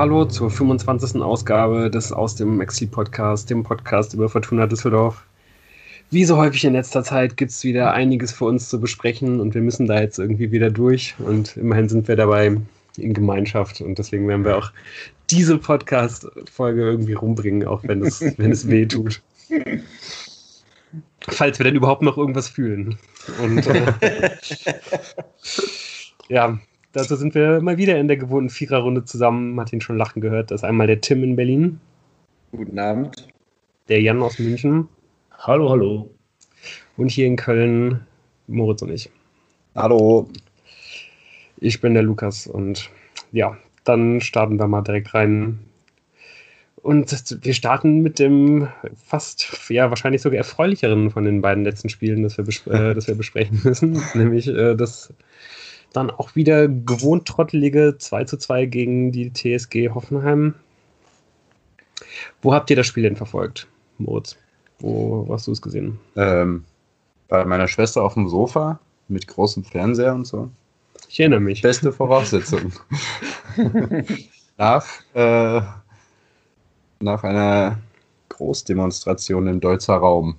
hallo zur 25. Ausgabe des Aus dem Exil-Podcast, dem Podcast über Fortuna Düsseldorf. Wie so häufig in letzter Zeit gibt es wieder einiges für uns zu besprechen und wir müssen da jetzt irgendwie wieder durch und immerhin sind wir dabei in Gemeinschaft und deswegen werden wir auch diese Podcast-Folge irgendwie rumbringen, auch wenn es, wenn es weh tut. Falls wir denn überhaupt noch irgendwas fühlen. Und äh, ja, dazu sind wir mal wieder in der gewohnten Viererrunde zusammen. Hat ihn schon lachen gehört. Das ist einmal der Tim in Berlin. Guten Abend. Der Jan aus München. Hallo, hallo. Und hier in Köln Moritz und ich. Hallo. Ich bin der Lukas und ja, dann starten wir mal direkt rein. Und wir starten mit dem fast, ja, wahrscheinlich sogar erfreulicheren von den beiden letzten Spielen, das wir, äh, das wir besprechen müssen, nämlich äh, das dann auch wieder gewohnt trottelige 2 zu 2 gegen die TSG Hoffenheim. Wo habt ihr das Spiel denn verfolgt, Moritz? Wo, hast du es gesehen? Ähm, bei meiner Schwester auf dem Sofa mit großem Fernseher und so. Ich erinnere mich. Beste Voraussetzung. nach, äh, nach einer Großdemonstration im Deutzer Raum.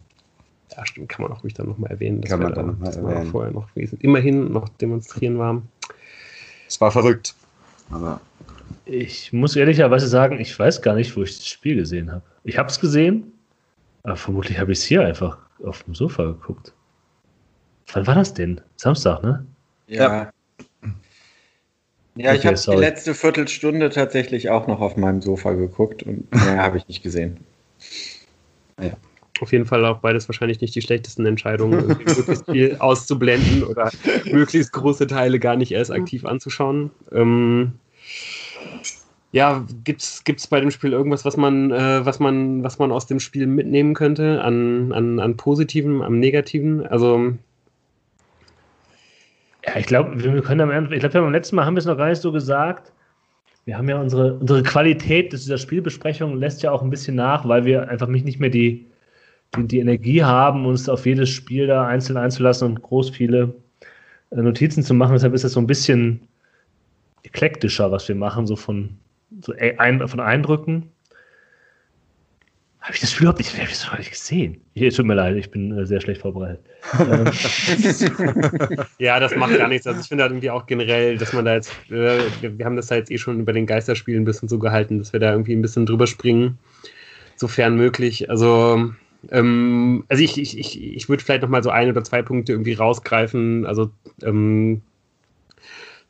Ja, stimmt, kann man auch ruhig dann nochmal erwähnen. Kann man dann nochmal erwähnen. vorher noch gewesen. Immerhin noch demonstrieren waren. Es war verrückt. Aber Ich muss ehrlicherweise sagen, ich weiß gar nicht, wo ich das Spiel gesehen habe. Ich habe es gesehen, aber vermutlich habe ich es hier einfach auf dem Sofa geguckt. Wann war das denn? Samstag, ne? Ja. Ja, ich Okay, habe die letzte Viertelstunde tatsächlich auch noch auf meinem Sofa geguckt und mehr habe ich nicht gesehen. Auf jeden Fall auch beides wahrscheinlich nicht die schlechtesten Entscheidungen, möglichst viel auszublenden oder möglichst große Teile gar nicht erst aktiv anzuschauen. Ähm, ja, gibt's gibt's bei dem Spiel irgendwas, was man, äh, was man, was man aus dem Spiel mitnehmen könnte an, an, an Positiven, am Negativen? Also Ja, ich glaube, wir können am Ende, ich glaube, beim letzten Mal haben wir es noch gar nicht so gesagt. Wir haben ja unsere, unsere Qualität dieser Spielbesprechung lässt ja auch ein bisschen nach, weil wir einfach nicht mehr die, die, die Energie haben, uns auf jedes Spiel da einzeln einzulassen und groß viele äh, Notizen zu machen. Deshalb ist das so ein bisschen eklektischer, was wir machen, so von, so ein, von Eindrücken. Habe ich das überhaupt nicht, ich das nicht gesehen? Hier, tut mir leid, ich bin äh, sehr schlecht vorbereitet. ähm, Ja, das macht gar nichts. Also ich finde halt irgendwie auch generell, dass man da jetzt, äh, wir, haben das da jetzt eh schon über den Geisterspiel ein bisschen so gehalten, dass wir da irgendwie ein bisschen drüber springen, sofern möglich. Also, ähm, also ich, ich, ich, ich würde vielleicht nochmal so ein oder zwei Punkte irgendwie rausgreifen. Also ähm,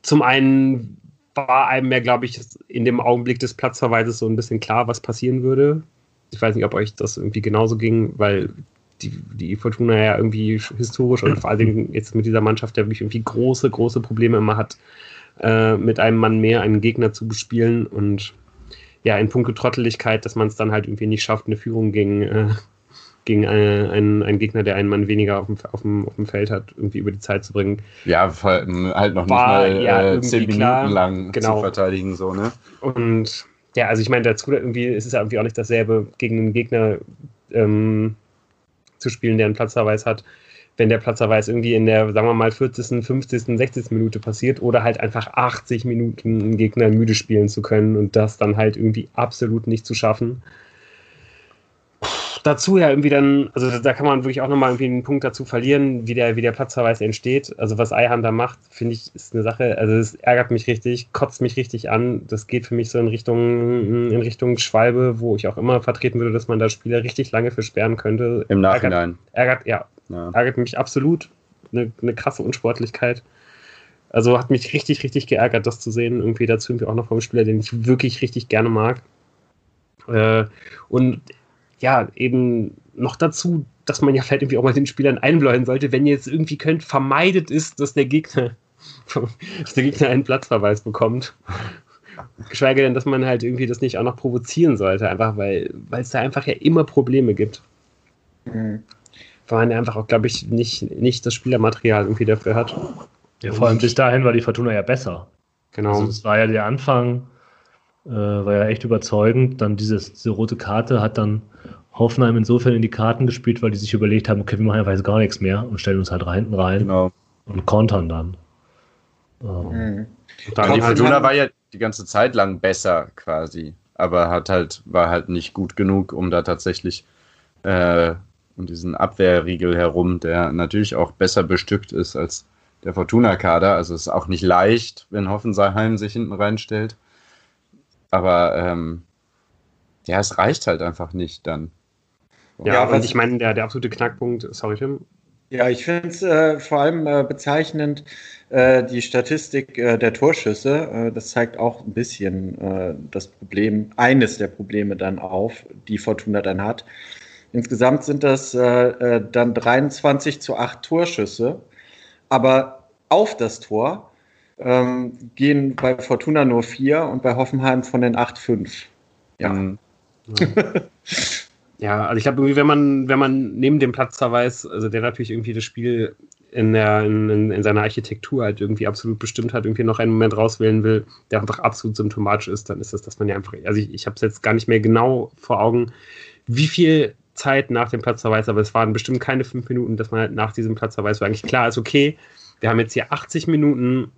zum einen war einem ja, glaube ich, in dem Augenblick des Platzverweises so ein bisschen klar, was passieren würde. Ich weiß nicht, ob euch das irgendwie genauso ging, weil die, die Fortuna ja irgendwie historisch und vor allen Dingen jetzt mit dieser Mannschaft ja wirklich irgendwie große, große Probleme immer hat, äh, mit einem Mann mehr einen Gegner zu bespielen und ja, in puncto Trotteligkeit, dass man es dann halt irgendwie nicht schafft, eine Führung gegen, äh, gegen äh, einen, einen Gegner, der einen Mann weniger auf dem, auf, dem, auf dem Feld hat, irgendwie über die Zeit zu bringen. ja, halt noch War, nicht mal ja, äh, zehn Minuten klar. lang Genau. zu verteidigen, so, ne? Und ja, also ich meine, dazu irgendwie ist es ja irgendwie auch nicht dasselbe, gegen einen Gegner ähm, zu spielen, der einen Platzverweis hat, wenn der Platzverweis irgendwie in der, sagen wir mal, 40., 50., 60. Minute passiert oder halt einfach 80 Minuten einen Gegner müde spielen zu können und das dann halt irgendwie absolut nicht zu schaffen. Dazu ja irgendwie dann, also da kann man wirklich auch nochmal irgendwie einen Punkt dazu verlieren, wie der, wie der Platzverweis entsteht. Also was Eihahn da macht, finde ich, ist eine Sache, also es ärgert mich richtig, kotzt mich richtig an. Das geht für mich so in Richtung, in Richtung Schwalbe, wo ich auch immer vertreten würde, dass man da Spieler richtig lange für sperren könnte. Im Nachhinein. Ärgert, ärgert ja, Ja. ärgert mich absolut. Eine, eine krasse Unsportlichkeit. Also hat mich richtig, richtig geärgert, das zu sehen. Irgendwie dazu irgendwie auch noch vom Spieler, den ich wirklich richtig gerne mag. Äh, und ja, eben noch dazu, dass man ja vielleicht irgendwie auch mal den Spielern einbläuen sollte, wenn ihr jetzt irgendwie könnt, vermeidet ist, dass der Gegner, dass der Gegner einen Platzverweis bekommt. Geschweige denn, dass man halt irgendwie das nicht auch noch provozieren sollte, einfach weil weil es da einfach ja immer Probleme gibt. Mhm. Weil man ja einfach auch, glaube ich, nicht, nicht das Spielermaterial irgendwie dafür hat. ja, vor allem bis dahin war die Fortuna ja besser. Genau. Also das war ja der Anfang, äh, war ja echt überzeugend. Dann dieses, diese rote Karte hat dann Hoffenheim insofern in die Karten gespielt, weil die sich überlegt haben, okay, wir machen einfach jetzt gar nichts mehr und stellen uns halt da hinten rein Genau. und kontern dann. Ähm, Mhm. Da Und die Fortuna war ja, die ganze Zeit lang besser quasi, aber hat halt, war halt nicht gut genug, um da tatsächlich äh, um diesen Abwehrriegel herum, der natürlich auch besser bestückt ist als der Fortuna-Kader. Also es ist auch nicht leicht, wenn Hoffenheim sich hinten reinstellt. Aber ähm, ja, es reicht halt einfach nicht dann. Ja, ja und ich meine, der, der absolute Knackpunkt, sorry Tim. Ja, ich finde es äh, vor allem äh, bezeichnend, äh, die Statistik äh, der Torschüsse. Äh, das zeigt auch ein bisschen äh, das Problem, eines der Probleme dann auf, die Fortuna dann hat. Insgesamt sind das dann 23 zu 8 Torschüsse, aber auf das Tor ähm, gehen bei Fortuna nur 4 und bei Hoffenheim von den 8 5. Ja. Mhm. Ja, also ich glaube, irgendwie, wenn man, wenn man neben dem Platzverweis, also der natürlich irgendwie das Spiel in, der, in, in, seiner Architektur halt irgendwie absolut bestimmt hat, irgendwie noch einen Moment rauswählen will, der einfach absolut symptomatisch ist, dann ist das, dass man ja einfach, also ich, ich habe es jetzt gar nicht mehr genau vor Augen, wie viel Zeit nach dem Platzverweis, aber es waren bestimmt keine fünf Minuten, dass man halt nach diesem Platzverweis war eigentlich klar ist, okay, wir haben jetzt hier 80 Minuten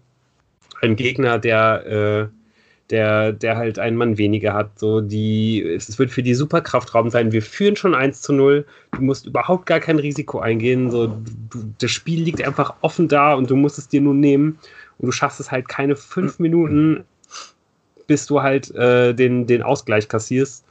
einen Gegner, der äh, der, der halt einen Mann weniger hat. So die, es wird für die Superkraftraum sein. Wir führen schon 1 zu 0. Du musst überhaupt gar kein Risiko eingehen. So, du, das Spiel liegt einfach offen da und du musst es dir nur nehmen. Und du schaffst es halt keine fünf Minuten, bis du halt äh, den, den Ausgleich kassierst.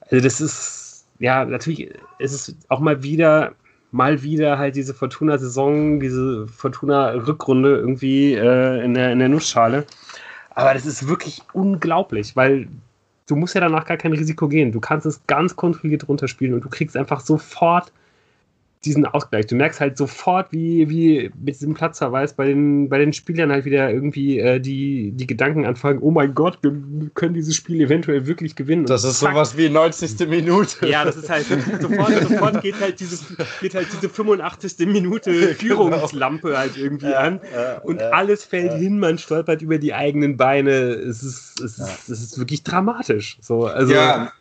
Also, das ist, ja, natürlich ist es auch mal wieder mal wieder halt diese Fortuna-Saison, diese Fortuna-Rückrunde irgendwie äh, in, der, in der Nussschale. Aber das ist wirklich unglaublich, weil du musst ja danach gar kein Risiko gehen. Du kannst es ganz kontrolliert runterspielen und du kriegst einfach sofort diesen Ausgleich. Du merkst halt sofort, wie, wie mit diesem Platzverweis bei den, bei den Spielern halt wieder irgendwie äh, die, die Gedanken anfangen, oh mein Gott, wir können dieses Spiel eventuell wirklich gewinnen. Das ist zack. sowas wie 90. Minute. Ja, das ist halt sofort, sofort geht halt diese, geht halt diese 85. Minute genau. Führungslampe halt irgendwie ja, an ja, und ja, alles fällt hin, man stolpert über die eigenen Beine. Es ist, es ist, es ist wirklich dramatisch. So, also, ja.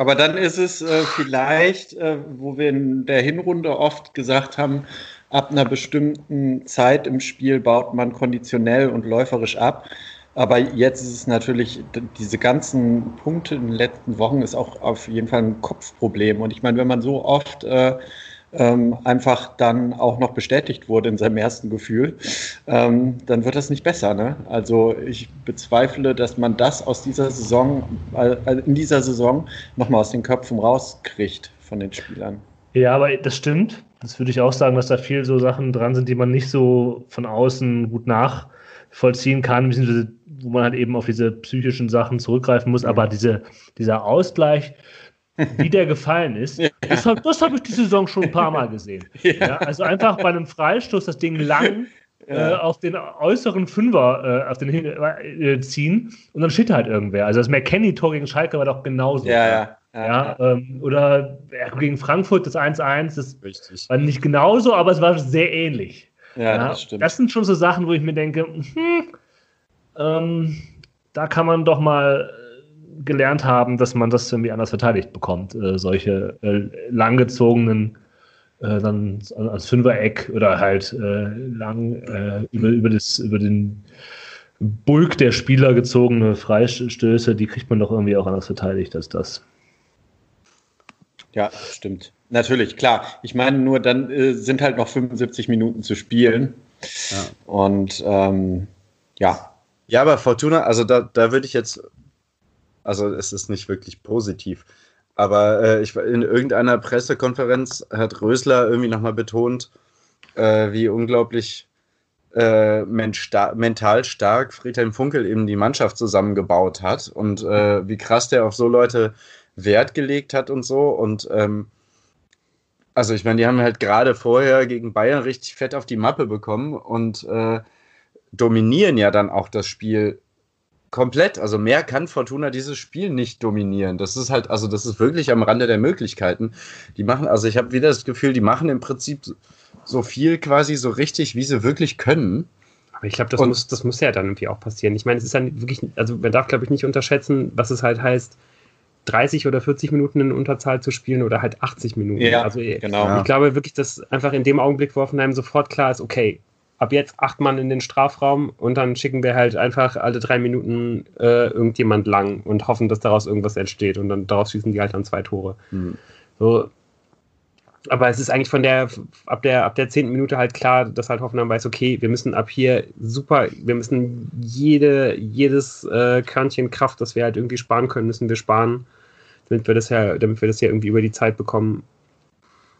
Aber dann ist es äh, vielleicht, äh, wo wir in der Hinrunde oft gesagt haben, ab einer bestimmten Zeit im Spiel baut man konditionell und läuferisch ab. Aber jetzt ist es natürlich, diese ganzen Punkte in den letzten Wochen ist auch auf jeden Fall ein Kopfproblem. Und ich meine, wenn man so oft äh, ähm, einfach dann auch noch bestätigt wurde in seinem ersten Gefühl, ähm, dann wird das nicht besser. Ne? Also ich bezweifle, dass man das aus dieser Saison, äh, in dieser Saison nochmal aus den Köpfen rauskriegt von den Spielern. Ja, aber das stimmt. Das würde ich auch sagen, dass da viel so Sachen dran sind, die man nicht so von außen gut nachvollziehen kann, wo man halt eben auf diese psychischen Sachen zurückgreifen muss. Aber diese, dieser Ausgleich, wie der gefallen ist. Ja. Das habe hab ich die Saison schon ein paar Mal gesehen. Ja. Ja, also einfach bei einem Freistoß das Ding lang äh, auf den äußeren Fünfer äh, auf den äh, ziehen und dann steht halt irgendwer. Also das McKenny-Tor gegen Schalke war doch genauso. Ja, ja. Ja, ähm, oder gegen Frankfurt das 1-1, das Richtig. war nicht genauso, aber es war sehr ähnlich. Ja, das stimmt. Das sind schon so Sachen, wo ich mir denke, hm, ähm, da kann man doch mal gelernt haben, dass man das irgendwie anders verteidigt bekommt. Äh, solche äh, langgezogenen, äh, dann als Fünfereck oder halt äh, lang äh, über, über, das, über den Bulk der Spieler gezogene Freistöße, die kriegt man doch irgendwie auch anders verteidigt als das. Ja, stimmt. Natürlich, klar. Ich meine nur, dann äh, sind halt noch 75 Minuten zu spielen. Ja. Und ähm, ja. Ja, aber Fortuna, also da, da würde ich jetzt also es ist nicht wirklich positiv. Aber äh, ich, in irgendeiner Pressekonferenz hat Rösler irgendwie nochmal betont, äh, wie unglaublich äh, mental stark Friedhelm Funkel eben die Mannschaft zusammengebaut hat und äh, wie krass der auf so Leute Wert gelegt hat und so. Und ähm, also ich meine, die haben halt gerade vorher gegen Bayern richtig fett auf die Mappe bekommen und äh, dominieren ja dann auch das Spiel Komplett. Also mehr kann Fortuna dieses Spiel nicht dominieren. Das ist halt, also das ist wirklich am Rande der Möglichkeiten. Die machen, also ich habe wieder das Gefühl, die machen im Prinzip so viel quasi so richtig, wie sie wirklich können. Aber ich glaube, das muss, das muss ja dann irgendwie auch passieren. Ich meine, es ist dann wirklich, also man darf, glaube ich, nicht unterschätzen, was es halt heißt, 30 oder 40 Minuten in Unterzahl zu spielen oder halt 80 Minuten. Ja, also genau. Ich glaube wirklich, dass einfach in dem Augenblick, wo Hoffenheim sofort klar ist, okay, ab jetzt acht Mann in den Strafraum und dann schicken wir halt einfach alle drei Minuten äh, irgendjemand lang und hoffen, dass daraus irgendwas entsteht und dann daraus schießen die halt dann zwei Tore. Mhm. So, aber es ist eigentlich von der, ab der, ab der zehnten Minute halt klar, dass halt Hoffenheim weiß, okay, wir müssen ab hier super, wir müssen jede, jedes äh, Körnchen Kraft, das wir halt irgendwie sparen können, müssen wir sparen, damit wir das ja, damit wir das ja irgendwie über die Zeit bekommen.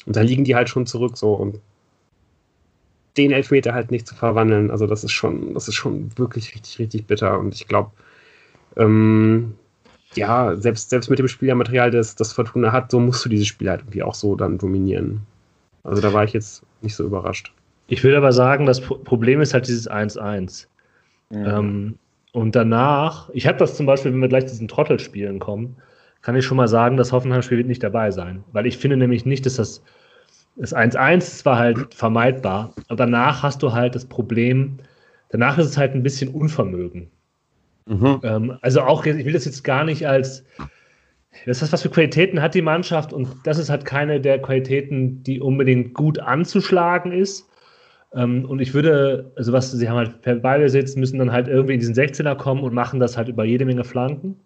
Und dann liegen die halt schon zurück so und den Elfmeter halt nicht zu verwandeln, also das ist schon, das ist schon wirklich richtig, richtig bitter. Und ich glaube, ähm, ja, selbst, selbst mit dem Spielermaterial, das, das Fortuna hat, so musst du dieses Spiel halt irgendwie auch so dann dominieren. Also da war ich jetzt nicht so überrascht. Ich will aber sagen, das Problem ist halt dieses 1-1. Mhm. Ähm, und danach, ich habe das zum Beispiel, wenn wir gleich zu diesen Trottelspielen kommen, kann ich schon mal sagen, das Hoffenheim-Spiel wird nicht dabei sein. Weil ich finde nämlich nicht, dass das das 1-1 war halt vermeidbar. Aber danach hast du halt das Problem, danach ist es halt ein bisschen Unvermögen. Mhm. Ähm, also auch, ich will das jetzt gar nicht als, das heißt, was für Qualitäten hat die Mannschaft und das ist halt keine der Qualitäten, die unbedingt gut anzuschlagen ist. Ähm, und ich würde, also was, sie haben halt per Ballbesitz, müssen dann halt irgendwie in diesen 16er kommen und machen das halt über jede Menge Flanken.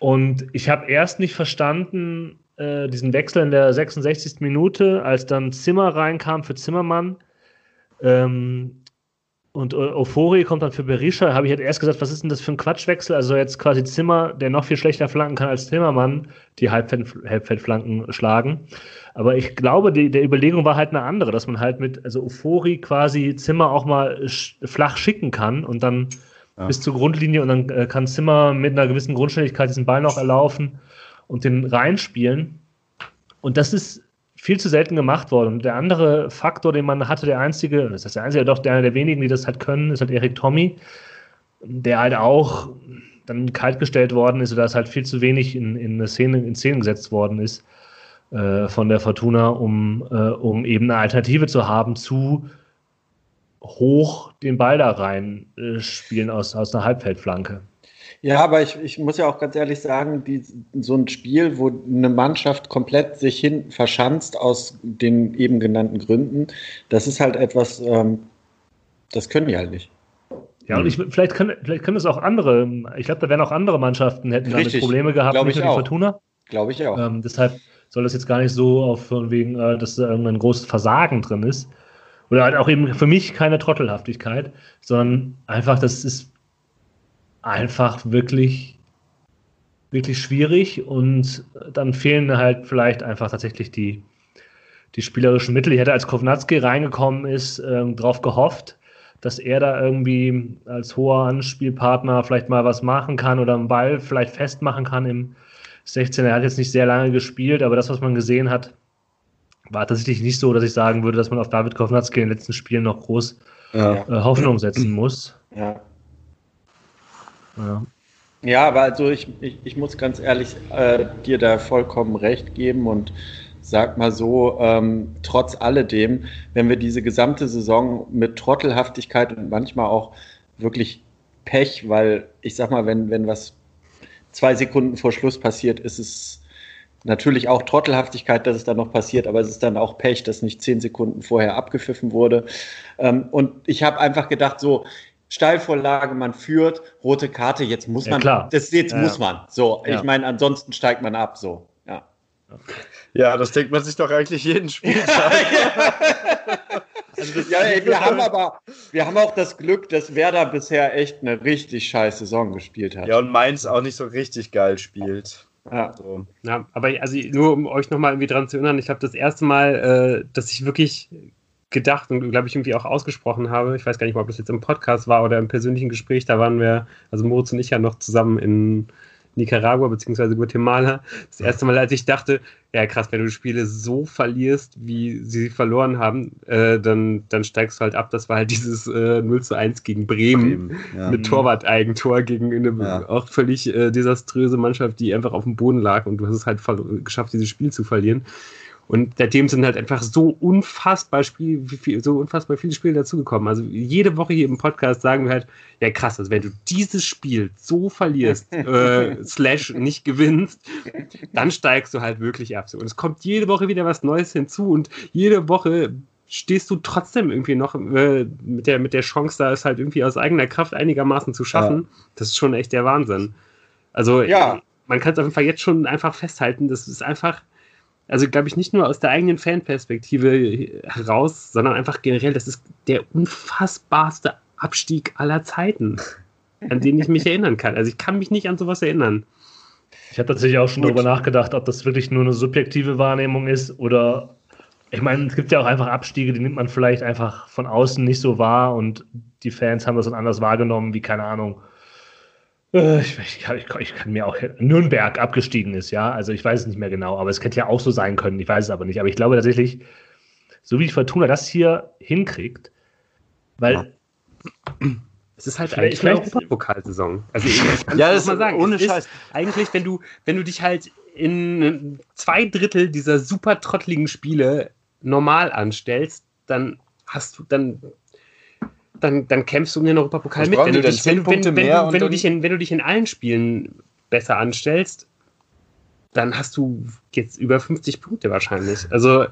Und ich habe erst nicht verstanden, äh, diesen Wechsel in der 66. Minute, als dann Zimmer reinkam für Zimmermann. Ähm, und Euphorie kommt dann für Berisha. Habe ich halt erst gesagt, was ist denn das für ein Quatschwechsel? Also jetzt quasi Zimmer, der noch viel schlechter flanken kann als Zimmermann, die Halbfeldflanken schlagen. Aber ich glaube, die, der Überlegung war halt eine andere, dass man halt mit, also Euphorie quasi Zimmer auch mal flach schicken kann und dann ja. bis zur Grundlinie und dann äh, kann Zimmer mit einer gewissen Grundschnelligkeit diesen Ball noch erlaufen und den reinspielen. Und das ist viel zu selten gemacht worden. Und der andere Faktor, den man hatte, der einzige, das ist der einzige, doch der, einer der wenigen, die das halt können, ist halt Erik Tommy, der halt auch dann kaltgestellt worden ist oder dass halt viel zu wenig in, in, eine Szene, in Szene gesetzt worden ist äh, von der Fortuna, um, äh, um eben eine Alternative zu haben zu hoch den Ball da rein äh, spielen aus, aus einer Halbfeldflanke. Ja, aber ich, ich muss ja auch ganz ehrlich sagen, die, so ein Spiel, wo eine Mannschaft komplett sich hin verschanzt aus den eben genannten Gründen, das ist halt etwas, ähm, das können die halt nicht. Ja, und ich, vielleicht, können, vielleicht können es auch andere, ich glaube, da wären auch andere Mannschaften, hätten Richtig, damit Probleme gehabt, nicht nur die Fortuna. Glaube ich auch. Ähm, deshalb soll das jetzt gar nicht so auf von wegen, äh, dass da irgendein großes Versagen drin ist. Oder halt auch eben für mich keine Trottelhaftigkeit, sondern einfach, das ist einfach wirklich, wirklich schwierig und dann fehlen halt vielleicht einfach tatsächlich die, die spielerischen Mittel. Ich hätte, als Kovnatski reingekommen ist, äh, darauf gehofft, dass er da irgendwie als hoher Anspielpartner vielleicht mal was machen kann oder einen Ball vielleicht festmachen kann im 16. Er hat jetzt nicht sehr lange gespielt, aber das, was man gesehen hat, war tatsächlich nicht so, dass ich sagen würde, dass man auf David Kovnatski in den letzten Spielen noch groß ja. äh, Hoffnung setzen muss. Ja. Ja. Aber also ich, ich, ich muss ganz ehrlich äh, dir da vollkommen recht geben und sag mal so, ähm, trotz alledem, wenn wir diese gesamte Saison mit Trottelhaftigkeit und manchmal auch wirklich Pech, weil ich sag mal, wenn, wenn was zwei Sekunden vor Schluss passiert, ist es natürlich auch Trottelhaftigkeit, dass es dann noch passiert, aber es ist dann auch Pech, dass nicht zehn Sekunden vorher abgepfiffen wurde. Ähm, und ich habe einfach gedacht, so, Steilvorlage, man führt, rote Karte, jetzt muss man, klar. das jetzt ja, muss man. So, ja. ich meine, ansonsten steigt man ab, so, ja. Ja, das denkt man sich doch eigentlich jeden Spieltag. also ja, ey, wir haben aber, wir haben auch das Glück, dass Werder bisher echt eine richtig scheiß Saison gespielt hat. Ja, und Mainz auch nicht so richtig geil spielt. Ja. So. ja, aber also nur um euch nochmal irgendwie dran zu erinnern, ich glaube, das erste Mal, äh, dass ich wirklich gedacht und glaube ich irgendwie auch ausgesprochen habe. Ich weiß gar nicht ob das jetzt im Podcast war oder im persönlichen Gespräch. Da waren wir, also Moritz und ich ja noch zusammen in Nicaragua bzw. Guatemala. Das erste Mal, als ich dachte, ja krass, wenn du Spiele so verlierst, wie sie verloren haben, äh, dann, dann steigst du halt ab. Das war halt dieses äh, 0 zu 1 gegen Bremen, Bremen ja. mit Torwart-Eigentor gegen eine ja. auch völlig äh, desaströse Mannschaft, die einfach auf dem Boden lag und du hast es halt geschafft, dieses Spiel zu verlieren. Und seitdem sind halt einfach so unfassbar Spiel, so unfassbar viele Spiele dazugekommen. Also jede Woche hier im Podcast sagen wir halt, ja krass, also wenn du dieses Spiel so verlierst, äh, slash nicht gewinnst, dann steigst du halt wirklich ab. Und es kommt jede Woche wieder was Neues hinzu und jede Woche stehst du trotzdem irgendwie noch äh, mit, der, mit der Chance, da es halt irgendwie aus eigener Kraft einigermaßen zu schaffen. Ja. Das ist schon echt der Wahnsinn. Also ja. man kann es auf jeden Fall jetzt schon einfach festhalten, das ist einfach, also glaube ich, nicht nur aus der eigenen Fanperspektive heraus, sondern einfach generell, das ist der unfassbarste Abstieg aller Zeiten, an den ich mich erinnern kann. Also ich kann mich nicht an sowas erinnern. Ich habe tatsächlich auch schon Gut. darüber nachgedacht, ob das wirklich nur eine subjektive Wahrnehmung ist oder ich meine, es gibt ja auch einfach Abstiege, die nimmt man vielleicht einfach von außen nicht so wahr und die Fans haben das dann anders wahrgenommen, wie, keine Ahnung, ich, ich, kann, ich, kann, mir auch Nürnberg abgestiegen ist, ja. Also ich weiß es nicht mehr genau, aber es hätte ja auch so sein können, ich weiß es aber nicht. Aber ich glaube tatsächlich, so wie die Fortuna das hier hinkriegt, weil. Ja. Es ist halt eigentlich eine Europapokalsaison. Also ich ja, das mal sagen. Ohne Scheiß. Eigentlich, wenn du, wenn du dich halt in zwei Drittel dieser super trottligen Spiele normal anstellst, dann hast du, dann, dann, dann kämpfst du um den Europapokal mit. Wenn du, dich, wenn, wenn, wenn, du, wenn, du dich in, wenn du dich in allen Spielen besser anstellst, dann hast du jetzt über 50 Punkte wahrscheinlich. Also.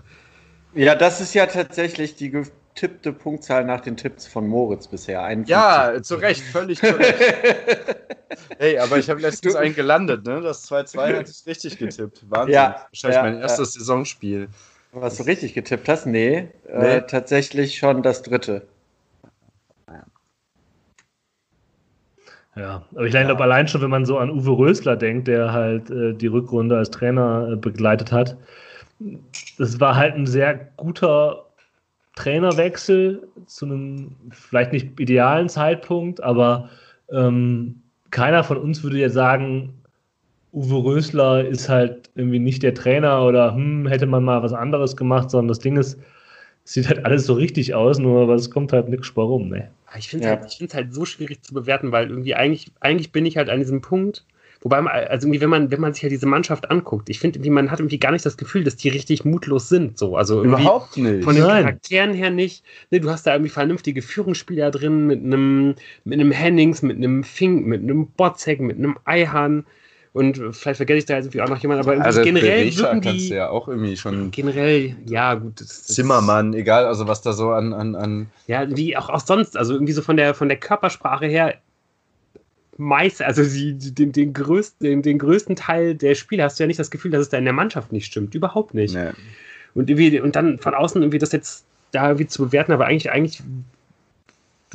Ja, das ist ja tatsächlich die getippte Punktzahl nach den Tipps von Moritz bisher. 51. Ja, zu Recht, völlig zu Recht. hey, aber ich habe letztens du, einen gelandet, ne? Das 2-2 hatte ich richtig getippt. Wahnsinn. Ja, Wahrscheinlich ja, mein erstes ja. Saisonspiel. Was du richtig getippt hast? Nee, nee. Äh, tatsächlich schon das dritte. Ja, aber ich glaube allein schon, wenn man so an Uwe Rösler denkt, der halt äh, die Rückrunde als Trainer äh, begleitet hat, das war halt ein sehr guter Trainerwechsel zu einem vielleicht nicht idealen Zeitpunkt, aber ähm, keiner von uns würde jetzt sagen, Uwe Rösler ist halt irgendwie nicht der Trainer oder hm, hätte man mal was anderes gemacht, sondern das Ding ist, sieht halt alles so richtig aus, nur es kommt halt nichts rum, ne? Ich finde es ja. halt, halt so schwierig zu bewerten, weil irgendwie eigentlich, eigentlich bin ich halt an diesem Punkt, Wobei, also irgendwie, wenn man, wenn man sich ja diese Mannschaft anguckt, ich finde, man hat irgendwie gar nicht das Gefühl, dass die richtig mutlos sind. So. Also Überhaupt nicht. Von den Nein. Charakteren her nicht. Ne, du hast da irgendwie vernünftige Führungsspieler drin mit einem, mit einem Hennings, mit einem Fink, mit einem Botzek, mit einem Eihahn. Und vielleicht vergesse ich da jetzt irgendwie auch noch jemanden, aber also generell wirken die, ja auch irgendwie schon. Generell, ja, gut. Das, das Zimmermann, egal, also was da so an, an, an. Ja, wie auch, auch sonst, also irgendwie so von der, von der Körpersprache her meist, also die, den, den, größten, den, den, größten Teil der Spiele hast du ja nicht das Gefühl, dass es da in der Mannschaft nicht stimmt. Überhaupt nicht. Nee. Und, irgendwie, und dann von außen irgendwie das jetzt da irgendwie zu bewerten, aber eigentlich, eigentlich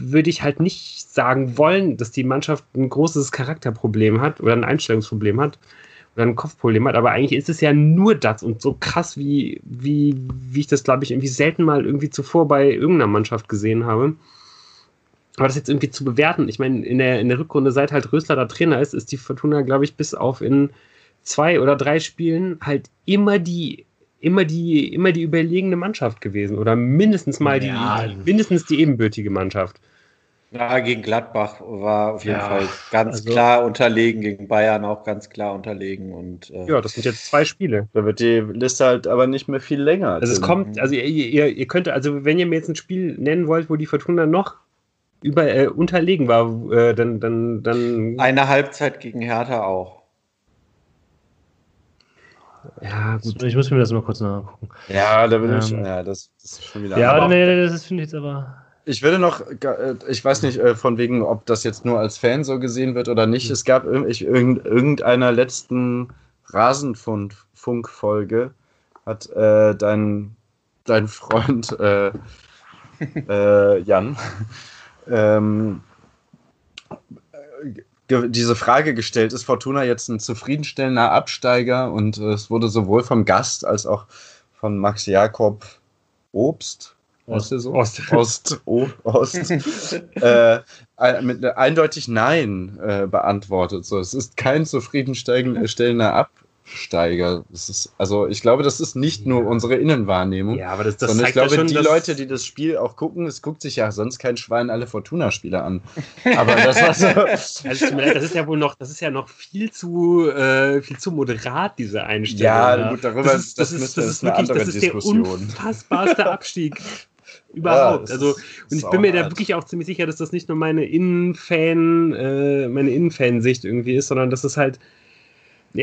würde ich halt nicht sagen wollen, dass die Mannschaft ein großes Charakterproblem hat oder ein Einstellungsproblem hat oder ein Kopfproblem hat, aber eigentlich ist es ja nur das und so krass, wie, wie, wie ich das, glaube ich, irgendwie selten mal irgendwie zuvor bei irgendeiner Mannschaft gesehen habe. Aber das jetzt irgendwie zu bewerten, ich meine, in der, in der Rückrunde, seit halt Rösler da Trainer ist, ist die Fortuna, glaube ich, bis auf in zwei oder drei Spielen halt immer die, immer die, immer die überlegene Mannschaft gewesen. Oder mindestens mal die, ja. mindestens die ebenbürtige Mannschaft. Ja, gegen Gladbach war auf jeden ja, Fall ganz also, klar unterlegen, gegen Bayern auch ganz klar unterlegen. Und, äh, ja, das sind jetzt zwei Spiele. Da wird die Liste halt aber nicht mehr viel länger. Also es kommt, also ihr, ihr, ihr könnt, also wenn ihr mir jetzt ein Spiel nennen wollt, wo die Fortuna noch über, äh, unterlegen war, äh, dann, dann, dann. Eine Halbzeit gegen Hertha auch. Ja, gut. Ich muss mir das mal kurz nachgucken. Ja, da bin ähm, ich. Ja, das, das, ist schon wieder. Ja, aber nee, das finde ich jetzt aber. Ich würde noch, äh, ich weiß nicht äh, von wegen, ob das jetzt nur als Fan so gesehen wird oder nicht. Es gab in irgendeiner letzten Rasenfunk-Folge hat äh, dein, dein Freund äh, äh, Jan ähm, diese Frage gestellt, ist Fortuna jetzt ein zufriedenstellender Absteiger? Und äh, es wurde sowohl vom Gast als auch von Max Jakob Obst, Ost? Ost, Ost, Ost äh, mit eindeutig Nein äh, beantwortet. So, es ist kein zufriedenstellender Ab Steiger. Das ist, also ich glaube, das ist nicht nur unsere Innenwahrnehmung. Ja, aber das, das sondern ich glaube, schon, die Leute, die das Spiel auch gucken, es guckt sich ja sonst kein Schwein alle Fortuna-Spieler an. Aber das war so. Also, das ist ja wohl noch, das ist ja noch viel zu, äh, viel zu moderat, diese Einstellung. Ja, ja. gut, darüber das ist, das, das ist, das ist, wirklich, das ist der unfassbarste Abstieg. Überhaupt. Ja, also, und ich bin mir da wirklich auch ziemlich sicher, dass das nicht nur meine Innenfan, äh, meine Innenfansicht irgendwie ist, sondern dass es halt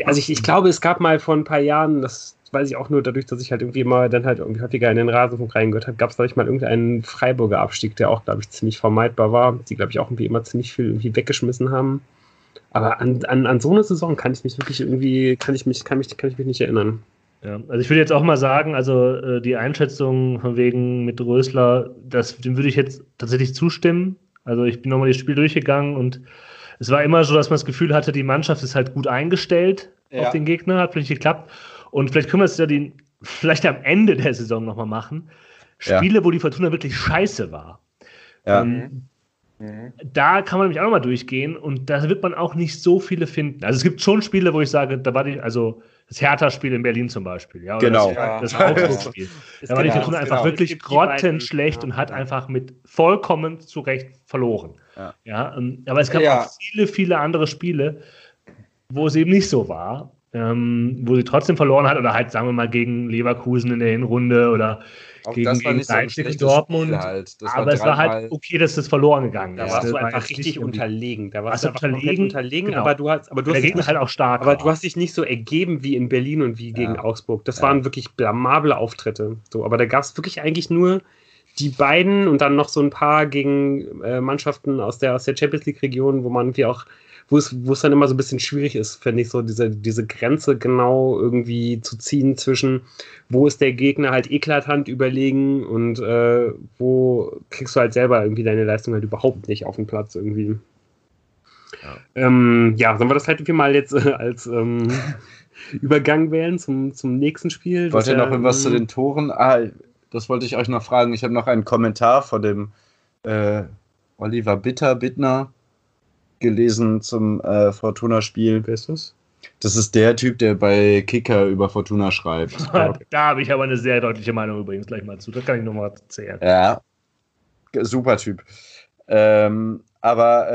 also ich, ich glaube, es gab mal vor ein paar Jahren, das weiß ich auch nur dadurch, dass ich halt irgendwie immer dann halt irgendwie häufiger in den Rasenfunk reingehört habe, gab es, glaube ich, mal irgendeinen Freiburger Abstieg, der auch, glaube ich, ziemlich vermeidbar war, die, glaube ich, auch irgendwie immer ziemlich viel irgendwie weggeschmissen haben. Aber an, an, an so eine Saison kann ich mich wirklich irgendwie, kann ich mich, kann mich, kann ich mich nicht erinnern. Ja, also ich würde jetzt auch mal sagen, also äh, die Einschätzung von wegen mit Rösler, das, dem würde ich jetzt tatsächlich zustimmen. Also ich bin nochmal das Spiel durchgegangen und es war immer so, dass man das Gefühl hatte, die Mannschaft ist halt gut eingestellt ja. auf den Gegner, hat vielleicht geklappt. Und vielleicht können wir es ja die, vielleicht am Ende der Saison nochmal machen. Spiele, ja. wo die Fortuna wirklich scheiße war. Ja. Ähm, mhm. Da kann man nämlich auch nochmal durchgehen und da wird man auch nicht so viele finden. Also es gibt schon Spiele, wo ich sage, da war die, also das Hertha-Spiel in Berlin zum Beispiel, ja. genau. Das, das Augsburg-Spiel. da war die Fortuna einfach genau. wirklich grottenschlecht und hat einfach mit vollkommen zu Recht verloren. Ja. ja ähm, aber es gab ja. auch viele, viele andere Spiele, wo es eben nicht so war ähm, wo sie trotzdem verloren hat oder halt, sagen wir mal, gegen Leverkusen in der Hinrunde oder auch gegen, das war gegen Leipzig so Dortmund. Halt. aber es war halt okay, dass das verloren gegangen ist. Da warst du einfach richtig unterlegen. Da warst du einfach unterlegen, unterlegen genau. aber du hast, aber du hast Gegner halt auch stark. Aber war. du hast dich nicht so ergeben wie in Berlin und wie gegen ja. Augsburg. Das ja. waren wirklich blamable Auftritte. So, aber da gab es wirklich eigentlich nur die beiden und dann noch so ein paar gegen äh, Mannschaften aus der, aus der Champions League-Region, wo man irgendwie auch wo es, wo es dann immer so ein bisschen schwierig ist, finde ich, so diese, diese Grenze genau irgendwie zu ziehen zwischen, wo ist der Gegner halt eklatant überlegen und äh, wo kriegst du halt selber irgendwie deine Leistung halt überhaupt nicht auf den Platz irgendwie. Ja, ähm, ja sollen wir das halt irgendwie mal jetzt äh, als ähm, Übergang wählen zum, zum nächsten Spiel? Wollt ihr noch irgendwas zu den Toren? Ah, das wollte ich euch noch fragen. Ich habe noch einen Kommentar von dem äh, Oliver Bitter, Bittner, gelesen zum äh, Fortuna-Spiel. Wer ist das? Das ist der Typ, der bei Kicker über Fortuna schreibt. da habe ich aber eine sehr deutliche Meinung übrigens gleich mal zu. Das kann ich nochmal erzählen. Ja, super Typ. Ähm, aber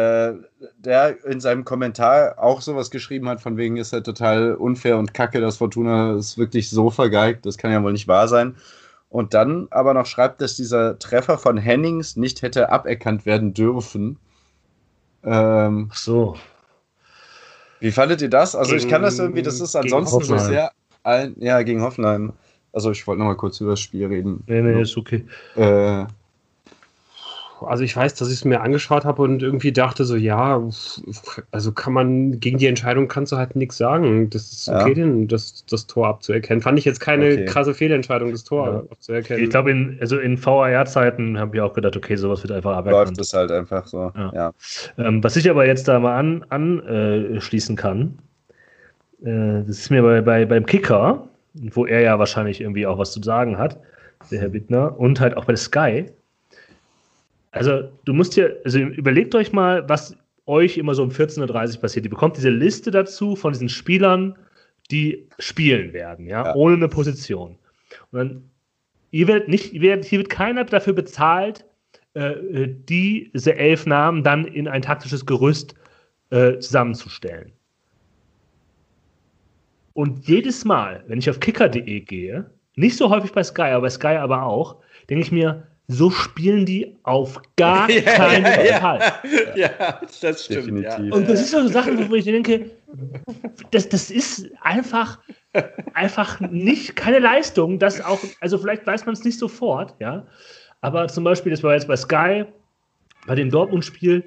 äh, der in seinem Kommentar auch sowas geschrieben hat, von wegen ist er total unfair und kacke, dass Fortuna ist wirklich so vergeigt, das kann ja wohl nicht wahr sein. Und dann aber noch schreibt, dass dieser Treffer von Hennings nicht hätte aberkannt werden dürfen. Ähm, Ach so. Wie fandet ihr das? Also gegen, ich kann das irgendwie, das ist ansonsten so sehr ein, ja, gegen Hoffenheim. Also ich wollte noch mal kurz über das Spiel reden. Nee, nee, ist okay. Äh, also ich weiß, dass ich es mir angeschaut habe und irgendwie dachte so, ja, also kann man, gegen die Entscheidung kannst du halt nichts sagen. Das ist okay, ja. denn das, das Tor abzuerkennen. Fand ich jetzt keine okay. krasse Fehlentscheidung, das Tor ja. abzuerkennen. Ich glaube, in, also in VAR-Zeiten habe ich auch gedacht, okay, sowas wird einfach aberkannt. Läuft das halt einfach so, ja. ja. Ähm, was ich aber jetzt da mal anschließen an, äh, kann, äh, das ist mir bei, bei, beim Kicker, wo er ja wahrscheinlich irgendwie auch was zu sagen hat, der Herr Bittner, und halt auch bei Sky, also du musst dir, also überlegt euch mal, was euch immer so um 14.30 Uhr passiert. Ihr bekommt diese Liste dazu von diesen Spielern, die spielen werden, ja, ja. ohne eine Position. Und dann, ihr werdet nicht, ihr werdet, hier wird keiner dafür bezahlt, äh, äh, diese elf Namen dann in ein taktisches Gerüst äh, zusammenzustellen. Und jedes Mal, wenn ich auf kicker.de gehe, nicht so häufig bei Sky, aber bei Sky aber auch, denke ich mir, so spielen die auf gar keinen ja, Fall. Ja, ja, das stimmt. Definitiv. Und das ist so eine Sache, wo ich denke, das, das ist einfach, einfach nicht keine Leistung, das auch, also vielleicht weiß man es nicht sofort, ja. Aber zum Beispiel, das war jetzt bei Sky, bei dem Dortmund-Spiel,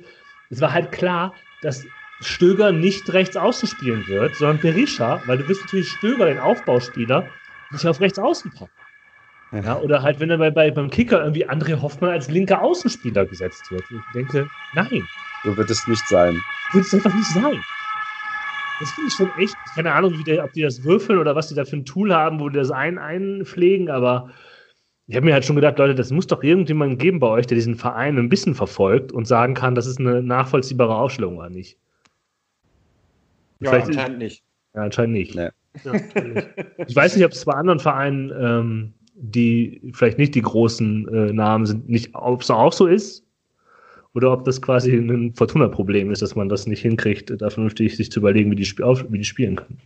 es war halt klar, dass Stöger nicht rechts außen spielen wird, sondern Berisha, weil du wirst natürlich Stöger, den Aufbauspieler, nicht auf rechts außen packen. Ja, oder halt, wenn er bei, bei, beim Kicker irgendwie André Hoffmann als linker Außenspieler gesetzt wird. Ich denke, nein. So wird es nicht sein. Wird es einfach nicht sein. Das finde ich schon echt, keine Ahnung, wie der, ob die das würfeln oder was die da für ein Tool haben, wo die das ein, einpflegen, aber ich habe mir halt schon gedacht, Leute, das muss doch irgendjemanden geben bei euch, der diesen Verein ein bisschen verfolgt und sagen kann, das ist eine nachvollziehbare Aufstellung oder nicht. Ja, Vielleicht anscheinend nicht. Ja, anscheinend nicht. Nee. Ja, ich weiß nicht, ob es bei anderen Vereinen ähm, die vielleicht nicht die großen äh, Namen sind, nicht, ob es auch so ist oder ob das quasi ein Fortuna-Problem ist, dass man das nicht hinkriegt, da vernünftig sich zu überlegen, wie die, wie die spielen können.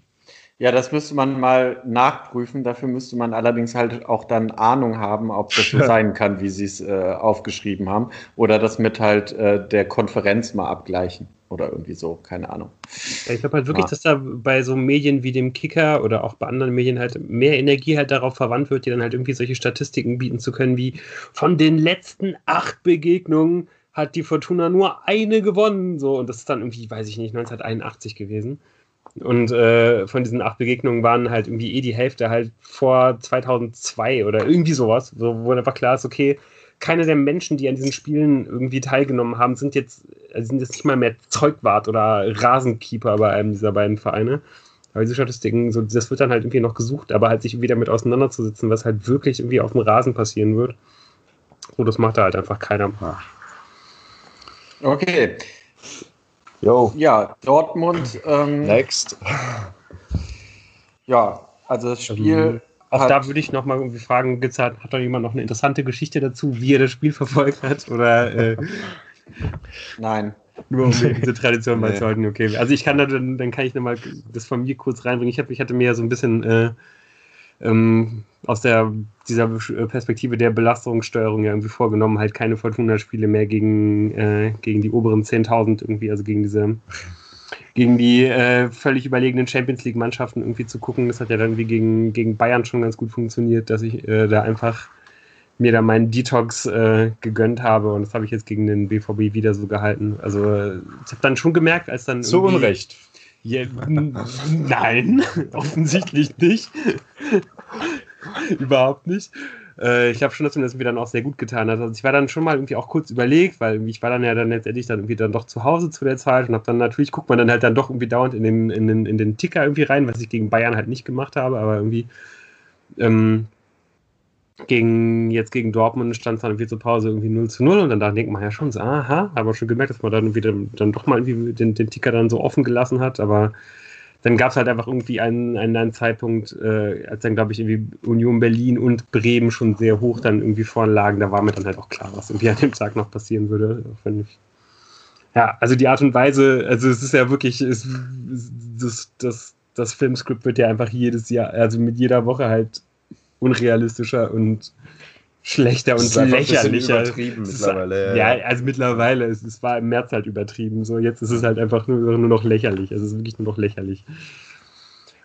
Ja, das müsste man mal nachprüfen. Dafür müsste man allerdings halt auch dann Ahnung haben, ob das so sein kann, wie sie es äh, aufgeschrieben haben. Oder das mit halt äh, der Konferenz mal abgleichen. Oder irgendwie so, keine Ahnung. Ja, ich glaube halt wirklich, ah. dass da bei so Medien wie dem Kicker oder auch bei anderen Medien halt mehr Energie halt darauf verwandt wird, die dann halt irgendwie solche Statistiken bieten zu können, wie von den letzten acht Begegnungen hat die Fortuna nur eine gewonnen. So, und das ist dann irgendwie, weiß ich nicht, 1981 gewesen. Und äh, von diesen acht Begegnungen waren halt irgendwie eh die Hälfte halt vor 2002 oder irgendwie sowas, wo, wo einfach klar ist, okay, keine der Menschen, die an diesen Spielen irgendwie teilgenommen haben, sind jetzt, also sind jetzt nicht mal mehr Zeugwart oder Rasenkeeper bei einem dieser beiden Vereine. Aber diese Statistiken, so, das wird dann halt irgendwie noch gesucht, aber halt sich irgendwie damit auseinanderzusetzen, was halt wirklich irgendwie auf dem Rasen passieren wird. So, das macht da halt einfach keiner. Okay. Jo. Ja, Dortmund. Ähm, Next. Ja, also das Spiel. Ähm, auch da würde ich nochmal irgendwie fragen, gibt's hat, hat da jemand noch eine interessante Geschichte dazu, wie er das Spiel verfolgt hat? Oder äh, Nein. Nur um diese Tradition mal zu halten, okay. Also ich kann da, dann, dann kann ich nochmal das von mir kurz reinbringen. Ich, hab, ich hatte mir ja so ein bisschen äh, ähm, aus der, dieser Perspektive der Belastungssteuerung ja irgendwie vorgenommen, halt keine Fortuna-Spiele mehr gegen, äh, gegen die oberen 10.000 irgendwie, also gegen diese, gegen die äh, völlig überlegenen Champions League-Mannschaften irgendwie zu gucken. Das hat ja dann wie gegen, gegen Bayern schon ganz gut funktioniert, dass ich äh, da einfach mir da meinen Detox äh, gegönnt habe und das habe ich jetzt gegen den BVB wieder so gehalten. Also ich habe dann schon gemerkt, als dann zu Unrecht. Ja, nein, offensichtlich nicht. Überhaupt nicht. Äh, ich glaube schon, dass mir das irgendwie dann auch sehr gut getan hat. Also ich war dann schon mal irgendwie auch kurz überlegt, weil ich war dann ja dann letztendlich dann irgendwie dann doch zu Hause zu der Zeit und habe dann natürlich, guckt man dann halt dann doch irgendwie dauernd in den, in den, in den Ticker irgendwie rein, was ich gegen Bayern halt nicht gemacht habe, aber irgendwie ähm, gegen, jetzt gegen Dortmund stand es dann irgendwie zur Pause irgendwie 0 zu 0 und dann da denkt man ja schon so, aha, aber schon gemerkt, dass man dann wieder dann doch mal irgendwie den, den Ticker dann so offen gelassen hat, aber dann gab es halt einfach irgendwie einen, einen, einen Zeitpunkt, äh, als dann, glaube ich, irgendwie Union Berlin und Bremen schon sehr hoch dann irgendwie vorn lagen, da war mir dann halt auch klar, was irgendwie an dem Tag noch passieren würde. Ich, ja, also die Art und Weise, also es ist ja wirklich, es, das, das, das Filmskript wird ja einfach jedes Jahr, also mit jeder Woche halt unrealistischer und schlechter und lächerlicher. Übertrieben mittlerweile. Ja. ja, also mittlerweile, es, es war im März halt übertrieben. So, jetzt ist es halt einfach nur, nur noch lächerlich. Es ist wirklich nur noch lächerlich.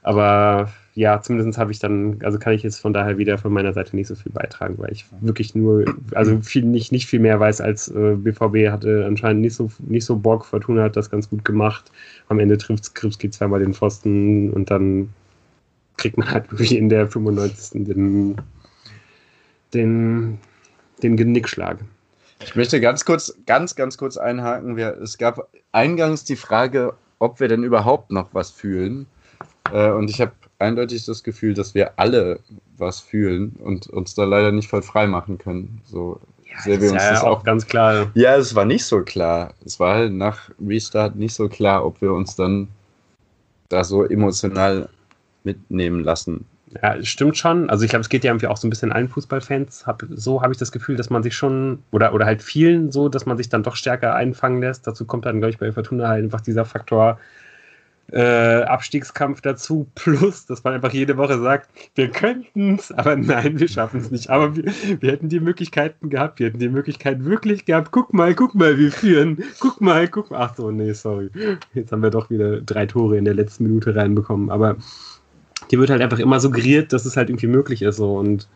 Aber ja, zumindest habe ich dann, also kann ich jetzt von daher wieder von meiner Seite nicht so viel beitragen, weil ich wirklich nur, also viel, nicht, nicht viel mehr weiß als äh, BVB hatte anscheinend nicht so, nicht so Bock. Fortuna hat das ganz gut gemacht. Am Ende trifft Skripski zweimal den Pfosten und dann kriegt man halt wirklich in der 95. den, den, den Genickschlag. Ich möchte ganz kurz, ganz, ganz kurz einhaken. Wir, es gab eingangs die Frage, ob wir denn überhaupt noch was fühlen. Äh, und ich habe eindeutig das Gefühl, dass wir alle was fühlen und uns da leider nicht voll frei machen können. So ja, sehr wir uns ja das auch ganz klar. Ja, es war nicht so klar. Es war halt nach Restart nicht so klar, ob wir uns dann da so emotional mitnehmen lassen. Ja, stimmt schon. Also ich glaube, es geht ja irgendwie auch so ein bisschen allen Fußballfans. Hab, so habe ich das Gefühl, dass man sich schon, oder, oder halt vielen so, dass man sich dann doch stärker einfangen lässt. Dazu kommt dann, glaube ich, bei Fortuna halt einfach dieser Faktor äh, Abstiegskampf dazu. Plus, dass man einfach jede Woche sagt, wir könnten es, aber nein, wir schaffen es nicht. Aber wir, wir, hätten die Möglichkeiten gehabt. Wir hätten die Möglichkeit wirklich gehabt. Guck mal, guck mal, wir führen. Guck mal, guck mal. Ach so, nee, sorry. Jetzt haben wir doch wieder drei Tore in der letzten Minute reinbekommen. Aber dir wird halt einfach immer suggeriert, dass es halt irgendwie möglich ist. So. Und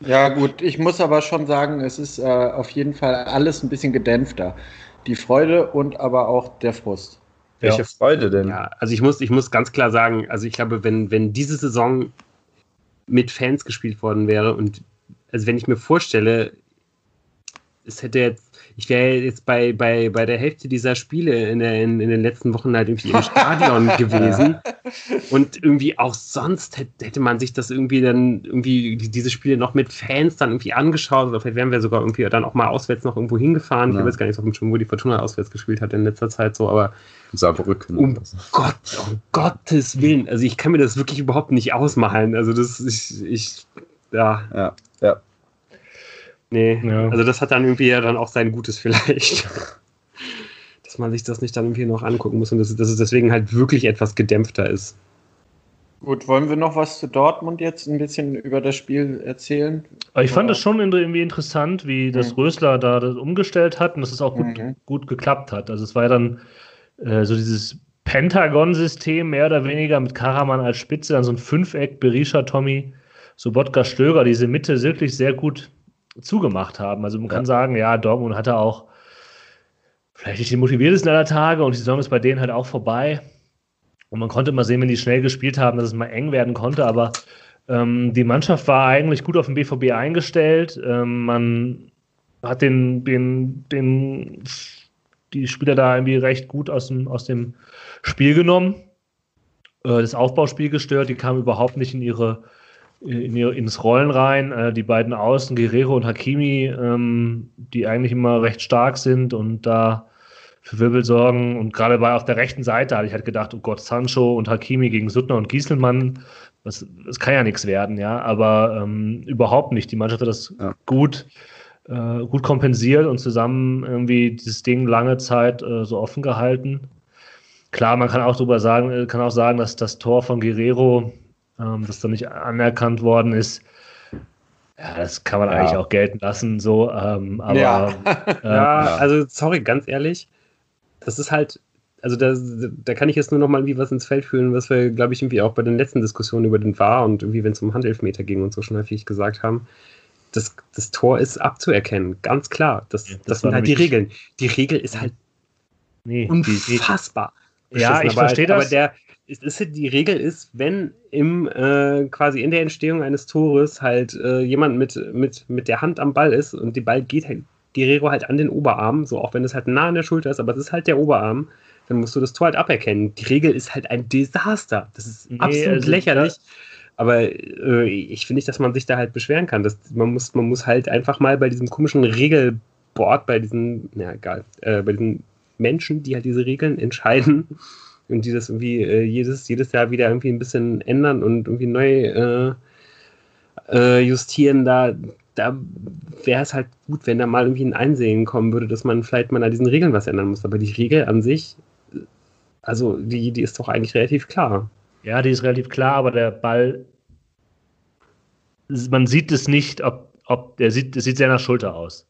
ja, gut, ich muss aber schon sagen, es ist äh, auf jeden Fall alles ein bisschen gedämpfter. Die Freude und aber auch der Frust. Welche ja. Freude denn? Ja, also ich muss, ich muss ganz klar sagen, also ich glaube, wenn, wenn diese Saison mit Fans gespielt worden wäre und also wenn ich mir vorstelle, es hätte jetzt ich wäre jetzt bei, bei, bei der Hälfte dieser Spiele in, der, in, in den letzten Wochen halt irgendwie im Stadion gewesen. Und irgendwie auch sonst hätte, hätte man sich das irgendwie dann irgendwie diese Spiele noch mit Fans dann irgendwie angeschaut. Oder vielleicht wären wir sogar irgendwie dann auch mal auswärts noch irgendwo hingefahren. Ja. Ich weiß gar nicht, so, wo die Fortuna auswärts gespielt hat in letzter Zeit so, aber Saarbrücken. Um Gott, um Gottes Willen. Also ich kann mir das wirklich überhaupt nicht ausmalen. Also das, ich, ich ja. Ja, ja. Nee, ja. also das hat dann irgendwie ja dann auch sein Gutes vielleicht. dass man sich das nicht dann irgendwie noch angucken muss und dass, dass es deswegen halt wirklich etwas gedämpfter ist. Gut, wollen wir noch was zu Dortmund jetzt ein bisschen über das Spiel erzählen? ich fand es schon irgendwie interessant, wie das mhm. Rösler da das umgestellt hat und dass es auch gut, mhm. gut geklappt hat. Also es war ja dann äh, so dieses Pentagon-System mehr oder weniger mit Karaman als Spitze, dann so ein Fünfeck, Berisha, Tommy, Sobotka, Stöger, diese Mitte wirklich sehr gut zugemacht haben. Also man ja. kann sagen, ja, Dortmund hatte auch vielleicht nicht die motiviertesten aller Tage und die Saison ist bei denen halt auch vorbei. Und man konnte mal sehen, wenn die schnell gespielt haben, dass es mal eng werden konnte, aber ähm, die Mannschaft war eigentlich gut auf den BVB eingestellt. Ähm, man hat den, den, den, die Spieler da irgendwie recht gut aus dem, aus dem Spiel genommen. Äh, das Aufbauspiel gestört, die kamen überhaupt nicht in ihre in ihr, ins Rollen rein. Äh, die beiden Außen, Guerrero und Hakimi, ähm, die eigentlich immer recht stark sind und da für Wirbel sorgen. Und gerade bei auf der rechten Seite hatte ich halt gedacht, oh Gott, Sancho und Hakimi gegen Suttner und Gieselmann, das, das kann ja nichts werden, ja. Aber ähm, überhaupt nicht. Die Mannschaft hat das ja. gut, äh, gut kompensiert und zusammen irgendwie dieses Ding lange Zeit äh, so offen gehalten. Klar, man kann auch darüber sagen, äh, kann auch sagen, dass das Tor von Guerrero, ähm, das dann nicht anerkannt worden ist, ja, das kann man ja. eigentlich auch gelten lassen, so. Ähm, aber ja. Äh, ja, also sorry, ganz ehrlich, das ist halt, also da, da kann ich jetzt nur noch mal irgendwie was ins Feld führen, was wir, glaube ich, irgendwie auch bei den letzten Diskussionen über den War und irgendwie, wenn es um Handelfmeter ging und so schon häufig gesagt haben. Das, das Tor ist abzuerkennen, ganz klar. Das, ja, das, das sind halt die Regeln. Die Regel ist halt nee, unfassbar. Die, ja, ich verstehe das. Aber der, ist, ist, die Regel ist, wenn im äh, quasi in der Entstehung eines Tores halt äh, jemand mit, mit, mit der Hand am Ball ist und die Ball geht halt Guerrero halt an den Oberarm, so auch wenn es halt nah an der Schulter ist, aber es ist halt der Oberarm, dann musst du das Tor halt aberkennen. Die Regel ist halt ein Desaster. Das ist nee, absolut also lächerlich. Aber äh, ich finde nicht, dass man sich da halt beschweren kann. Das, man, muss, man muss halt einfach mal bei diesem komischen Regelboard, bei diesen, na egal, äh, bei diesen Menschen, die halt diese Regeln entscheiden und die das irgendwie äh, jedes, jedes Jahr wieder irgendwie ein bisschen ändern und irgendwie neu äh, äh, justieren, da, da wäre es halt gut, wenn da mal irgendwie ein Einsehen kommen würde, dass man vielleicht mal an diesen Regeln was ändern muss. Aber die Regel an sich, also die, die ist doch eigentlich relativ klar. Ja, die ist relativ klar, aber der Ball, man sieht es nicht, ob, ob der sieht, es sieht sehr nach Schulter aus.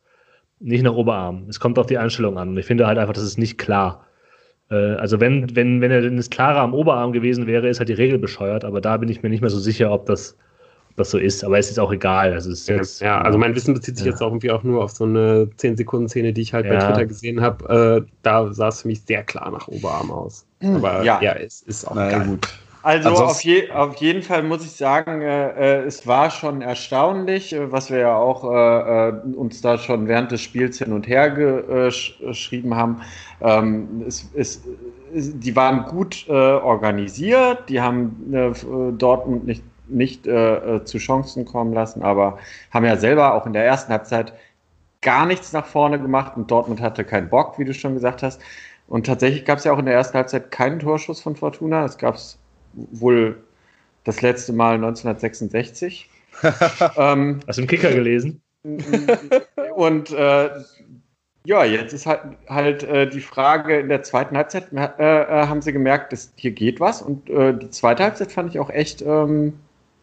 Nicht nach Oberarm. Es kommt auf die Einstellung an. Und ich finde halt einfach, das ist nicht klar. Äh, also wenn, wenn, wenn er denn das klarer am Oberarm gewesen wäre, ist halt die Regel bescheuert, aber da bin ich mir nicht mehr so sicher, ob das das so ist, aber es ist auch egal. Also es ja, jetzt, ja, also mein Wissen bezieht sich ja. jetzt auch irgendwie auch nur auf so eine 10-Sekunden-Szene, die ich halt ja. bei Twitter gesehen habe. Äh, da sah es für mich sehr klar nach Oberarm aus. Hm. Aber ja, ja es ist auch Na, geil. gut. Also auf, je, auf, jeden Fall muss ich sagen, äh, äh, es war schon erstaunlich, äh, was wir ja auch äh, äh uns da schon während des Spiels hin und her geschrieben haben. Ähm, es, es, die waren gut äh, organisiert, die haben Dortmund nicht nicht zu Chancen kommen lassen, aber haben ja selber auch in der ersten Halbzeit gar nichts nach vorne gemacht und Dortmund hatte keinen Bock, wie du schon gesagt hast. Und tatsächlich gab es ja auch in der ersten Halbzeit keinen Torschuss von Fortuna. Es gab es wohl das letzte Mal 1966. ähm, Hast du im Kicker gelesen? Und äh, ja, jetzt ist halt, halt äh, die Frage, in der zweiten Halbzeit äh, äh haben sie gemerkt, dass hier geht was. Und äh, die zweite Halbzeit fand ich auch echt ähm,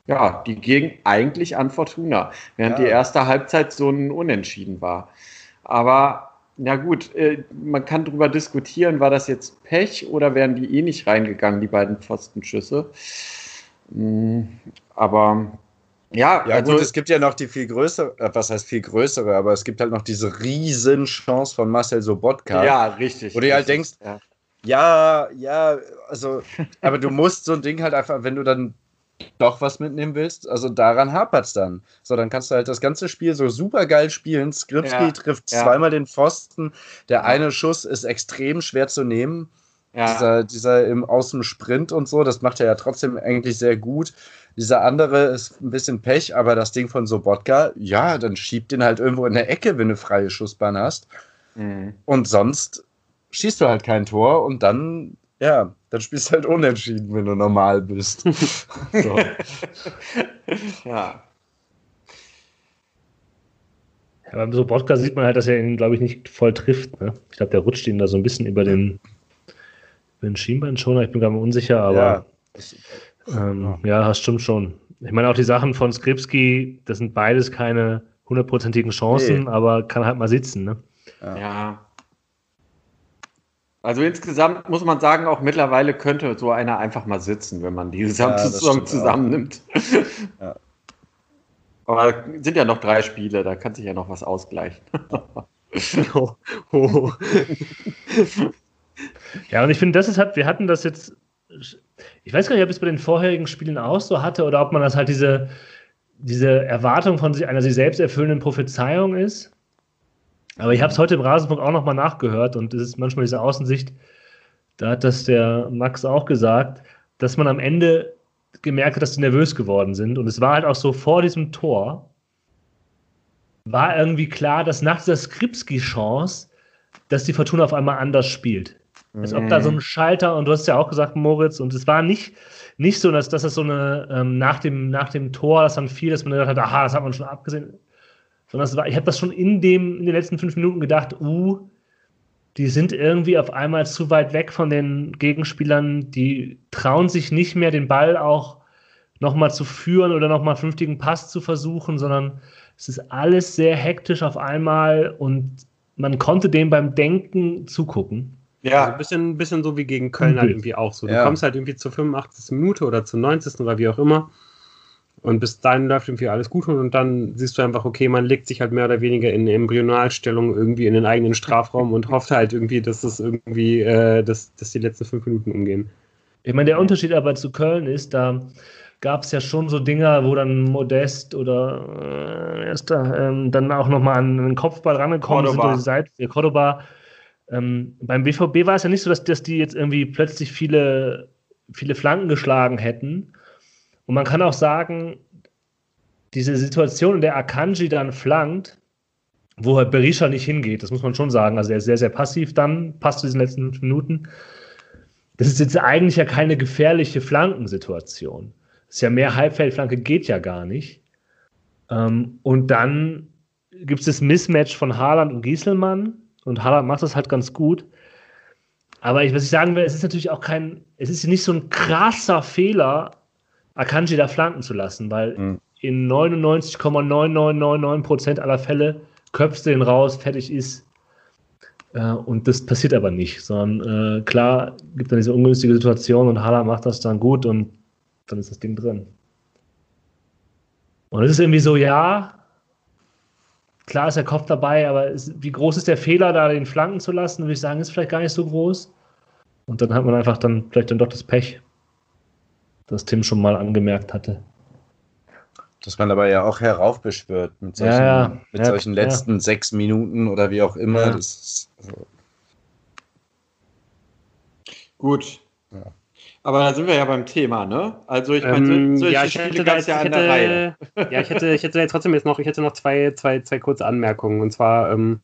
ja, die ging eigentlich an Fortuna, während ja. die erste Halbzeit so ein Unentschieden war. Aber na gut, äh, man kann darüber diskutieren, war das jetzt Pech oder wären die eh nicht reingegangen, die beiden Pfostenschüsse? Hm, aber ja, ja also, gut, es gibt ja noch die viel größere, äh, was heißt viel größere, aber es gibt halt noch diese riesen Chance von Marcel Sobotka. Ja, richtig. Wo du halt denkst, ja. ja, ja, also, aber du musst so ein Ding halt einfach, wenn du dann doch was mitnehmen willst, also daran hapert es dann. So, dann kannst du halt das ganze Spiel so super geil spielen. Skripski ja, trifft ja. zweimal den Pfosten. Der ja. eine Schuss ist extrem schwer zu nehmen. Dieser, dieser im Außensprint und so, das macht er ja trotzdem eigentlich sehr gut. Dieser andere ist ein bisschen Pech, aber das Ding von Sobotka, ja, dann schiebt den halt irgendwo in der Ecke, wenn du freie Schussbahn hast. Mhm. Und sonst schießt du halt kein Tor und dann ja, dann spielst du halt unentschieden, wenn du normal bist. so. ja. Ja, beim Sobotka sieht man halt, dass er ihn, glaube ich, nicht voll trifft. Ne? Ich glaube, der rutscht ihn da so ein bisschen über den, über den Schienbeinschoner. Ich bin gar mal unsicher, aber ja, ähm, ja, das stimmt schon. Ich meine, auch die Sachen von Skripski, das sind beides keine hundertprozentigen Chancen, nee. aber kann halt mal sitzen. Ne? Ja. ja. Also insgesamt muss man sagen, auch mittlerweile könnte so einer einfach mal sitzen, wenn man die gesamte ja, Saison zusammennimmt. Ja. Aber sind ja noch drei Spiele, da kann sich ja noch was ausgleichen. oh, oh. ja, und ich finde, das ist halt, wir hatten das jetzt, ich weiß gar nicht, ob es bei den vorherigen Spielen auch so hatte oder ob man das halt diese, diese Erwartung von einer sich selbst erfüllenden Prophezeiung ist. Aber ich habe es heute im Rasenfunk auch nochmal nachgehört und es ist manchmal diese Außensicht, da hat das der Max auch gesagt, dass man am Ende gemerkt hat, dass sie nervös geworden sind. Und es war halt auch so vor diesem Tor, war irgendwie klar, dass nach dieser Skripski-Chance, dass die Fortuna auf einmal anders spielt. Als ob da so ein mhm. Schalter, und du hast ja auch gesagt, Moritz, und es war nicht, nicht so, dass, dass das so eine, ähm, nach, dem, nach dem Tor, das dann fiel, dass man gedacht hat, aha, das hat man schon abgesehen sondern war, ich habe das schon in, dem, in den letzten fünf Minuten gedacht, uh, die sind irgendwie auf einmal zu weit weg von den Gegenspielern, die trauen sich nicht mehr, den Ball auch nochmal zu führen oder nochmal einen vernünftigen Pass zu versuchen, sondern es ist alles sehr hektisch auf einmal und man konnte dem beim Denken zugucken. Ja, also ein bisschen, bisschen so wie gegen Köln halt irgendwie auch so. Du ja. kommst halt irgendwie zur 85. Minute oder zur 90. oder wie auch immer und bis dahin läuft irgendwie alles gut und dann siehst du einfach, okay, man legt sich halt mehr oder weniger in Embryonalstellung irgendwie in den eigenen Strafraum und hofft halt irgendwie, dass es irgendwie, äh, dass, dass die letzten fünf Minuten umgehen. Ich meine, der Unterschied aber zu Köln ist, da gab es ja schon so Dinger, wo dann Modest oder äh, ist da, ähm, dann auch nochmal an den Kopfball rangekommen Cordoba. sind durch die Seite, der Cordoba. Ähm, beim BVB war es ja nicht so, dass, dass die jetzt irgendwie plötzlich viele, viele Flanken geschlagen hätten, und man kann auch sagen, diese Situation, in der Akanji dann flankt, wo halt Berisha nicht hingeht, das muss man schon sagen. Also er ist sehr, sehr passiv dann, passt zu diesen letzten Minuten. Das ist jetzt eigentlich ja keine gefährliche Flankensituation. Das ist ja mehr Halbfeldflanke, geht ja gar nicht. Ähm, und dann gibt es das Mismatch von Haaland und Gieselmann. Und Haaland macht das halt ganz gut. Aber ich, was ich sagen will, es ist natürlich auch kein, es ist nicht so ein krasser Fehler, Akanji da flanken zu lassen, weil mhm. in 99,9999% aller Fälle köpfst du den raus, fertig ist. Äh, und das passiert aber nicht, sondern äh, klar gibt dann diese ungünstige Situation und Hala macht das dann gut und dann ist das Ding drin. Und es ist irgendwie so, ja, klar ist der Kopf dabei, aber ist, wie groß ist der Fehler, da den flanken zu lassen? Würde ich sagen, ist vielleicht gar nicht so groß. Und dann hat man einfach dann vielleicht dann doch das Pech das Tim schon mal angemerkt hatte. Dass man aber ja auch heraufbeschwört mit solchen, ja, ja. Mit ja, solchen letzten sechs Minuten oder wie auch immer. Das ist, also Gut. Aber da sind wir ja beim Thema, ne? Also ich meine, ähm, solche ja, ich Spiele gab es ja an der Reihe. Ja, ich hätte, ich hätte jetzt trotzdem jetzt noch, ich hätte noch zwei, zwei, zwei kurze Anmerkungen. Und zwar, ähm,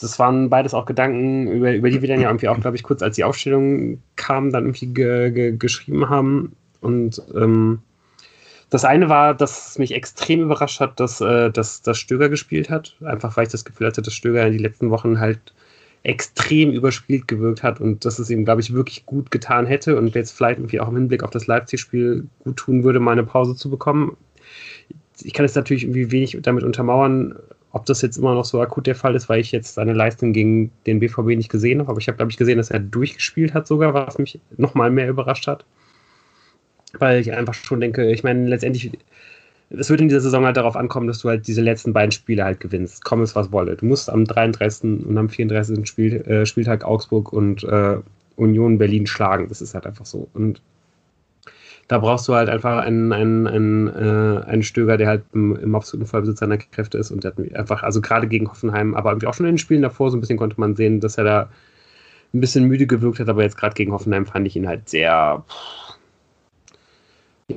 das waren beides auch Gedanken, über, über die wir dann ja irgendwie auch, glaube ich, kurz als die Aufstellung kam, dann irgendwie ge, ge, geschrieben haben. Und ähm, das eine war, dass es mich extrem überrascht hat, dass, äh, dass, dass Stöger gespielt hat. Einfach weil ich das Gefühl hatte, dass Stöger in den letzten Wochen halt extrem überspielt gewirkt hat und dass es ihm, glaube ich, wirklich gut getan hätte und jetzt vielleicht irgendwie auch im Hinblick auf das Leipzig-Spiel gut tun würde, mal eine Pause zu bekommen. Ich kann es natürlich irgendwie wenig damit untermauern, ob das jetzt immer noch so akut der Fall ist, weil ich jetzt seine Leistung gegen den BVB nicht gesehen habe. Aber ich habe, glaube ich, gesehen, dass er durchgespielt hat sogar, was mich nochmal mehr überrascht hat. Weil ich einfach schon denke, ich meine, letztendlich, es wird in dieser Saison halt darauf ankommen, dass du halt diese letzten beiden Spiele halt gewinnst. Komm es, was wolle. Du musst am 33. und am 34. Spiel, äh, Spieltag Augsburg und äh, Union Berlin schlagen. Das ist halt einfach so. Und da brauchst du halt einfach einen, einen, einen, äh, einen Stöger, der halt im, im absoluten Vollbesitz seiner Kräfte ist und der hat einfach, also gerade gegen Hoffenheim, aber auch schon in den Spielen davor so ein bisschen konnte man sehen, dass er da ein bisschen müde gewirkt hat, aber jetzt gerade gegen Hoffenheim fand ich ihn halt sehr,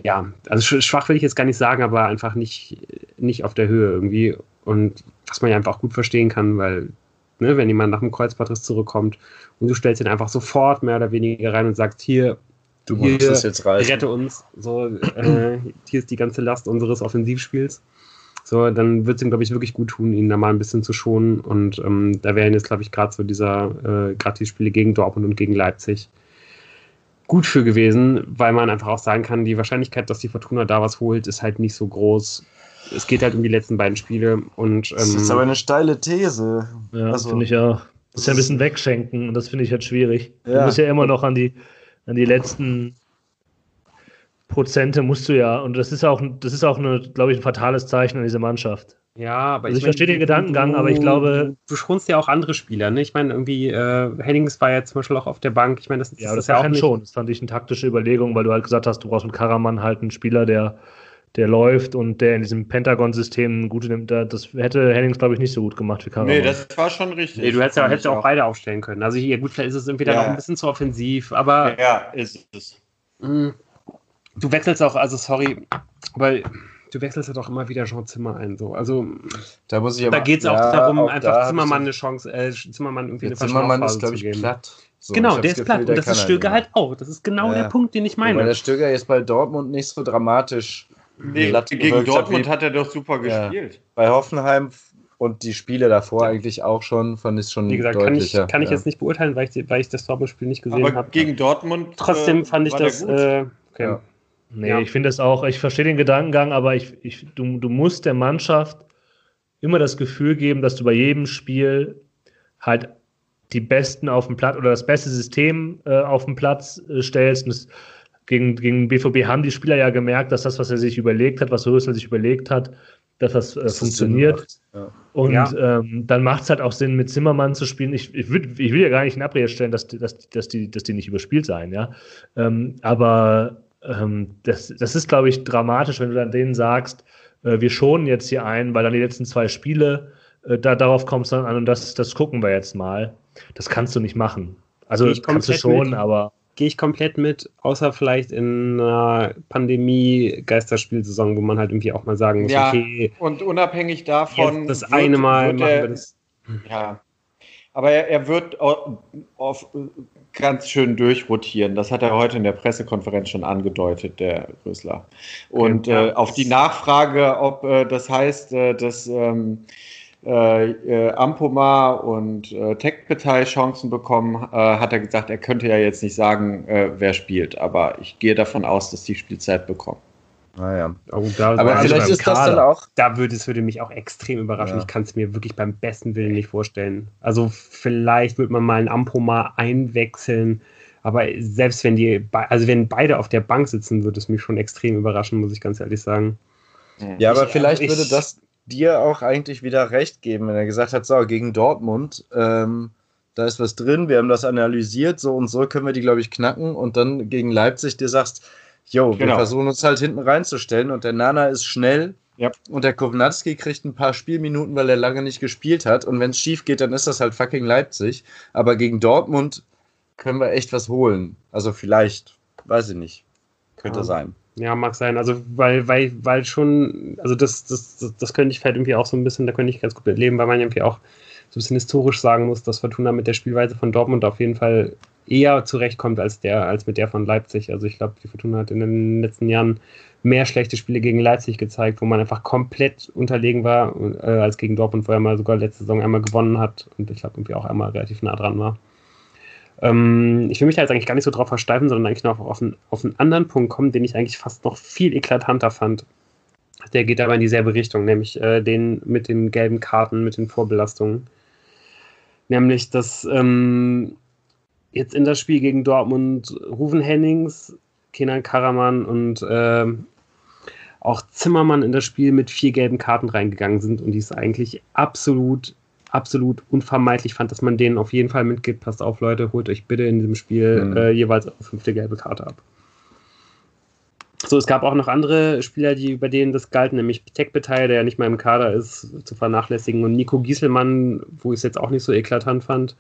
ja, also schwach will ich jetzt gar nicht sagen, aber einfach nicht, nicht auf der Höhe irgendwie. Und was man ja einfach auch gut verstehen kann, weil, ne, wenn jemand nach dem Kreuzbandriss zurückkommt und du stellst ihn einfach sofort mehr oder weniger rein und sagst, hier, du musst es jetzt reichen. rette uns, so, äh, hier ist die ganze Last unseres Offensivspiels. So, dann wird es ihm, glaube ich, wirklich gut tun, ihn da mal ein bisschen zu schonen. Und ähm, da wären jetzt, glaube ich, gerade so dieser, äh, gerade die Spiele gegen Dortmund und gegen Leipzig gut für gewesen, weil man einfach auch sagen kann, die Wahrscheinlichkeit, dass die Fortuna da was holt, ist halt nicht so groß. Es geht halt um die letzten beiden Spiele und ähm, Das ist aber eine steile These. Ja, Also- finde ich auch. Das ist ja ein bisschen wegschenken und das finde ich halt schwierig. Du Ja. musst ja immer noch an die, an die letzten Prozente musst du ja. Und das ist auch, das ist auch, eine, glaube ich, ein fatales Zeichen an diese Mannschaft. Ja, aber Also ich meine, verstehe den Gedankengang, du- aber ich glaube- Du schonst ja auch andere Spieler, ne? Ich meine, irgendwie, äh, Hennings war ja zum Beispiel auch auf der Bank. Ich meine, das, Ja, aber das ist ja auch nicht. schon. Das fand ich eine taktische Überlegung, weil du halt gesagt hast, du brauchst mit Karaman halt einen Spieler, der, der läuft und der in diesem Pentagon-System gute nimmt. Da- Das hätte Hennings, glaube ich, nicht so gut gemacht wie Karaman. Nee, das war schon richtig. Nee, du hättest ja, hättest ja ich auch beide aufstellen können. Also hier, gut, vielleicht ist es irgendwie dann Ja. auch ein bisschen zu offensiv, aber Ja, ist es. mh, du wechselst auch, also sorry, weil du wechselst ja doch immer wieder Jean Zimmer ein. So. Also Da muss ich aber, da geht es auch ja, darum, auch da einfach hab Zimmermann eine Chance, äh, Zimmermann irgendwie eine Zimmermann ist, glaube ich, platt. So, genau, der das ist platt Gefühl, und der das ist halt Stöger halt auch. Das ist genau Ja. der Punkt, den ich mehr. Weil meine. der Stöger jetzt bei Dortmund nicht so dramatisch Nee, platt gegen hat Dortmund hat er doch super Ja. gespielt. bei Hoffenheim und die Spiele davor eigentlich auch schon, fand ich schon Wie gesagt, kann ich, deutlicher. kann ich ja. jetzt nicht beurteilen, weil ich, weil ich das Dortmund-Spiel nicht gesehen Aber habe. gegen Dortmund. Trotzdem äh, fand ich war der das. gut. Äh, okay. Nee, Ja. ich finde es auch, ich verstehe den Gedankengang, aber ich, ich, du, du musst der Mannschaft immer das Gefühl geben, dass du bei jedem Spiel halt die Besten auf dem Platz oder das beste System äh, auf dem Platz äh, stellst. Und das, gegen, gegen BVB haben die Spieler ja gemerkt, dass das, was er sich überlegt hat, was Rösler sich überlegt hat, dass das äh, Das funktioniert. Ja. Und Ja. ähm, dann macht es halt auch Sinn, mit Zimmermann zu spielen. Ich, ich, würd, ich will ja gar nicht in Abrede stellen, dass, die- dass, dass, die, dass die nicht überspielt seien, ja. Ähm, aber ähm, das, das ist, glaube ich, dramatisch, wenn du dann denen sagst, äh, wir schonen jetzt hier ein, weil dann die letzten zwei Spiele, äh, da, darauf kommst du dann an und das, das gucken wir jetzt mal. Das kannst du nicht machen. Also kannst du schon, mit. aber Gehe ich komplett mit, außer vielleicht in einer Pandemie-Geisterspielsaison, wo man halt irgendwie auch mal sagen muss, Ja. okay, Und unabhängig davon. jetzt das wird- eine Mal wird machen er, wir das. Ja. Aber er, er wird au- auf, ganz schön durchrotieren. Das hat er heute in der Pressekonferenz schon angedeutet, der Rösler. Und äh, auf die Nachfrage, ob äh, das heißt, äh, dass ähm, äh, äh, Ampoma und äh, Tekpetai Chancen bekommen, äh, hat er gesagt, er könnte ja jetzt nicht sagen, äh, wer spielt. Aber ich gehe davon aus, dass die Spielzeit bekommen. Naja. Oh, da, Aber also vielleicht ist das Kader, dann auch. Da würde es würde mich auch extrem überraschen. Ja. Ich kann es mir wirklich beim besten Willen nicht vorstellen. Also vielleicht wird man mal einen Ampoma einwechseln, aber selbst wenn die, also wenn beide auf der Bank sitzen, würde es mich schon extrem überraschen, muss ich ganz ehrlich sagen. Ja, aber Ich- vielleicht ich- würde das dir auch eigentlich wieder recht geben, wenn er gesagt hat, so, gegen Dortmund, ähm, da ist was drin, wir haben das analysiert, so und so können wir die, glaube ich, knacken und dann gegen Leipzig dir sagst, jo, wir Genau. versuchen uns halt hinten reinzustellen und der Nana ist schnell Ja. und der Kovnatski kriegt ein paar Spielminuten, weil er lange nicht gespielt hat und wenn es schief geht, dann ist das halt fucking Leipzig, aber gegen Dortmund können wir echt was holen. Also vielleicht, weiß ich nicht, könnte Ja. sein. Ja, mag sein. Also, weil, weil, weil schon, also das, das, das, das könnte ich vielleicht irgendwie auch so ein bisschen, da könnte ich ganz gut mit leben, weil man irgendwie auch so ein bisschen historisch sagen muss, dass Fortuna mit der Spielweise von Dortmund auf jeden Fall eher zurechtkommt als der, als mit der von Leipzig. Also ich glaube, die Fortuna hat in den letzten Jahren mehr schlechte Spiele gegen Leipzig gezeigt, wo man einfach komplett unterlegen war, äh, als gegen Dortmund, wo er mal sogar letzte Saison einmal gewonnen hat und ich glaube irgendwie auch einmal relativ nah dran war. Ähm, ich will mich da jetzt eigentlich gar nicht so drauf versteifen, sondern eigentlich noch auf einen, auf einen anderen Punkt kommen, den ich eigentlich fast noch viel eklatanter fand. Der geht aber in dieselbe Richtung, nämlich äh, den mit den gelben Karten, mit den Vorbelastungen. Nämlich, dass ähm, jetzt in das Spiel gegen Dortmund Rufen Hennings, Kenan Karaman und ähm, auch Zimmermann in das Spiel mit vier gelben Karten reingegangen sind und die es eigentlich absolut, absolut unvermeidlich fand, dass man denen auf jeden Fall mitgibt. Passt auf, Leute, holt euch bitte in diesem Spiel Mhm. äh, jeweils eine fünfte gelbe Karte ab. So, es gab auch noch andere Spieler, die bei denen das galt, nämlich Tekbeteil, der ja nicht mal im Kader ist, zu vernachlässigen, und Nico Gieselmann, wo ich es jetzt auch nicht so eklatant fand.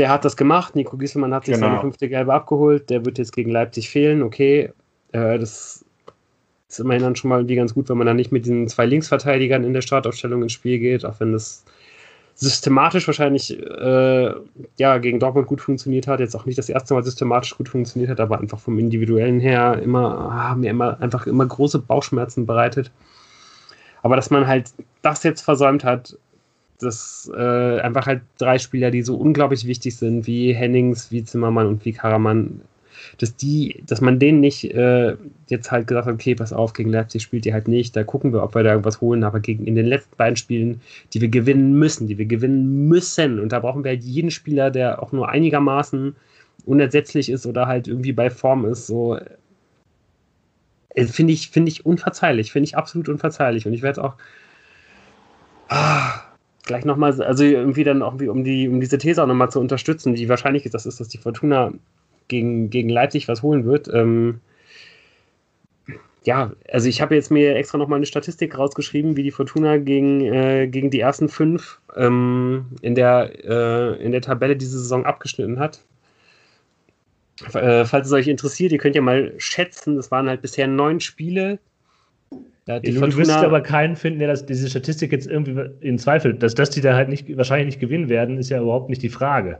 Der hat das gemacht. Nico Gieselmann hat sich Genau. seine fünfte Gelbe abgeholt. Der wird jetzt gegen Leipzig fehlen. Okay, äh, das ist immerhin dann schon mal irgendwie ganz gut, wenn man dann nicht mit diesen zwei Linksverteidigern in der Startaufstellung ins Spiel geht, auch wenn das systematisch wahrscheinlich äh, ja, gegen Dortmund gut funktioniert hat. Jetzt auch nicht das erste Mal systematisch gut funktioniert hat, aber einfach vom Individuellen her immer, ah, mir immer einfach immer große Bauchschmerzen bereitet. Aber dass man halt das jetzt versäumt hat, dass äh, einfach halt drei Spieler, die so unglaublich wichtig sind, wie Hennings, wie Zimmermann und wie Karaman, dass die, dass man denen nicht äh, jetzt halt gesagt hat, okay, pass auf, gegen Leipzig spielt ihr halt nicht, da gucken wir, ob wir da irgendwas holen, aber gegen in den letzten beiden Spielen, die wir gewinnen müssen, die wir gewinnen müssen, und da brauchen wir halt jeden Spieler, der auch nur einigermaßen unersetzlich ist oder halt irgendwie bei Form ist, so äh, finde ich, finde ich unverzeihlich, finde ich absolut unverzeihlich. Und ich werde auch ah, gleich nochmal, also irgendwie dann auch, um, die, um diese These auch nochmal zu unterstützen, wie wahrscheinlich das ist, dass die Fortuna gegen, gegen Leipzig was holen wird. Ähm, ja, also ich habe jetzt mir extra nochmal eine Statistik rausgeschrieben, wie die Fortuna gegen, äh, gegen die ersten fünf ähm, in, der, äh, in der Tabelle diese Saison abgeschnitten hat. Äh, falls es euch interessiert, ihr könnt ja mal schätzen, es waren halt bisher neun Spiele. Ja, du, Fortuna, du wirst aber keinen finden, der das, diese Statistik jetzt irgendwie in Zweifel, dass, dass die da halt nicht, wahrscheinlich nicht gewinnen werden, ist ja überhaupt nicht die Frage.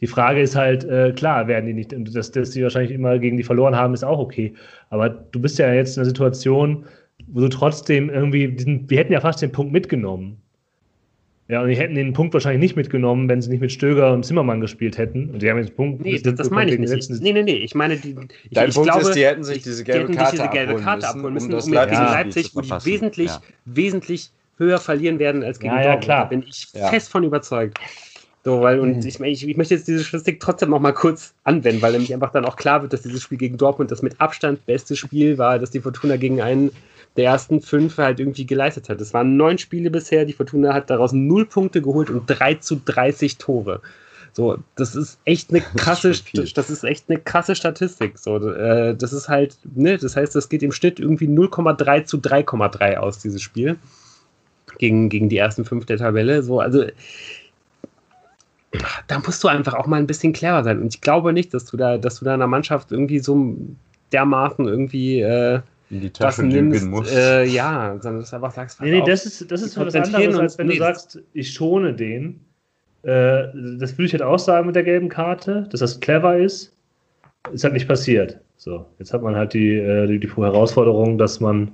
Die Frage ist halt, äh, klar, werden die nicht, und dass, dass die wahrscheinlich immer gegen die verloren haben, ist auch okay. Aber du bist ja jetzt in einer Situation, wo du trotzdem irgendwie, diesen, wir hätten ja fast den Punkt mitgenommen. Ja, und die hätten den Punkt wahrscheinlich nicht mitgenommen, wenn sie nicht mit Stöger und Zimmermann gespielt hätten. Und die haben jetzt den Punkt. Nee, das, das meine ich nicht. Nee, nee, nee. Ich meine, die, ich, Dein ich Punkt glaube, ist, die hätten sich diese gelbe Karte, diese gelbe Karte abholen müssen, um, um gegen Leipzig, wo die wesentlich, ja. wesentlich höher verlieren werden als gegen ja, Dortmund. Ja, klar. Da bin ich fest von überzeugt. So, weil, und mhm. ich, ich, ich möchte jetzt diese Statistik trotzdem noch mal kurz anwenden, weil nämlich einfach dann auch klar wird, dass dieses Spiel gegen Dortmund das mit Abstand beste Spiel war, dass die Fortuna gegen einen der ersten fünf halt irgendwie geleistet hat. Es waren neun Spiele bisher, die Fortuna hat daraus null Punkte geholt und 3 zu 30 Tore. So, das ist echt eine krasse, das, das ist echt eine krasse Statistik. So, äh, das ist halt, ne, das heißt, das geht im Schnitt irgendwie 0,3 zu 3,3 aus, dieses Spiel. Gegen, gegen die ersten fünf der Tabelle. So, also da musst du einfach auch mal ein bisschen clever sein. Und ich glaube nicht, dass du da, dass du da einer Mannschaft irgendwie so dermaßen irgendwie äh, in die Tasche lügen musst. Äh, ja, sondern dass du einfach sagst, nee, nee, das ist, das ist was anderes, als wenn nee, du sagst, ich schone den. Äh, das würde ich halt auch sagen mit der gelben Karte, dass das clever ist. Ist halt nicht passiert. So, jetzt hat man halt die, äh, die, die Herausforderung, dass man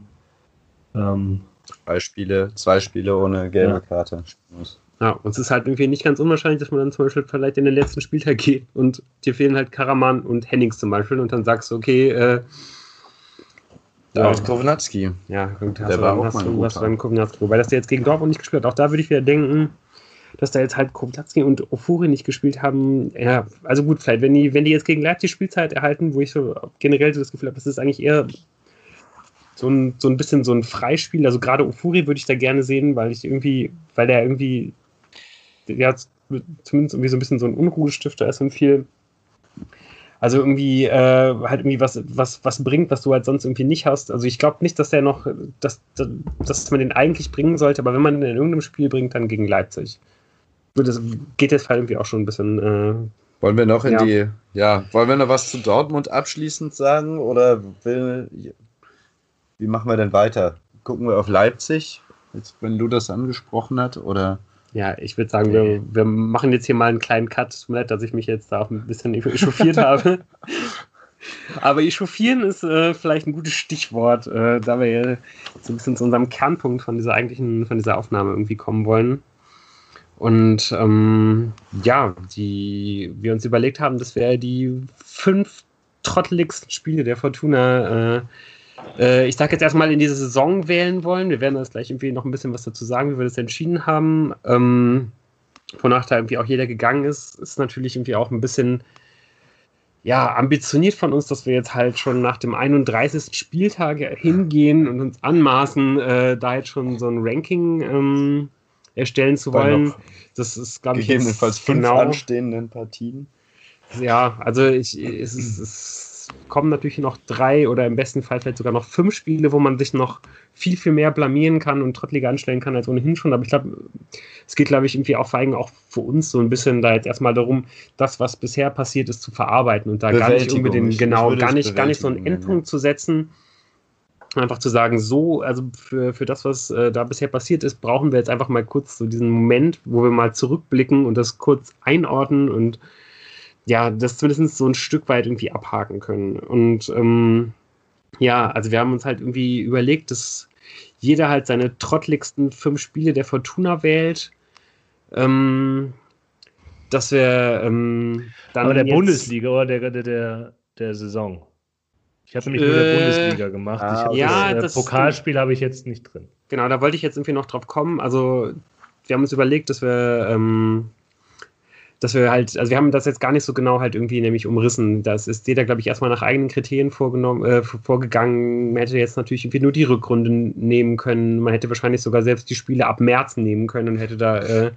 ähm, zwei Spiele, zwei Spiele ohne gelbe ja. Karte muss. Ja, und es ist halt irgendwie nicht ganz unwahrscheinlich, dass man dann zum Beispiel vielleicht in den letzten Spieltag geht und dir fehlen halt Karaman und Hennings zum Beispiel und dann sagst du, okay, äh, David Kownatski. Ja, gut, der war auch mal du, was beim Kownatski. Wobei das der jetzt gegen Dortmund nicht gespielt hat. Auch da würde ich wieder denken, dass da jetzt halt Kownatski und Ofuri nicht gespielt haben. Ja, also gut, vielleicht, wenn die, wenn die jetzt gegen Leipzig Spielzeit erhalten, wo ich so generell so das Gefühl habe, das ist eigentlich eher so ein, so ein bisschen so ein Freispiel. Also gerade Ofuri würde ich da gerne sehen, weil ich irgendwie, weil der irgendwie, ja, zumindest irgendwie so ein bisschen so ein Unruhestifter ist und viel also irgendwie äh, halt irgendwie was, was, was bringt, was du halt sonst irgendwie nicht hast. Also ich glaube nicht, dass der noch, dass, dass man den eigentlich bringen sollte, aber wenn man den in irgendeinem Spiel bringt, dann gegen Leipzig. Das geht jetzt halt irgendwie auch schon ein bisschen. Äh, wollen wir noch in ja. die, ja, wollen wir noch was zu Dortmund abschließend sagen oder will, wie machen wir denn weiter? Gucken wir auf Leipzig, jetzt, wenn du das angesprochen hast, oder? Ja, ich würde sagen, wir, wir machen jetzt hier mal einen kleinen Cut. Tut mir leid, dass ich mich jetzt da auch ein bisschen echauffiert habe. Aber echauffieren ist äh, vielleicht ein gutes Stichwort, äh, da wir ja so ein bisschen zu unserem Kernpunkt von dieser eigentlichen, von dieser Aufnahme irgendwie kommen wollen. Und ähm, ja, die wir uns überlegt haben, dass wir die fünf trotteligsten Spiele der Fortuna äh, äh, ich sage jetzt erstmal in diese Saison wählen wollen. Wir werden das gleich irgendwie noch ein bisschen was dazu sagen, wie wir das entschieden haben. Ähm, wonach da irgendwie auch jeder gegangen ist, ist natürlich irgendwie auch ein bisschen ja, ambitioniert von uns, dass wir jetzt halt schon nach dem 31. Spieltag hingehen und uns anmaßen, äh, da jetzt schon so ein Ranking ähm, erstellen zu wollen. Das ist, glaube ich, gegebenenfalls fünf genau, anstehenden Partien. Ja, also ich, es ist, es kommen natürlich noch drei oder im besten Fall vielleicht sogar noch fünf Spiele, wo man sich noch viel, viel mehr blamieren kann und trottliger anstellen kann als ohnehin schon. Aber ich glaube, es geht, glaube ich, irgendwie auch vor allem auch für uns so ein bisschen da jetzt erstmal darum, das, was bisher passiert ist, zu verarbeiten und da gar nicht unbedingt, genau, gar nicht, gar nicht so einen Endpunkt ja. zu setzen. Einfach zu sagen, so, also für, für das, was äh, da bisher passiert ist, brauchen wir jetzt einfach mal kurz so diesen Moment, wo wir mal zurückblicken und das kurz einordnen und ja, das zumindest so ein Stück weit irgendwie abhaken können. Und ähm, ja, also wir haben uns halt irgendwie überlegt, dass jeder halt seine trottligsten fünf Spiele der Fortuna wählt. Ähm, dass wir ähm, dann. Aber der Bundesliga oder der, der, der, der Saison? Ich habe nämlich äh, nur der Bundesliga gemacht. Ah, ja, das, das Pokalspiel habe ich jetzt nicht drin. Genau, da wollte ich jetzt irgendwie noch drauf kommen. Also, wir haben uns überlegt, dass wir, ähm, dass wir halt, also wir haben das jetzt gar nicht so genau halt irgendwie nämlich umrissen. Das ist jeder, glaube ich, erstmal nach eigenen Kriterien vorgenommen, äh, vorgegangen. Man hätte jetzt natürlich irgendwie nur die Rückrunde nehmen können. Man hätte wahrscheinlich sogar selbst die Spiele ab März nehmen können und hätte da äh,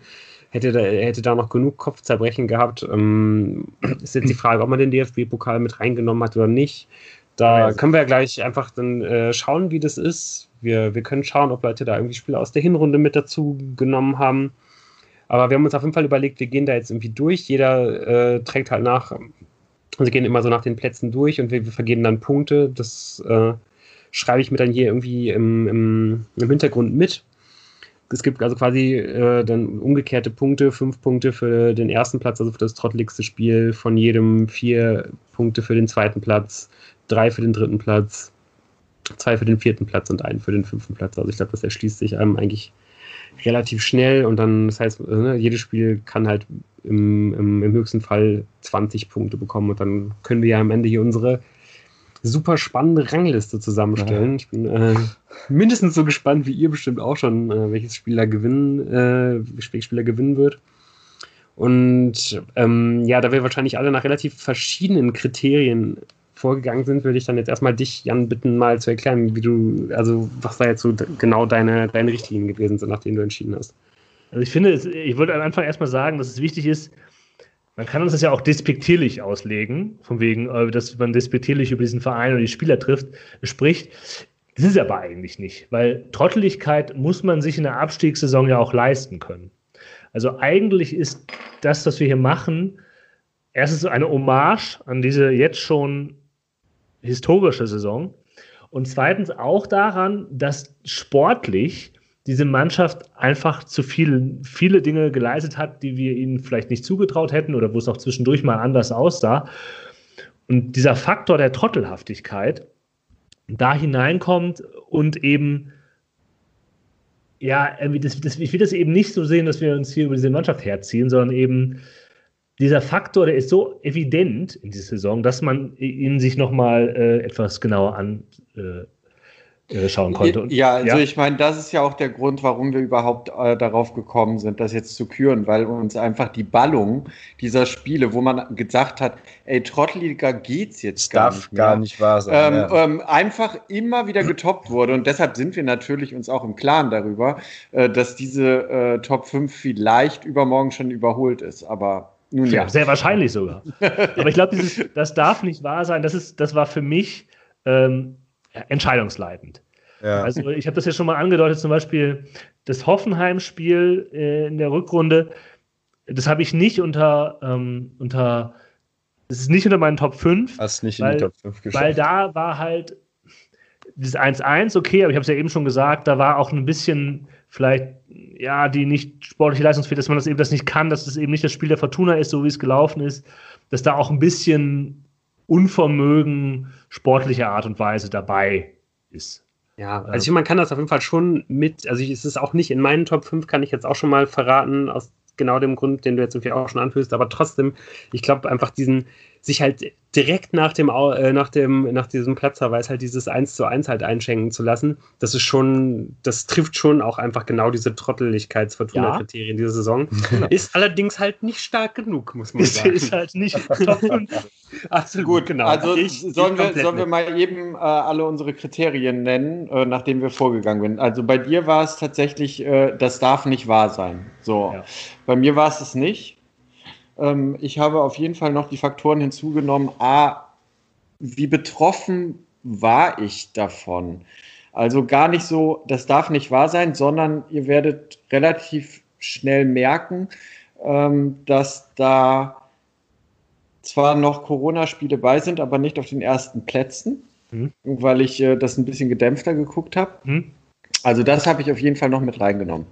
hätte da, hätte da noch genug Kopfzerbrechen gehabt. Ähm, ist jetzt die Frage, ob man den DFB-Pokal mit reingenommen hat oder nicht. Da können wir ja gleich einfach dann äh, schauen, wie das ist. Wir, wir können schauen, ob Leute da irgendwie Spiele aus der Hinrunde mit dazu genommen haben. Aber wir haben uns auf jeden Fall überlegt, wir gehen da jetzt irgendwie durch. Jeder äh, trägt halt nach, also gehen immer so nach den Plätzen durch und wir, wir vergeben dann Punkte. Das äh, schreibe ich mir dann hier irgendwie im, im, im Hintergrund mit es gibt also quasi äh, dann umgekehrte Punkte, fünf Punkte für den ersten Platz, also für das trottligste Spiel, von jedem vier Punkte für den zweiten Platz, drei für den dritten Platz, zwei für den vierten Platz und einen für den fünften Platz. Also ich glaube, das erschließt sich einem eigentlich relativ schnell und dann, das heißt, äh, ne, jedes Spiel kann halt im, im, im höchsten Fall 20 Punkte bekommen und dann können wir ja am Ende hier unsere super spannende Rangliste zusammenstellen. Ja. Ich bin äh, mindestens so gespannt wie ihr bestimmt auch schon, äh, welches Spieler gewinnen, äh, welches Spieler gewinnen wird. Und ähm, ja, da wir wahrscheinlich alle nach relativ verschiedenen Kriterien vorgegangen sind, würde ich dann jetzt erstmal dich, Jan, bitten, mal zu erklären, wie du, also was da jetzt so genau deine, deine Richtlinien gewesen sind, nach denen du entschieden hast. Also ich finde, ich wollte am Anfang erstmal sagen, dass es wichtig ist, man kann uns das ja auch despektierlich auslegen, von wegen, äh, dass man despektierlich über diesen Verein und die Spieler trifft, spricht. Das ist aber eigentlich nicht, weil Trotteligkeit muss man sich in der Abstiegssaison ja auch leisten können. Also eigentlich ist das, was wir hier machen, erstens eine Hommage an diese jetzt schon historische Saison und zweitens auch daran, dass sportlich diese Mannschaft einfach zu viel, viele Dinge geleistet hat, die wir ihnen vielleicht nicht zugetraut hätten oder wo es auch zwischendurch mal anders aussah. Und dieser Faktor der Trottelhaftigkeit da hineinkommt und eben, ja, das, das, ich will das eben nicht so sehen, dass wir uns hier über diese Mannschaft herziehen, sondern eben dieser Faktor, der ist so evident in dieser Saison, dass man ihn sich nochmal äh, etwas genauer an, äh, äh, konnte. Und, ja, also ja? ich meine, das ist ja auch der Grund, warum wir überhaupt äh, darauf gekommen sind, das jetzt zu küren, weil uns einfach die Ballung dieser Spiele, wo man gesagt hat, ey, Trottliga geht's jetzt das gar darf nicht mehr, gar nicht wahr sein. Ähm, ja. ähm, einfach immer wieder getoppt wurde und deshalb sind wir natürlich uns auch im Klaren darüber, äh, dass diese äh, Top 5 vielleicht übermorgen schon überholt ist, aber nun ja. ja. Sehr wahrscheinlich sogar. aber ich glaube, das darf nicht wahr sein. Das, ist, das war für mich ähm, entscheidungsleitend. Ja. Also ich habe das ja schon mal angedeutet, zum Beispiel das Hoffenheim-Spiel äh, in der Rückrunde, das habe ich nicht unter, ähm, unter, das ist nicht unter meinen Top 5. Hast nicht weil, in die Top 5 geschafft. Weil da war halt dieses 1-1 okay, aber ich habe es ja eben schon gesagt, da war auch ein bisschen vielleicht, ja, die nicht sportliche Leistungsfähigkeit, dass man das eben das nicht kann, dass es das eben nicht das Spiel der Fortuna ist, so wie es gelaufen ist, dass da auch ein bisschen Unvermögen sportlicher Art und Weise dabei ist. Ja, also ich, man kann das auf jeden Fall schon mit, also ich, es ist auch nicht in meinen Top 5, kann ich jetzt auch schon mal verraten, aus genau dem Grund, den du jetzt irgendwie auch schon anfühlst, aber trotzdem, ich glaube einfach diesen, sich halt direkt nach dem, äh, nach dem, nach diesem Platzverweis halt dieses 1 zu 1 halt einschenken zu lassen, das ist schon, das trifft schon auch einfach genau diese Trotteligkeitsvertuna-Kriterien ja. dieser Saison. Genau. Ist allerdings halt nicht stark genug, muss man sagen. Ist halt nicht Top 5. Absolut, Gut, genau. Also ich, sollen, wir, sollen wir mal eben äh, alle unsere Kriterien nennen, äh, nachdem wir vorgegangen sind. Also bei dir war es tatsächlich, äh, das darf nicht wahr sein. So. Ja. Bei mir war es es nicht. Ähm, ich habe auf jeden Fall noch die Faktoren hinzugenommen. A, wie betroffen war ich davon? Also gar nicht so, das darf nicht wahr sein, sondern ihr werdet relativ schnell merken, ähm, dass da zwar noch Corona-Spiele bei sind, aber nicht auf den ersten Plätzen, mhm. weil ich äh, das ein bisschen gedämpfter geguckt habe. Mhm. Also das habe ich auf jeden Fall noch mit reingenommen.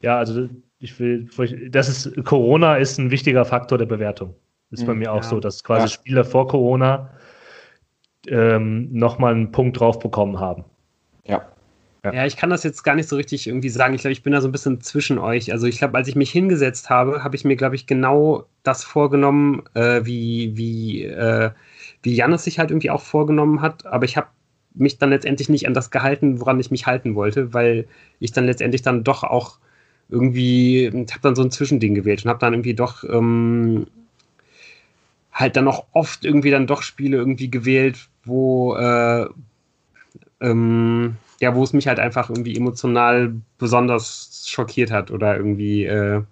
Ja, also ich will, das ist, Corona ist ein wichtiger Faktor der Bewertung. Ist bei hm, mir auch ja. so, dass quasi ja. Spieler vor Corona ähm, nochmal einen Punkt drauf bekommen haben. Ja. Ja. ja. ich kann das jetzt gar nicht so richtig irgendwie sagen. Ich glaube, ich bin da so ein bisschen zwischen euch. Also ich glaube, als ich mich hingesetzt habe, habe ich mir, glaube ich, genau das vorgenommen, äh, wie, wie, äh, wie Janis sich halt irgendwie auch vorgenommen hat. Aber ich habe mich dann letztendlich nicht an das gehalten, woran ich mich halten wollte, weil ich dann letztendlich dann doch auch irgendwie, habe dann so ein Zwischending gewählt und habe dann irgendwie doch ähm, halt dann auch oft irgendwie dann doch Spiele irgendwie gewählt, wo äh, ähm, ja, wo es mich halt einfach irgendwie emotional besonders schockiert hat oder irgendwie, äh,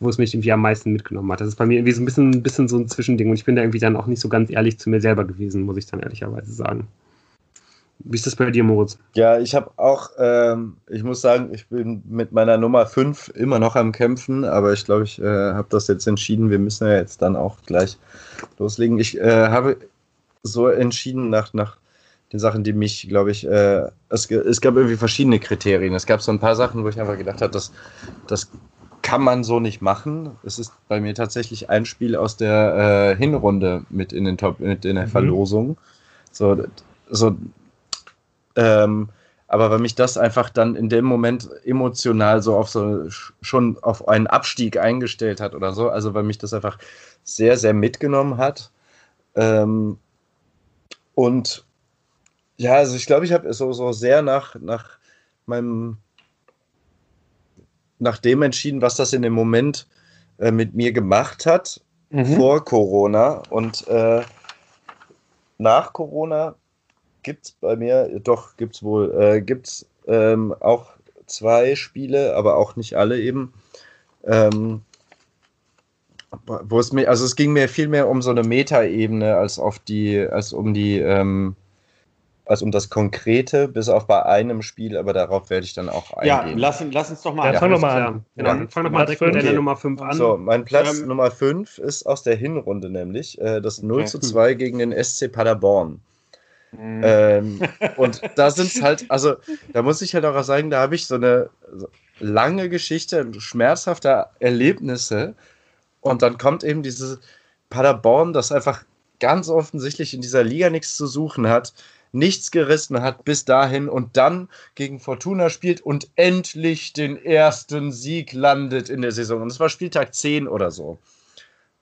wo es mich irgendwie am meisten mitgenommen hat. Das ist bei mir irgendwie so ein bisschen, ein bisschen so ein Zwischending und ich bin da irgendwie dann auch nicht so ganz ehrlich zu mir selber gewesen, muss ich dann ehrlicherweise sagen. Wie ist das bei dir, Moritz? Ja, ich habe auch, ähm, ich muss sagen, ich bin mit meiner Nummer 5 immer noch am Kämpfen, aber ich glaube, ich äh, habe das jetzt entschieden. Wir müssen ja jetzt dann auch gleich loslegen. Ich äh, habe so entschieden nach, nach den Sachen, die mich, glaube ich, äh, es, es gab irgendwie verschiedene Kriterien. Es gab so ein paar Sachen, wo ich einfach gedacht habe, das, das kann man so nicht machen. Es ist bei mir tatsächlich ein Spiel aus der äh, Hinrunde mit in den Top, mit in der mhm. Verlosung. So, so ähm, aber weil mich das einfach dann in dem Moment emotional so auf so schon auf einen Abstieg eingestellt hat oder so, also weil mich das einfach sehr, sehr mitgenommen hat. Ähm, und ja, also ich glaube, ich habe so, so sehr nach, nach meinem, nach dem entschieden, was das in dem Moment äh, mit mir gemacht hat mhm. vor Corona. Und äh, nach Corona gibt es bei mir, doch, gibt es wohl, äh, gibt es ähm, auch zwei Spiele, aber auch nicht alle eben. Ähm, wo es mir, also es ging mir viel mehr um so eine Metaebene als auf die, als um die ähm, als um das Konkrete, bis auf bei einem Spiel, aber darauf werde ich dann auch eingehen. Ja, lass, lass uns doch mal ja, Fang doch mal an. Genau, ja, fang doch mal direkt mit der Nummer 5 an. So, mein Platz ähm, Nummer 5 ist aus der Hinrunde nämlich äh, das 0 zu 2 gegen den SC Paderborn. Mhm. Ähm, und da sind es halt, also da muss ich halt auch sagen, da habe ich so eine lange Geschichte, schmerzhafter Erlebnisse und dann kommt eben dieses Paderborn, das einfach ganz offensichtlich in dieser Liga nichts zu suchen hat, nichts gerissen hat bis dahin und dann gegen Fortuna spielt und endlich den ersten Sieg landet in der Saison. Und es war Spieltag 10 oder so.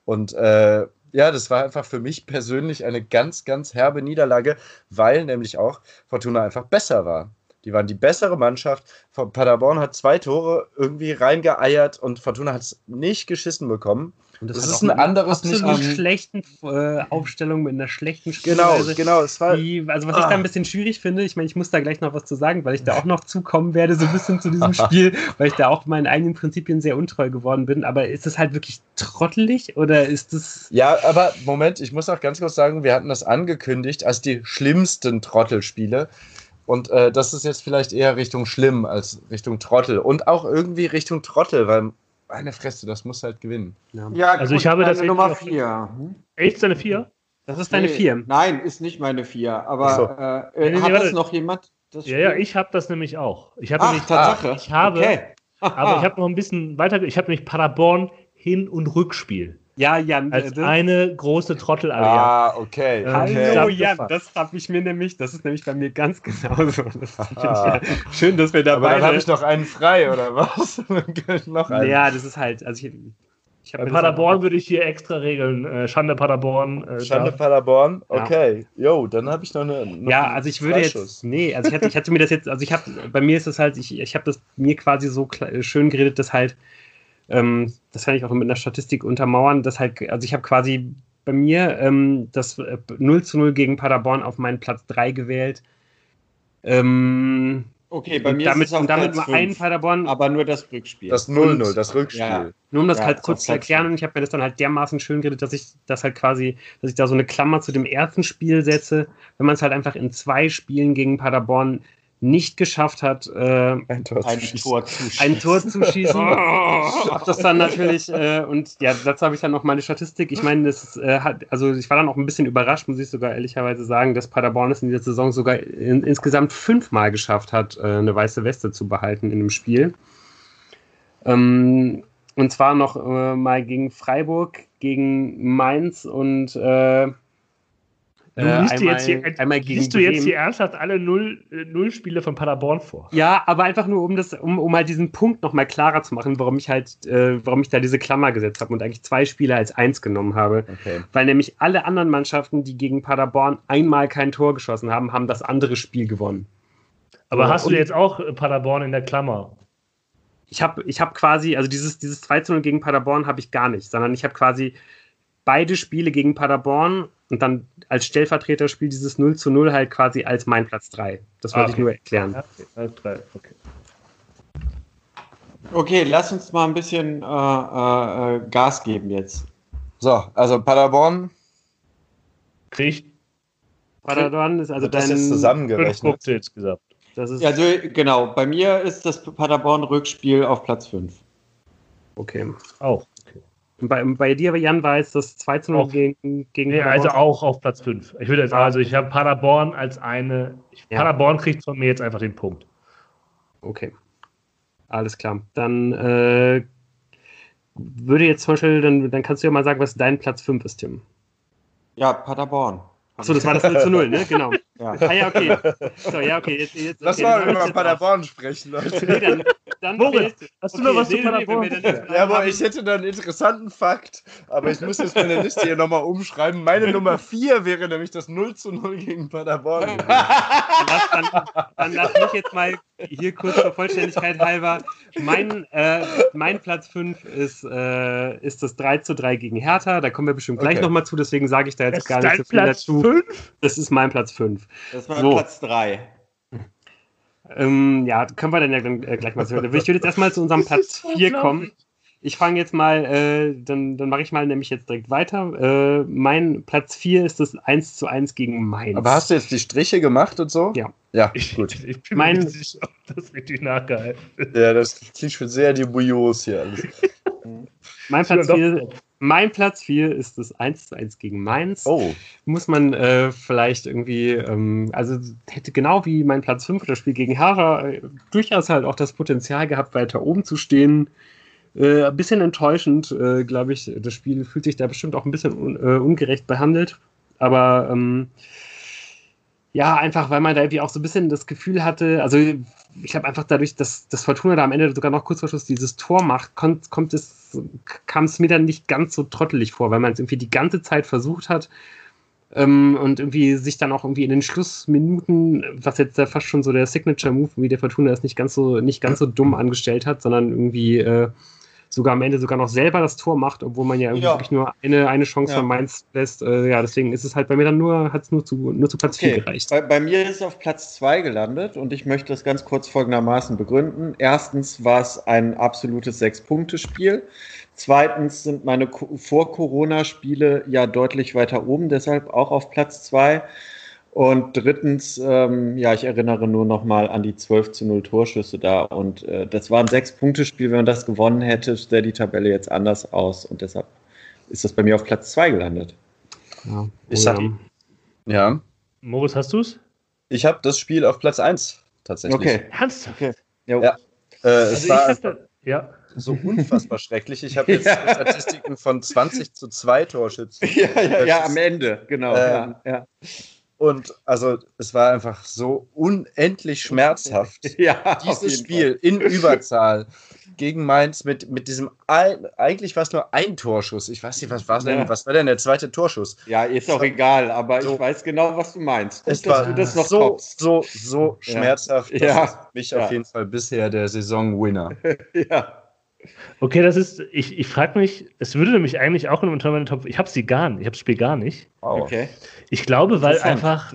Und äh, ja, das war einfach für mich persönlich eine ganz, ganz herbe Niederlage, weil nämlich auch Fortuna einfach besser war. Die waren die bessere Mannschaft. Paderborn hat zwei Tore irgendwie reingeeiert und Fortuna hat es nicht geschissen bekommen. Und das, das ist ein anderes nicht mit einer schlechten äh, Aufstellung mit einer schlechten Spielweise. Genau, genau. Es war, die, also was ah. ich da ein bisschen schwierig finde, ich meine, ich muss da gleich noch was zu sagen, weil ich da auch noch zukommen werde, so ein bisschen zu diesem Spiel, weil ich da auch meinen eigenen Prinzipien sehr untreu geworden bin. Aber ist das halt wirklich trottelig oder ist das. Ja, aber Moment, ich muss auch ganz kurz sagen, wir hatten das angekündigt als die schlimmsten Trottelspiele. Und äh, das ist jetzt vielleicht eher Richtung schlimm als Richtung Trottel. Und auch irgendwie Richtung Trottel, weil eine Fresse, das muss halt gewinnen. Ja, ja also gut, ich habe das Nummer 4. Hm? Echt deine 4? Das ist deine 4. Nee, nein, ist nicht meine 4. Aber so. äh, nee, hat nee, das noch jemand? Das ja, ja, ich habe das nämlich auch. Ich habe nämlich, Tatsache. Ich habe, okay. aber ich habe noch ein bisschen weiter. Ich habe nämlich Paderborn Hin- und Rückspiel. Ja, Jan. Als das eine große trottel -Allianz. Ah, okay. Äh, okay. Hallo, Jan, das habe ich mir nämlich, das ist nämlich bei mir ganz genauso. Das ah. Schön, dass wir dabei sind. dann habe ich noch einen frei, oder was? noch einen. Ja, das ist halt, also ich, ich Bei Paderborn würde ich hier extra regeln. Äh, Schande Paderborn. Äh, Schande da. Paderborn, okay. Jo, ja. dann habe ich noch eine. Noch ja, also ich würde jetzt. Nee, also ich hatte, ich hatte mir das jetzt, also ich habe, bei mir ist das halt, ich, ich habe das mir quasi so schön geredet, dass halt ähm, das kann ich auch mit einer Statistik untermauern, dass halt, also ich habe quasi bei mir ähm, das 0 äh, zu 0 gegen Paderborn auf meinen Platz 3 gewählt. Ähm, okay, bei mir damit, ist es und damit nur ein Paderborn. Aber nur das Rückspiel. Das 0-0, das Rückspiel. Ja. Nur um das ja, halt kurz zu erklären, und ich habe mir das dann halt dermaßen schön geredet, dass ich das halt quasi, dass ich da so eine Klammer zu dem ersten Spiel setze, wenn man es halt einfach in zwei Spielen gegen Paderborn nicht geschafft hat, äh, ein, Tor ein, Tor zu schießen. Ein Tor zu schießen. hab das dann natürlich, äh, und ja, dazu habe ich dann noch meine Statistik. Ich meine, das äh, hat, also ich war dann auch ein bisschen überrascht, muss ich sogar ehrlicherweise sagen, dass Paderborn es in dieser Saison sogar in, insgesamt fünfmal geschafft hat, äh, eine weiße Weste zu behalten in dem Spiel. Ähm, und zwar noch äh, mal gegen Freiburg, gegen Mainz und äh, Du äh, liest, einmal, jetzt hier, einmal gegen liest du jetzt hier ernsthaft alle Null, äh, Null Spiele von Paderborn vor? Ja, aber einfach nur, um das, um, um halt diesen Punkt nochmal klarer zu machen, warum ich halt, äh, warum ich da diese Klammer gesetzt habe und eigentlich zwei Spiele als eins genommen habe. Okay. Weil nämlich alle anderen Mannschaften, die gegen Paderborn einmal kein Tor geschossen haben, haben das andere Spiel gewonnen. Aber so, hast du jetzt auch Paderborn in der Klammer? Ich habe ich hab quasi, also dieses, dieses 2 0 gegen Paderborn habe ich gar nicht, sondern ich habe quasi beide Spiele gegen Paderborn und dann als Stellvertreterspiel dieses 0 zu 0 halt quasi als mein Platz 3. Das wollte ah, okay. ich nur erklären. okay. okay. Okay, lass uns mal ein bisschen äh, äh, Gas geben jetzt. So, also Paderborn. Kriegt. Paderborn ist also das dein. Ist zusammengerechnet. Punkte insgesamt. Das ist also genau, bei mir ist das Paderborn-Rückspiel auf Platz 5. Okay. Auch. Bei, bei dir, Jan, war es das 2 zu 0 gegen, gegen nee, Also auch auf Platz 5. Ich würde jetzt, also ich habe Paderborn als eine. Ja. Paderborn kriegt von mir jetzt einfach den Punkt. Okay. Alles klar. Dann äh, würde jetzt zum Beispiel, dann, dann kannst du ja mal sagen, was dein Platz 5 ist, Tim. Ja, Paderborn. Achso, das war das 0 zu 0, ne? Genau. Ja. Ah ja, okay. So, ja, okay. Jetzt, jetzt, Lass okay, mal über Paderborn sprechen, Leute. Nee, dann, dann Moritz, hast du okay, noch was nee, zu Paderborn? Nee, ja, aber ich hätte da einen interessanten Fakt, aber ich muss jetzt meine Liste hier nochmal umschreiben. Meine Nummer 4 wäre nämlich das 0 zu 0 gegen Paderborn. dann, lass, dann, dann lass mich jetzt mal hier kurz zur Vollständigkeit halber. Mein, äh, mein Platz 5 ist, äh, ist das 3 zu 3 gegen Hertha. Da kommen wir bestimmt gleich okay. nochmal zu, deswegen sage ich da jetzt das gar nicht so viel Platz dazu. 5? Das ist mein Platz 5. Das war so. Platz 3. Ähm, ja, können wir dann ja äh, gleich mal hören. Ich würde jetzt erstmal zu unserem Platz 4 kommen. Ich fange jetzt mal, äh, dann, dann mache ich mal nämlich jetzt direkt weiter. Äh, mein Platz 4 ist das 1 zu 1 gegen Mainz. Aber hast du jetzt die Striche gemacht und so? Ja. Ja, gut. Ich, ich bin mein, mir nicht sicher, ob das richtig nachgehalten Ja, das klingt schon sehr dubios hier alles. mein Platz 4 mein Platz 4 ist das 1 zu 1 gegen Mainz. Oh. Muss man äh, vielleicht irgendwie, ähm, also hätte genau wie mein Platz 5 das Spiel gegen Hara äh, durchaus halt auch das Potenzial gehabt, weiter oben zu stehen. Äh, ein bisschen enttäuschend, äh, glaube ich. Das Spiel fühlt sich da bestimmt auch ein bisschen un äh, ungerecht behandelt. Aber ähm, ja, einfach weil man da irgendwie auch so ein bisschen das Gefühl hatte, also ich glaube einfach dadurch, dass das Fortuna da am Ende sogar noch kurz vor Schluss dieses Tor macht, kommt, kommt es, kam es mir dann nicht ganz so trottelig vor, weil man es irgendwie die ganze Zeit versucht hat ähm, und irgendwie sich dann auch irgendwie in den Schlussminuten, was jetzt ja fast schon so der Signature-Move wie der Fortuna ist, nicht ganz so, nicht ganz so dumm angestellt hat, sondern irgendwie äh, sogar am Ende sogar noch selber das Tor macht, obwohl man ja, ja. wirklich nur eine, eine Chance ja. von Mainz lässt. Äh, ja, deswegen ist es halt bei mir dann nur, hat es nur zu, nur zu Platz okay. 4 gereicht. Bei, bei, mir ist es auf Platz 2 gelandet und ich möchte das ganz kurz folgendermaßen begründen. Erstens war es ein absolutes Sechs-Punkte-Spiel. Zweitens sind meine Vor-Corona-Spiele ja deutlich weiter oben, deshalb auch auf Platz 2. Und drittens, ähm, ja, ich erinnere nur noch mal an die 12 zu 0 Torschüsse da. Und äh, das war ein Sechs-Punkte-Spiel. Wenn man das gewonnen hätte, sähe die Tabelle jetzt anders aus. Und deshalb ist das bei mir auf Platz 2 gelandet. Ja, ich hab, ja. Moritz, hast du es? Ich habe das Spiel auf Platz 1 tatsächlich. Okay. Ernsthaft? Okay. Ja. ja. Äh, also es war hatte, ja. so unfassbar schrecklich. Ich habe jetzt ja. Statistiken von 20 zu 2 Torschützen. Ja, ja, ja, am Ende, genau. Ähm, ja, ja. Und also es war einfach so unendlich schmerzhaft. ja, dieses Spiel Fall. in Überzahl gegen Mainz mit, mit diesem ein, eigentlich war es nur ein Torschuss. Ich weiß nicht, was war denn, ja. was war denn der zweite Torschuss? Ja, ist auch egal, aber so, ich weiß genau, was du meinst. Gut, es war das so, toppst. so, so schmerzhaft. Das ja. ist mich auf jeden Fall bisher der Saison-Winner. ja. Okay, das ist, ich, ich frage mich, es würde nämlich eigentlich auch in einem Top, ich habe sie gar nicht, ich habe das Spiel gar nicht. Oh. Okay. Ich glaube, weil einfach,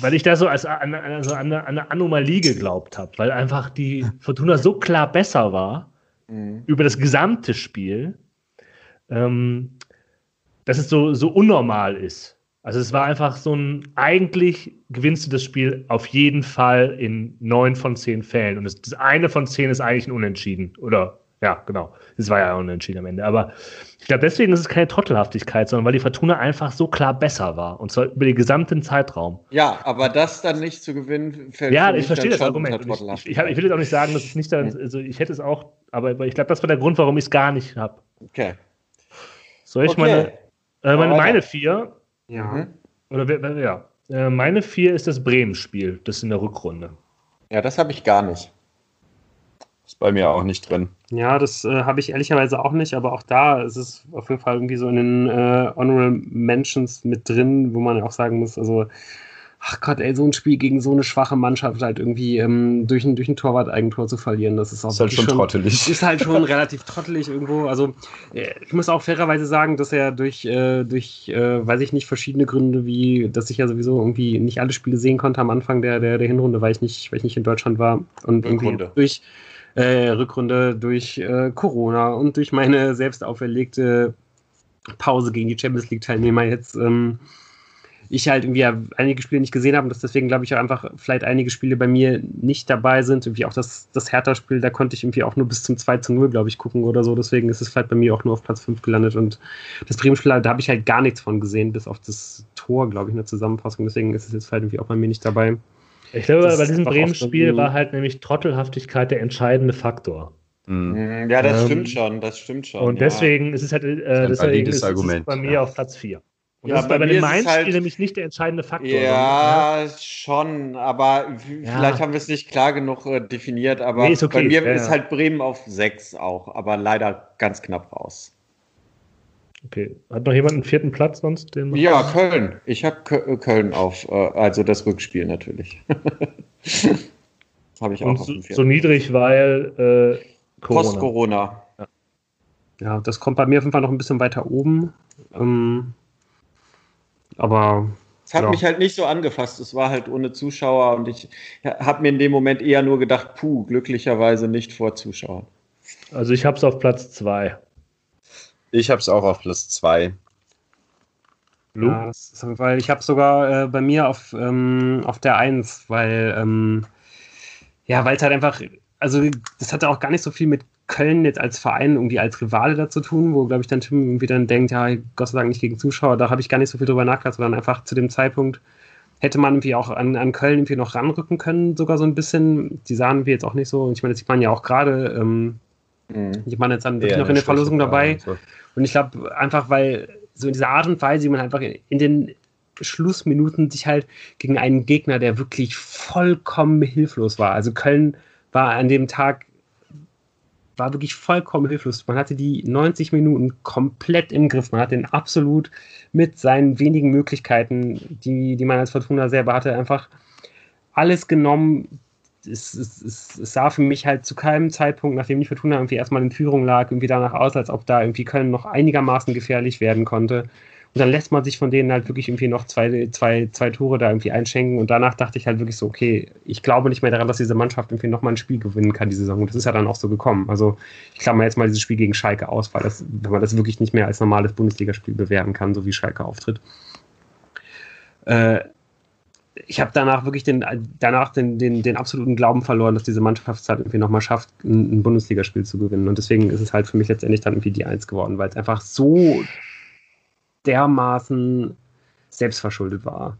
weil ich da so als an, also an, eine, an eine Anomalie geglaubt habe, weil einfach die Fortuna so klar besser war mhm. über das gesamte Spiel, ähm, dass es so, so unnormal ist. Also es war einfach so ein, eigentlich gewinnst du das Spiel auf jeden Fall in neun von zehn Fällen. Und das, das eine von zehn ist eigentlich ein Unentschieden. Oder ja, genau. Es war ja unentschieden am Ende. Aber ich glaube, deswegen ist es keine Trottelhaftigkeit, sondern weil die Fortuna einfach so klar besser war. Und zwar über den gesamten Zeitraum. Ja, aber das dann nicht zu gewinnen, fällt Ja, ich verstehe das Argument. Ich, ich, ich, ich, will jetzt auch nicht sagen, dass es nicht dann, also ich hätte es auch, aber ich glaube, das war der Grund, warum ich es gar nicht habe. Okay. Soll ich okay. meine, äh, meine, meine vier ja. Mhm. Oder ja. Äh, meine vier ist das Bremen-Spiel, das in der Rückrunde. Ja, das habe ich gar nicht. Ist bei mir auch nicht drin. Ja, das äh, habe ich ehrlicherweise auch nicht, aber auch da ist es auf jeden Fall irgendwie so in den äh, Honorable Mentions mit drin, wo man auch sagen muss, also ach Gott, ey, so ein Spiel gegen so eine schwache Mannschaft halt irgendwie ähm, durch, ein, durch ein Torwart-Eigentor zu verlieren, das ist auch ist halt schon, schon trottelig. Ist halt schon relativ trottelig irgendwo. Also äh, ich muss auch fairerweise sagen, dass er durch, äh, durch äh, weiß ich nicht, verschiedene Gründe, wie, dass ich ja sowieso irgendwie nicht alle Spiele sehen konnte am Anfang der, der, der Hinrunde, weil ich nicht, weil ich nicht in Deutschland war und Rückrunde. irgendwie durch äh, Rückrunde, durch äh, Corona und durch meine selbst auferlegte Pause gegen die Champions League-Teilnehmer jetzt ähm, ich halt irgendwie einige Spiele nicht gesehen habe und dass deswegen, glaube ich, auch einfach vielleicht einige Spiele bei mir nicht dabei sind. Irgendwie auch das, das Hertha-Spiel, da konnte ich irgendwie auch nur bis zum 2 zu 0, glaube ich, gucken oder so. Deswegen ist es vielleicht bei mir auch nur auf Platz 5 gelandet. Und das Bremen-Spiel, da habe ich halt gar nichts von gesehen, bis auf das Tor, glaube ich, in der Zusammenfassung. Deswegen ist es jetzt vielleicht irgendwie auch bei mir nicht dabei. Ich glaube, das bei diesem Bremen-Spiel war halt nämlich Trottelhaftigkeit der entscheidende Faktor. Mhm. Ja, das ähm, stimmt schon, das stimmt schon. Und deswegen ist es halt äh, deswegen ist, ist bei mir ja. auf Platz 4. Und ja, das ist bei, bei dem Mainz-Spiel halt, nämlich nicht der entscheidende Faktor. Ja, ja. schon, aber ja. vielleicht haben wir es nicht klar genug äh, definiert, aber nee, okay. bei mir ist halt Bremen auf 6 auch, aber leider ganz knapp raus. Okay. Hat noch jemand einen vierten Platz sonst? ja, Köln. Ich habe äh, Köln auf, äh, also das Rückspiel natürlich. habe ich auch. Und so, so, niedrig, weil äh, Corona. Post-Corona. Ja. ja. das kommt bei mir auf jeden Fall noch ein bisschen weiter oben. Ähm, aber. Es hat ja. mich halt nicht so angefasst. Es war halt ohne Zuschauer und ich habe mir in dem Moment eher nur gedacht, puh, glücklicherweise nicht vor Zuschauern. Also ich habe es auf Platz 2. Ich habe es auch auf Platz 2. Ja, weil ich habe sogar äh, bei mir auf, ähm, auf der 1, weil ähm, ja, weil es halt einfach, also das hatte auch gar nicht so viel mit Köln jetzt als Verein irgendwie als Rivale dazu tun, wo, glaube ich, dann Tim irgendwie dann denkt, ja, Gott sei Dank nicht gegen Zuschauer, da habe ich gar nicht so viel drüber nachgedacht, sondern einfach zu dem Zeitpunkt hätte man irgendwie auch an, an Köln irgendwie noch ranrücken können, sogar so ein bisschen. Die sahen wir jetzt auch nicht so. Und ich meine, das sieht man ja auch gerade. Ähm, mhm. Ich meine, jetzt dann wirklich noch in der Verlosung dabei. Und, so. und ich glaube, einfach, weil so in dieser Art und Weise, wie man einfach in den Schlussminuten sich halt gegen einen Gegner, der wirklich vollkommen hilflos war. Also Köln war an dem Tag war wirklich vollkommen hilflos. Man hatte die 90 Minuten komplett im Griff. Man hat den absolut mit seinen wenigen Möglichkeiten, die, die man als Fortuna selber hatte, einfach alles genommen. Es, es, es, es, sah für mich halt zu keinem Zeitpunkt, nachdem die Fortuna irgendwie erstmal in Führung lag, irgendwie danach aus, als ob da irgendwie Köln noch einigermaßen gefährlich werden konnte. Und dann lässt man sich von denen halt wirklich irgendwie noch zwei, zwei, zwei Tore da irgendwie einschenken. Und danach dachte ich halt wirklich so, okay, ich glaube nicht mehr daran, dass diese Mannschaft irgendwie nochmal ein Spiel gewinnen kann, die Saison. Und das ist ja dann auch so gekommen. Also ich klammer jetzt mal dieses Spiel gegen Schalke aus, weil das, wenn man das wirklich nicht mehr als normales Bundesligaspiel bewerten kann, so wie Schalke auftritt. Äh, ich habe danach wirklich den, danach den, den, den absoluten Glauben verloren, dass diese Mannschaft es halt irgendwie nochmal schafft, ein, ein Bundesligaspiel zu gewinnen. Und deswegen ist es halt für mich letztendlich dann irgendwie die Eins geworden, weil es einfach so dermaßen selbstverschuldet war.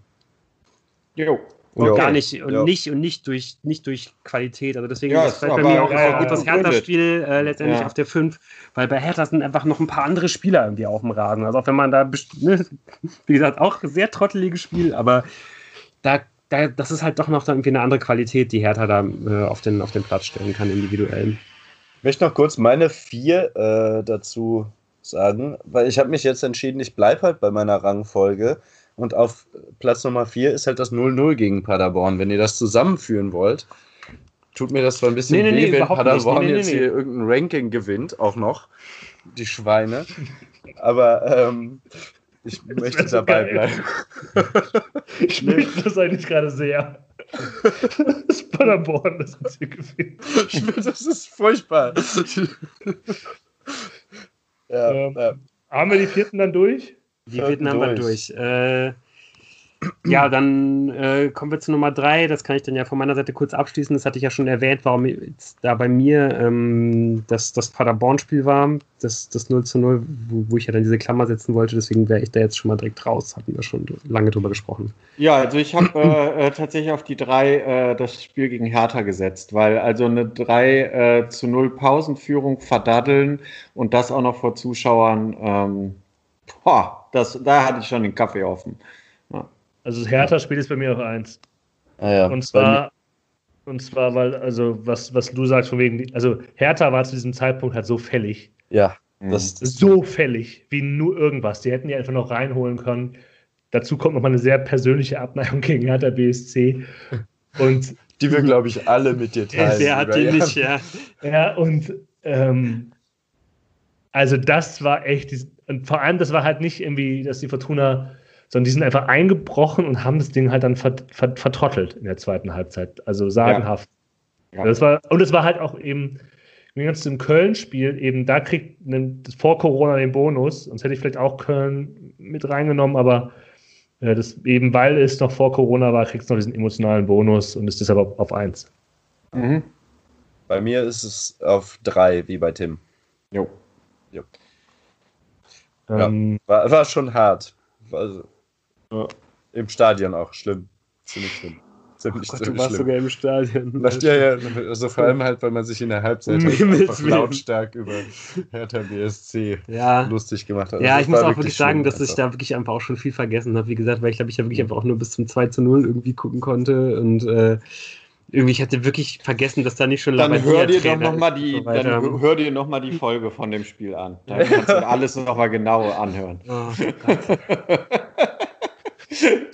Jo. Und okay. gar nicht und jo. nicht und nicht durch nicht durch Qualität. Also deswegen ja, ist das bei mir auch ja, gut, das Hertha-Spiel äh, letztendlich ja. auf der 5, weil bei Hertha sind einfach noch ein paar andere Spieler irgendwie auf dem Rasen. Also auch wenn man da, ne, wie gesagt, auch sehr trotteliges Spiel, aber da, da, das ist halt doch noch irgendwie eine andere Qualität, die Hertha da äh, auf, den, auf den Platz stellen kann, individuell. Ich möchte noch kurz meine vier äh, dazu sagen, weil ich habe mich jetzt entschieden, ich bleibe halt bei meiner Rangfolge. Und auf Platz Nummer 4 ist halt das 0-0 gegen Paderborn. Wenn ihr das zusammenführen wollt, tut mir das zwar ein bisschen nee, nee, weh, wenn Paderborn nee, jetzt hier irgendein Ranking gewinnt, auch noch. Die Schweine. Aber ähm, ich das möchte dabei geil. bleiben. ich möchte das eigentlich gerade sehr. Das Paderborn, das uns hier gewinnt. Das ist furchtbar. Ja, ähm, ja. Haben wir die vierten dann durch? Die vierten haben wir durch. Äh, ja, dann äh, kommen wir zu Nummer drei. Das kann ich dann ja von meiner Seite kurz abschließen. Das hatte ich ja schon erwähnt, warum da bei mir ähm, das, das Paderborn-Spiel war, das, das 0 zu 0, wo, wo, ich ja dann diese Klammer setzen wollte. Deswegen wäre ich da jetzt schon mal direkt raus. Hatten wir schon lange drüber gesprochen. Ja, also ich habe äh, äh, tatsächlich auf die drei äh, das Spiel gegen Hertha gesetzt, weil also eine 3 äh, zu 0 Pausenführung verdaddeln und das auch noch vor Zuschauern, ähm, boah, das, da hatte ich schon den Kaffee offen. Also das Hertha-Spiel ist bei mir auf 1. Ah, ja. Und zwar, und zwar, weil, also, was, was du sagst, von wegen, also Hertha war zu diesem Zeitpunkt halt so fällig. Ja, das, das So fällig, wie nur irgendwas. Die hätten die einfach noch reinholen können. Dazu kommt nochmal eine sehr persönliche Abneigung gegen Hertha BSC. Und die wir, glaube ich, alle mit dir teilen. Wer hat die nicht, ja. Ja, und ähm, also das war echt, und vor allem, das war halt nicht irgendwie, dass die Fortuna, sondern die sind einfach eingebrochen und haben das Ding halt dann ver, ver, vertrottelt in der zweiten Halbzeit. Also sagenhaft. Ja. Das war, und es war halt auch eben, im ganzen Köln-Spiel, eben da kriegt vor Corona den Bonus, sonst hätte ich vielleicht auch Köln mit reingenommen, aber äh, das eben, weil es noch vor Corona war, kriegt es noch diesen emotionalen Bonus und ist deshalb auf, auf 1. Mhm. Bei mir ist es auf drei, wie bei Tim. Jo. Ja. Ähm, War, war schon hart. Also, Ja. Im Stadion auch schlimm. Ziemlich schlimm. Ziemlich, Gott, du warst schlimm. sogar im Stadion. Na, ja, ja, also vor allem halt, weil man sich in der Halbzeit halt einfach lautstark über Hertha BSC Ja. lustig gemacht hat. Ja, Also ich es muss auch wirklich sagen, dass ich einfach. da wirklich einfach auch schon viel vergessen habe. Wie gesagt, weil ich glaube, ich ja wirklich einfach auch nur bis zum 2 zu 0 irgendwie gucken konnte und äh, irgendwie, ich hatte wirklich vergessen, dass da nicht schon Dann Labadia hör dir doch Trainer noch mal ist die, so weiter. dann hör dir noch mal die Folge von dem Spiel an. Da kannst du alles noch mal genau anhören. Oh.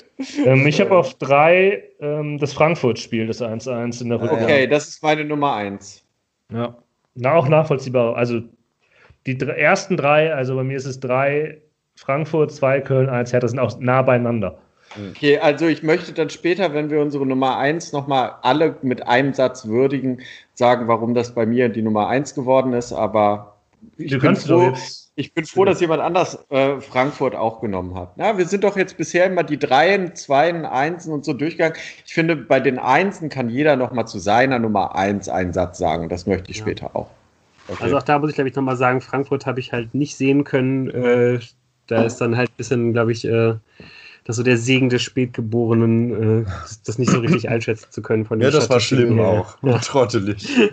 Ähm, ich habe auf drei ähm, das Frankfurt-Spiel, das 1-1 in der Rückrunde. Okay, das ist meine Nummer eins. Ja. Na, auch nachvollziehbar. Also die dr- ersten drei, also bei mir ist es drei Frankfurt, zwei Köln, eins Hertha, sind auch nah beieinander. Okay, also ich möchte dann später, wenn wir unsere Nummer eins noch mal alle mit einem Satz würdigen, sagen, warum das bei mir die Nummer eins geworden ist. Aber ich Du bin froh, jetzt. Ich bin froh, dass jemand anders äh, Frankfurt auch genommen hat. Na, wir sind doch jetzt bisher immer die Dreien, Zweien, Einsen und so durchgegangen. Ich finde, bei den Einsen kann jeder noch mal zu seiner Nummer eins einen Satz sagen. Das möchte ich Ja. später auch. Okay. Also auch da muss ich, glaube ich, nochmal sagen, Frankfurt habe ich halt nicht sehen können. Äh, da ist dann halt ein bisschen, glaube ich, äh, das so der Segen des Spätgeborenen, äh, das, nicht so richtig einschätzen zu können von den ja, das war Statistiken schlimm her. auch. Ja. Trottelig.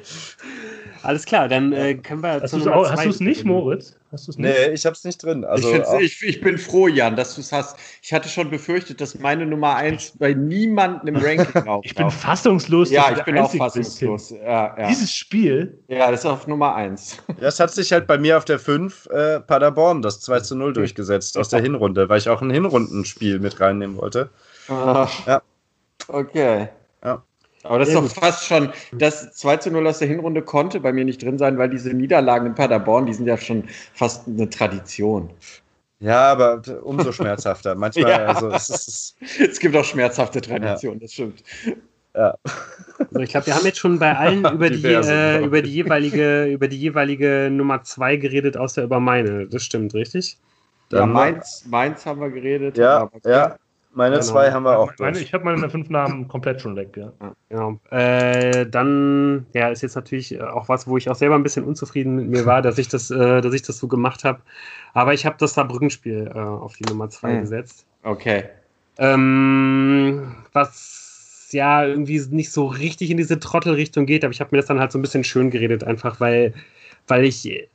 Alles klar, dann äh, können wir Hast du's auch- du es nicht, gehen. Moritz? Hast du es nicht? Nee, ich hab's nicht drin. Also ich, find's- auch, ich, ich bin froh, Jan, dass du es hast. Ich hatte schon befürchtet, dass meine Nummer eins bei niemandem im Ranking auftaucht. Ich bin fassungslos. ja, ich bin auch fassungslos. Ja, ja. Dieses Spiel, ja, das ist auf Nummer eins. das hat sich halt bei mir auf der 5 äh, Paderborn das 2 zu 0 durchgesetzt aus der Hinrunde, weil ich auch ein Hinrundenspiel mit reinnehmen wollte. Ah, Ja. Okay. Ja. Aber das ist doch fast schon, das 2 zu 0 aus der Hinrunde konnte bei mir nicht drin sein, weil diese Niederlagen in Paderborn, die sind ja schon fast eine Tradition. Ja, aber umso schmerzhafter. Manchmal, Ja. also es ist. Es gibt auch schmerzhafte Traditionen, das stimmt. Ja. Also ich glaube, wir haben jetzt schon bei allen über die, Diverse, äh, über die jeweilige, über die jeweilige Nummer 2 geredet, außer über meine. Das stimmt, richtig? Ja, Dann- Mainz, Mainz haben wir geredet. Ja, aber- ja. Meine Genau. zwei haben wir auch meine, durch. ich habe meine fünf Namen komplett schon weg. Ja. Genau. Äh, dann, ja, ist jetzt natürlich äh, auch was, wo ich auch selber ein bisschen unzufrieden mit mir war, dass ich das, äh, dass ich das so gemacht habe. Aber ich habe das Saarbrücken-Spiel äh, auf die Nummer 2 Hm. gesetzt. Okay. Ähm, was ja irgendwie nicht so richtig in diese Trottelrichtung geht, aber ich habe mir das dann halt so ein bisschen schön geredet, einfach weil, weil ich,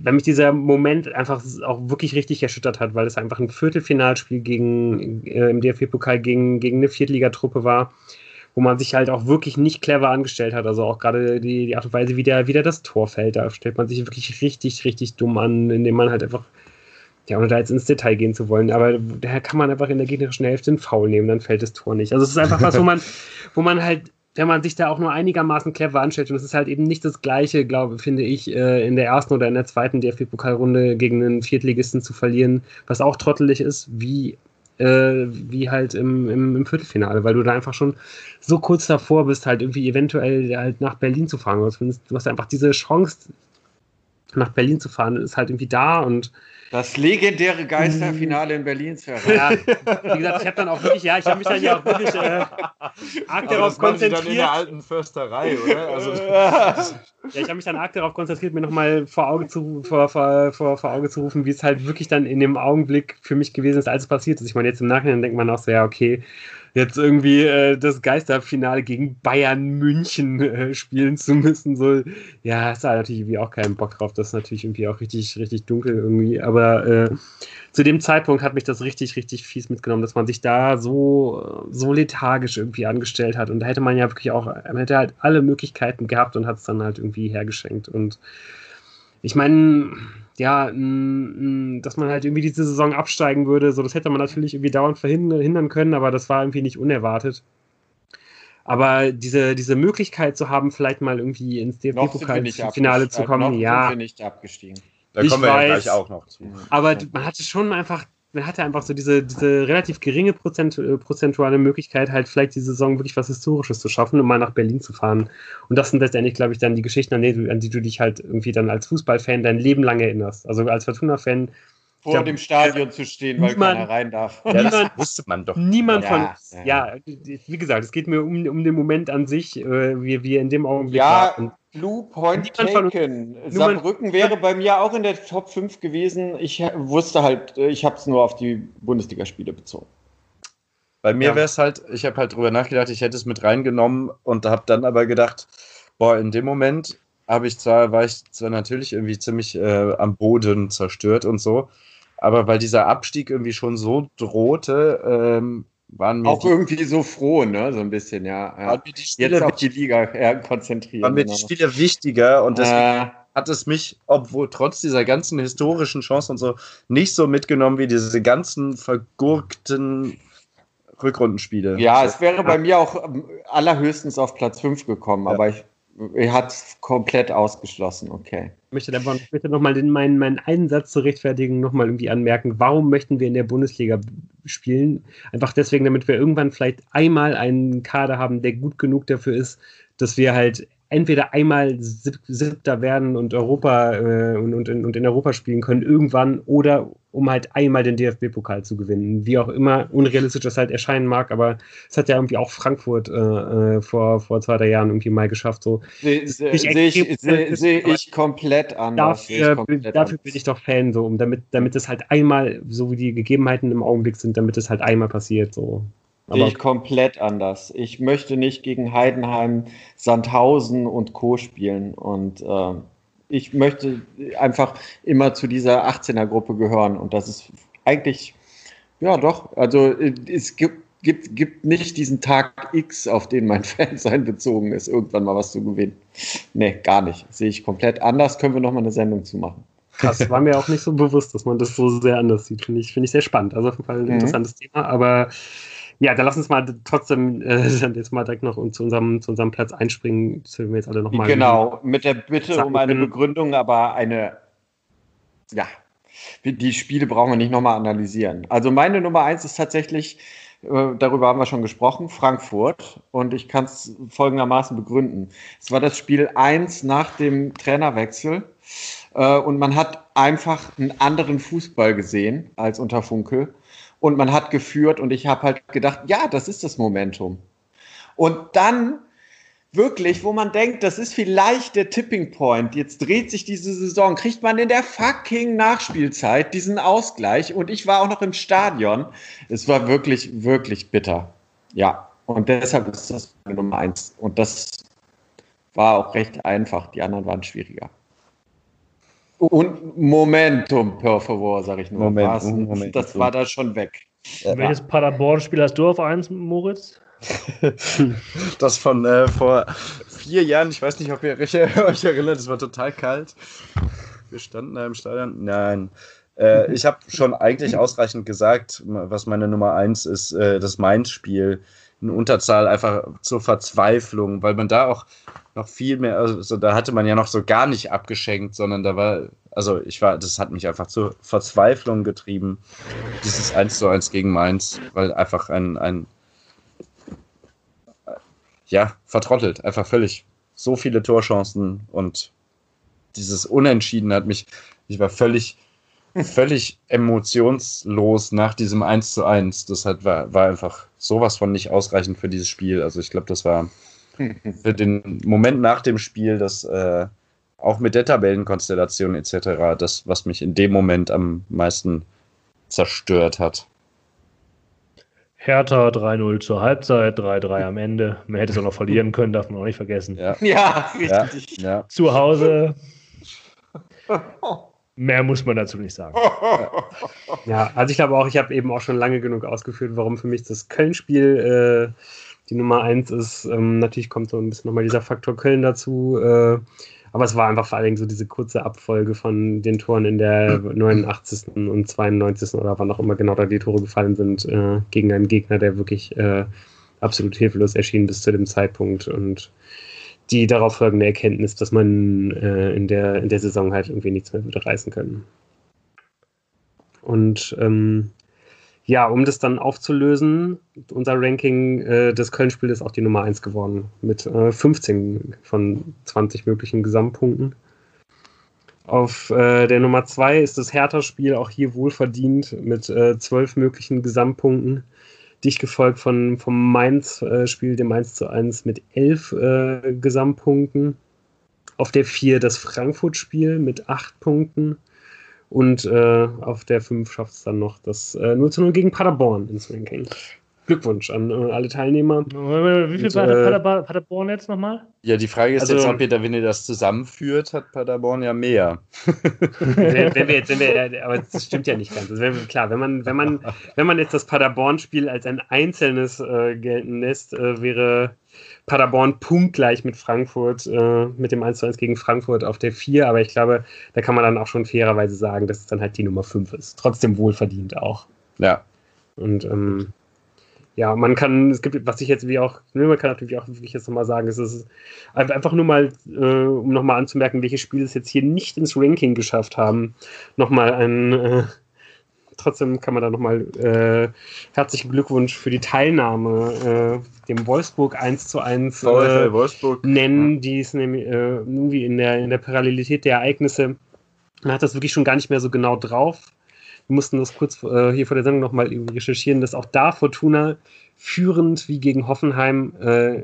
weil mich dieser Moment einfach auch wirklich richtig erschüttert hat, weil es einfach ein Viertelfinalspiel gegen äh, im DFB-Pokal gegen, gegen eine Viertligatruppe war, wo man sich halt auch wirklich nicht clever angestellt hat. Also auch gerade die, die Art und Weise, wie der, wie der das Tor fällt, da stellt man sich wirklich richtig, richtig dumm an, indem man halt einfach ja, ohne da jetzt ins Detail gehen zu wollen, aber daher kann man einfach in der gegnerischen Hälfte einen Foul nehmen, dann fällt das Tor nicht. Also es ist einfach was, wo man, wo man halt, wenn man sich da auch nur einigermaßen clever anstellt, und es ist halt eben nicht das Gleiche, glaube finde ich, äh, in der ersten oder in der zweiten DFB-Pokalrunde gegen einen Viertligisten zu verlieren, was auch trottelig ist, wie äh, wie halt im, im, im Viertelfinale, weil du da einfach schon so kurz davor bist, halt irgendwie eventuell halt nach Berlin zu fahren. Du hast einfach diese Chance, nach Berlin zu fahren, ist halt irgendwie da und Das legendäre Geisterfinale in Berlin zu erreichen. ja, wie gesagt, ich habe dann auch wirklich, ja, ich habe mich dann ja auch wirklich äh, arg darauf konzentriert. alten Försterei, oder? Also, Ja, ich habe mich dann arg darauf konzentriert, mir nochmal vor Auge zu vor, vor, vor, vor Auge zu rufen, wie es halt wirklich dann in dem Augenblick für mich gewesen ist, als es passiert ist. Ich meine, jetzt im Nachhinein denkt man auch so, ja, okay, jetzt irgendwie äh, das Geisterfinale gegen Bayern München äh, spielen zu müssen. So, ja, ist da natürlich irgendwie auch keinen Bock drauf. Das ist natürlich irgendwie auch richtig, richtig dunkel irgendwie. Aber äh, zu dem Zeitpunkt hat mich das richtig, richtig fies mitgenommen, dass man sich da so, so lethargisch irgendwie angestellt hat. Und da hätte man ja wirklich auch, man hätte halt alle Möglichkeiten gehabt und hat es dann halt irgendwie hergeschenkt. Und ich meine, ja, dass man halt irgendwie diese Saison absteigen würde, so das hätte man natürlich irgendwie dauernd verhindern können, aber das war irgendwie nicht unerwartet. Aber diese, diese Möglichkeit zu haben, vielleicht mal irgendwie ins DFB-Pokal-Finale zu kommen, noch ja. Sind wir nicht abgestiegen. Da kommen wir weiß, ja gleich auch noch zu. Aber man hatte schon einfach man hatte einfach so diese, diese relativ geringe Prozent, äh, prozentuale Möglichkeit, halt vielleicht die Saison wirklich was Historisches zu schaffen und mal nach Berlin zu fahren. Und das sind letztendlich, glaube ich, dann die Geschichten, an die, du, an die du dich halt irgendwie dann als Fußballfan dein Leben lang erinnerst. Also als Fortuna-Fan vor glaub, dem Stadion zu stehen, weil niemand, keiner rein darf. Ja, niemand, das wusste man doch. Niemand ja, von, ja. ja. wie gesagt, es geht mir um, um den Moment an sich, äh, wie, wie in dem Augenblick ja, war. Blue Point Taken. Saarbrücken wäre bei mir auch in der Top 5 gewesen. Ich wusste halt, ich habe es nur auf die Bundesligaspiele bezogen. Bei mir ja. wäre es halt, ich habe halt drüber nachgedacht, ich hätte es mit reingenommen und habe dann aber gedacht, boah, in dem Moment habe ich zwar, war ich zwar natürlich irgendwie ziemlich äh, am Boden zerstört und so, aber weil dieser Abstieg irgendwie schon so drohte, ähm, waren mir auch die, irgendwie so froh, ne? So ein bisschen, ja. ja. Jetzt auf die Liga ja, konzentrieren. Waren mir genau. die Spiele wichtiger und deswegen äh, hat es mich, obwohl trotz dieser ganzen historischen Chancen und so, nicht so mitgenommen wie diese ganzen vergurkten Rückrundenspiele. Ja, es wäre bei mir auch allerhöchstens auf Platz 5 gekommen, ja. aber ich er hat es komplett ausgeschlossen, okay. Ich möchte aber ich möchte nochmal meinen, meinen einen Satz zur Rechtfertigung nochmal irgendwie anmerken. Warum möchten wir in der Bundesliga spielen? Einfach deswegen, damit wir irgendwann vielleicht einmal einen Kader haben, der gut genug dafür ist, dass wir halt entweder einmal Siebter werden und Europa äh, und, und, in, und in Europa spielen können irgendwann oder um halt einmal den DFB-Pokal zu gewinnen. Wie auch immer unrealistisch das halt erscheinen mag, aber es hat ja irgendwie auch Frankfurt äh, äh vor, vor zwei, drei Jahren irgendwie mal geschafft. So. Sehe seh, ich, seh, seh ich komplett anders. Dafür, komplett dafür bin ich doch Fan, so, um damit, damit es halt einmal, so wie die Gegebenheiten im Augenblick sind, damit es halt einmal passiert. So. Sehe ich komplett anders. Ich möchte nicht gegen Heidenheim, Sandhausen und Co. spielen. Und äh, ich möchte einfach immer zu dieser 18er-Gruppe gehören. Und das ist eigentlich, ja doch, also es gibt, gibt, gibt nicht diesen Tag X, auf den mein Fansein bezogen ist, irgendwann mal was zu gewinnen. Nee, gar nicht. Sehe ich komplett anders. Können wir nochmal eine Sendung zu machen. Krass, war mir auch nicht so bewusst, dass man das so sehr anders sieht. Finde ich, find ich sehr spannend. Also auf jeden Fall ein mhm. interessantes Thema. Aber ja, dann lass uns mal trotzdem äh, jetzt mal direkt noch zu unserem, zu unserem Platz einspringen, zu wir jetzt alle nochmal. Genau, mit der Bitte um eine Begründung, aber eine, ja, die Spiele brauchen wir nicht nochmal analysieren. Also meine Nummer eins ist tatsächlich, äh, darüber haben wir schon gesprochen, Frankfurt. Und ich kann es folgendermaßen begründen. Es war das Spiel 1 nach dem Trainerwechsel. Äh, und man hat einfach einen anderen Fußball gesehen als unter Funkel und man hat geführt und ich habe halt gedacht, ja, das ist das Momentum. Und dann wirklich, wo man denkt, das ist vielleicht der Tipping Point, jetzt dreht sich diese Saison, kriegt man in der fucking Nachspielzeit diesen Ausgleich und ich war auch noch im Stadion. Es war wirklich, wirklich bitter. Ja, und deshalb ist das Nummer eins. Und das war auch recht einfach. Die anderen waren schwieriger. Und Momentum, per favor, sag ich nur. Moment, Moment, das war da schon weg. Ja. Welches Paderborn-Spiel hast du auf 1, Moritz? das von äh, vor vier Jahren, ich weiß nicht, ob ihr euch erinnert, es war total kalt. Wir standen da im Stadion. Nein. Äh, ich habe schon eigentlich ausreichend gesagt, was meine Nummer 1 ist, äh, das Mainz-Spiel in Unterzahl einfach zur Verzweiflung, weil man da auch noch viel mehr, also da hatte man ja noch so gar nicht abgeschenkt, sondern da war, also ich war, das hat mich einfach zur Verzweiflung getrieben, dieses 1 zu 1 gegen Mainz, weil einfach ein, ein ja, vertrottelt, einfach völlig. So viele Torchancen und dieses Unentschieden hat mich, ich war völlig, völlig emotionslos nach diesem 1 zu 1. Das hat, war, war einfach sowas von nicht ausreichend für dieses Spiel. Also ich glaube, das war für den Moment nach dem Spiel, das äh, auch mit der Tabellenkonstellation etc., das, was mich in dem Moment am meisten zerstört hat. Hertha 3-0 zur Halbzeit, 3-3 am Ende. Man hätte es auch noch verlieren können, darf man auch nicht vergessen. Ja, Ja, ja, richtig. ja. Zu Hause. Mehr muss man dazu nicht sagen. Ja, also ich glaube auch, ich habe eben auch schon lange genug ausgeführt, warum für mich das Köln-Spiel äh, die Nummer eins ist. Ähm, natürlich kommt so ein bisschen nochmal dieser Faktor Köln dazu. Äh, aber es war einfach vor allen Dingen so diese kurze Abfolge von den Toren in der 89. und 92. oder wann auch immer genau da die Tore gefallen sind, äh, gegen einen Gegner, der wirklich äh, absolut hilflos erschien bis zu dem Zeitpunkt. Und die darauf folgende Erkenntnis, dass man äh, in, der, in der Saison halt irgendwie nichts mehr würde reißen können. Und ähm, ja, um das dann aufzulösen, unser Ranking, äh, das Köln-Spiel ist auch die Nummer 1 geworden, mit äh, 15 von 20 möglichen Gesamtpunkten. Auf äh, der Nummer 2 ist das Hertha-Spiel auch hier wohlverdient mit äh, 12 möglichen Gesamtpunkten. Dicht gefolgt von, vom Mainz-Spiel, dem 1 zu 1 mit 11 äh, Gesamtpunkten. Auf der 4 das Frankfurt-Spiel mit 8 Punkten. Und äh, auf der 5 schafft es dann noch das äh, 0 zu 0 gegen Paderborn ins Ranking. Glückwunsch an äh, alle Teilnehmer. Wie viel Und, war äh, Paderborn, Paderborn jetzt nochmal? Ja, die Frage ist Also- jetzt, ob ihr da, wenn ihr das zusammenführt, hat Paderborn ja mehr. wenn, wenn wir jetzt, wenn wir, aber das stimmt ja nicht ganz. Also wenn, klar, wenn man, wenn man, wenn man jetzt das Paderborn-Spiel als ein einzelnes äh, gelten lässt, äh, wäre Paderborn punktgleich mit Frankfurt, äh, mit dem 1 zu 1 gegen Frankfurt auf der 4, aber ich glaube, da kann man dann auch schon fairerweise sagen, dass es dann halt die Nummer 5 ist. Trotzdem wohlverdient auch. Ja, Und ähm, ja, man kann, es gibt, was ich jetzt wie auch, ne, man kann natürlich auch wirklich jetzt nochmal sagen, es ist einfach nur mal, äh, um nochmal anzumerken, welche Spiele es jetzt hier nicht ins Ranking geschafft haben, nochmal ein, äh, trotzdem kann man da nochmal äh, herzlichen Glückwunsch für die Teilnahme äh, dem Wolfsburg 1 zu 1 äh, Wolfsburg. nennen, die ist nämlich äh, irgendwie in der, in der Parallelität der Ereignisse. Man hat das wirklich schon gar nicht mehr so genau drauf. Wir mussten das kurz äh, hier vor der Sendung nochmal recherchieren, dass auch da Fortuna führend wie gegen Hoffenheim äh,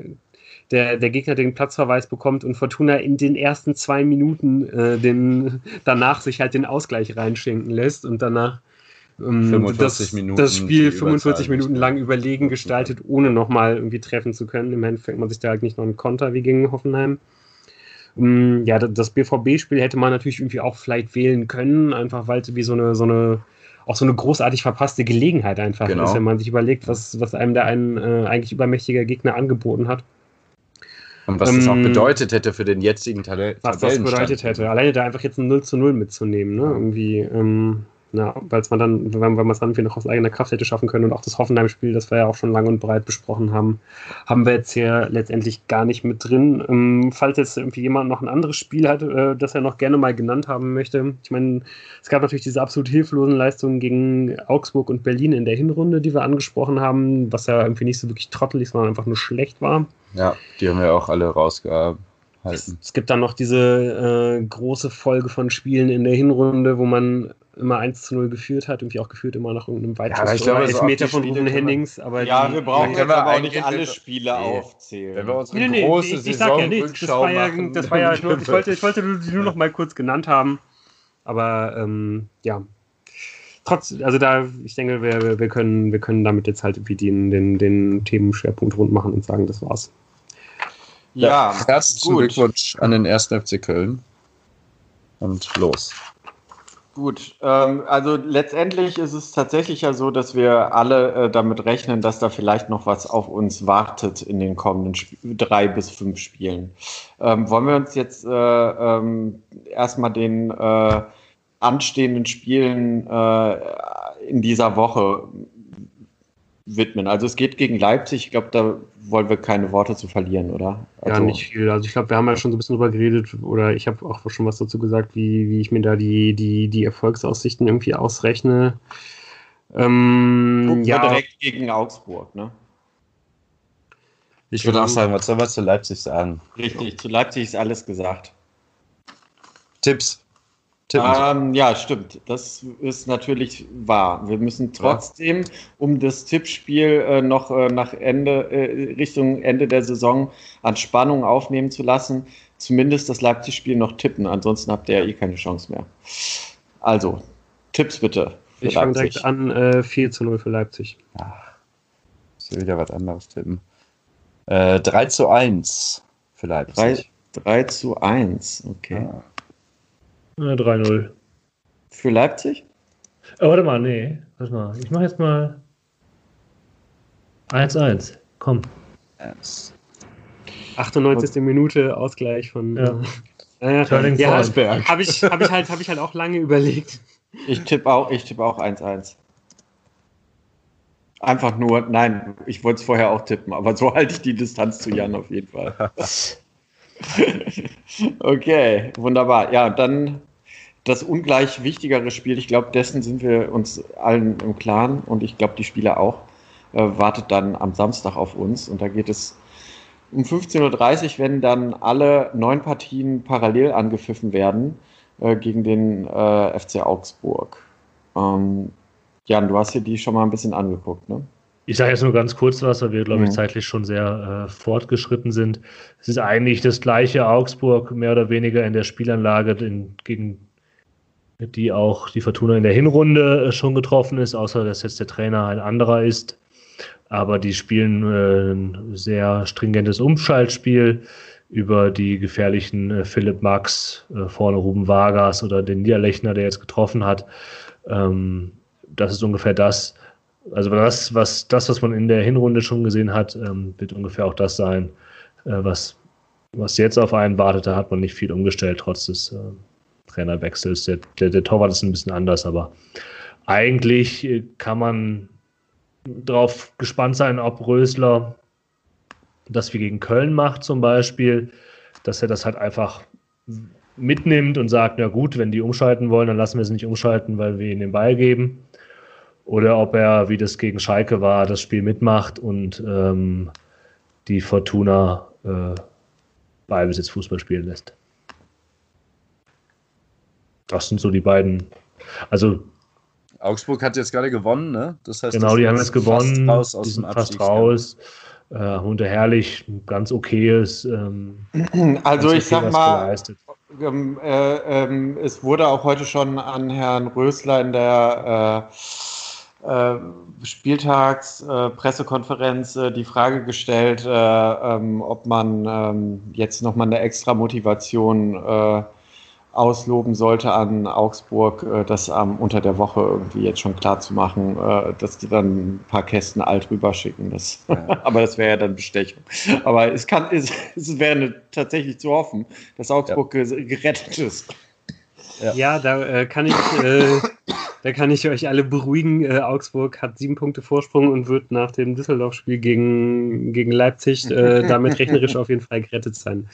der, der Gegner den Platzverweis bekommt und Fortuna in den ersten zwei Minuten äh, den, danach sich halt den Ausgleich reinschenken lässt und danach ähm, 45 das, Minuten das Spiel die 45 Überzahl Minuten lang überlegen gestaltet, ohne nochmal irgendwie treffen zu können. Im Endeffekt man sich da halt nicht noch einen Konter wie gegen Hoffenheim. Ähm, Ja, das BVB-Spiel hätte man natürlich irgendwie auch vielleicht wählen können, einfach weil es wie so eine, so eine, auch so eine großartig verpasste Gelegenheit einfach Genau. ist, wenn man sich überlegt, was, was einem da ein äh, eigentlich übermächtiger Gegner angeboten hat. Und was das auch Ähm, bedeutet hätte für den jetzigen Tabell was das bedeutet hätte. Alleine da einfach jetzt ein 0 zu 0 mitzunehmen, ne? Irgendwie, ähm, ja, weil man dann, wenn, wenn man es dann irgendwie noch aus eigener Kraft hätte schaffen können und auch das Hoffenheim-Spiel, das wir ja auch schon lang und breit besprochen haben, haben wir jetzt hier letztendlich gar nicht mit drin. Ähm, falls jetzt irgendwie jemand noch ein anderes Spiel hat, äh, das er noch gerne mal genannt haben möchte. Ich meine, es gab natürlich diese absolut hilflosen Leistungen gegen Augsburg und Berlin in der Hinrunde, die wir angesprochen haben, was ja irgendwie nicht so wirklich trottelig, sondern einfach nur schlecht war. Ja, die haben wir auch alle rausgehalten. Es gibt dann noch diese äh, große Folge von Spielen in der Hinrunde, wo man immer 1 zu 0 geführt hat, irgendwie auch geführt immer nach irgendeinem Weitschuss ich glaube, oder so auf Elfmeter die von Ruben Hennings. Aber Ja, die, wir brauchen jetzt aber auch nicht alle Spiele Nee. aufzählen. Wenn wir unsere Nee, nee, große nee, ich, ich sag ja nichts. Das war ja, machen, das war ja nur, ich wollte, ich wollte die nur noch mal kurz genannt haben. Aber ähm, ja, trotz, also da, ich denke, wir, wir- können, wir können damit jetzt halt irgendwie den, den, den Themenschwerpunkt rund machen und sagen, das war's. Ja, Herzlichen gut. Glückwunsch an den 1. FC Köln. Und los. Gut, ähm, also letztendlich ist es tatsächlich ja so, dass wir alle äh, damit rechnen, dass da vielleicht noch was auf uns wartet in den kommenden Sp drei bis fünf Spielen. Ähm, wollen wir uns jetzt äh, ähm, erstmal den äh, anstehenden Spielen äh, in dieser Woche widmen? Also es geht gegen Leipzig, ich glaube, da wollen wir keine Worte zu verlieren, oder? Ja, Also, nicht viel. Also ich glaube, wir haben ja schon so ein bisschen drüber geredet oder ich habe auch schon was dazu gesagt, wie, wie ich mir da die, die, die Erfolgsaussichten irgendwie ausrechne. Ähm, ja, direkt gegen Augsburg, ne? Ich würde auch sagen, was soll man zu Leipzig sagen? Richtig, zu Leipzig ist alles gesagt. Tipps. Ähm, ja, stimmt. Das ist natürlich wahr. Wir müssen trotzdem, um das Tippspiel äh, noch äh, nach Ende, äh, Richtung Ende der Saison an Spannung aufnehmen zu lassen, zumindest das Leipzig-Spiel noch tippen. Ansonsten habt ihr ja eh keine Chance mehr. Also, Tipps bitte. ich fange direkt an, äh, 4 zu 0 für Leipzig. will wieder was anderes tippen. Äh, 3 zu 1 für Leipzig. 3, 3 zu 1, okay. Ah. Ja, 3-0. Für Leipzig? Oh, warte mal, nee. Warte mal. Ich mache jetzt mal 1-1. Komm. Yes. 98. Und Minute, Ausgleich von. Ja. Äh, äh, ja, habe ich, hab ich, halt, hab ich halt auch lange überlegt. Ich tippe auch 1-1. Tipp auch Einfach nur, nein, ich wollte es vorher auch tippen, aber so halte ich die Distanz zu Jan auf jeden Fall. okay, wunderbar. Ja, dann das ungleich wichtigere Spiel, ich glaube, dessen sind wir uns allen im Klaren und ich glaube, die Spieler auch, äh, wartet dann am Samstag auf uns und da geht es um 15.30 Uhr, wenn dann alle neun Partien parallel angepfiffen werden äh, gegen den äh, FC Augsburg. Ähm, Jan, du hast dir die schon mal ein bisschen angeguckt, ne? Ich sage jetzt nur ganz kurz was, weil wir, glaube ich, mhm. zeitlich schon sehr äh, fortgeschritten sind. Es ist eigentlich das gleiche Augsburg, mehr oder weniger in der Spielanlage, in, gegen die auch die Fortuna in der Hinrunde äh, schon getroffen ist, außer dass jetzt der Trainer ein anderer ist. Aber die spielen äh, ein sehr stringentes Umschaltspiel über die gefährlichen äh, Philipp Max, äh, vorne Ruben Vargas oder den Niederlechner, der jetzt getroffen hat. Ähm, das ist ungefähr das. Also das, was, das, was man in der Hinrunde schon gesehen hat, ähm, wird ungefähr auch das sein, äh, was, was jetzt auf einen wartet. Da hat man nicht viel umgestellt, trotz des äh, Trainerwechsels. Der, der, der Torwart ist ein bisschen anders, aber eigentlich äh, kann man darauf gespannt sein, ob Rösler das wie gegen Köln macht zum Beispiel, dass er das halt einfach mitnimmt und sagt, na gut, wenn die umschalten wollen, dann lassen wir sie nicht umschalten, weil wir ihnen den Ball geben. Oder ob er, wie das gegen Schalke war, das Spiel mitmacht und ähm, die Fortuna äh, Ballbesitz Fußball spielen lässt. Das sind so die beiden. Also Augsburg hat jetzt gerade gewonnen, ne? Das heißt, genau, die haben jetzt gewonnen, raus aus die sind fast raus. Äh, Hunde Herrlich, ganz okayes. Ähm, also ich okay sag mal, ähm, äh, ähm, es wurde auch heute schon an Herrn Rösler in der äh Spieltagspressekonferenz äh, die Frage gestellt, äh, ähm, ob man ähm, jetzt nochmal eine extra Motivation ausloben sollte an Augsburg, äh, das ähm, unter der Woche irgendwie jetzt schon klar zu machen, äh, dass die dann ein paar Kästen alt rüberschicken. Das, ja. aber das wäre ja dann Bestechung. Aber es kann, es, es wäre tatsächlich zu hoffen, dass Augsburg ja. gerettet ist. Ja, ja da äh, kann ich. Da kann ich euch alle beruhigen. Äh, Augsburg hat sieben Punkte Vorsprung und wird nach dem Düsseldorf-Spiel gegen, gegen Leipzig äh, damit rechnerisch auf jeden Fall gerettet sein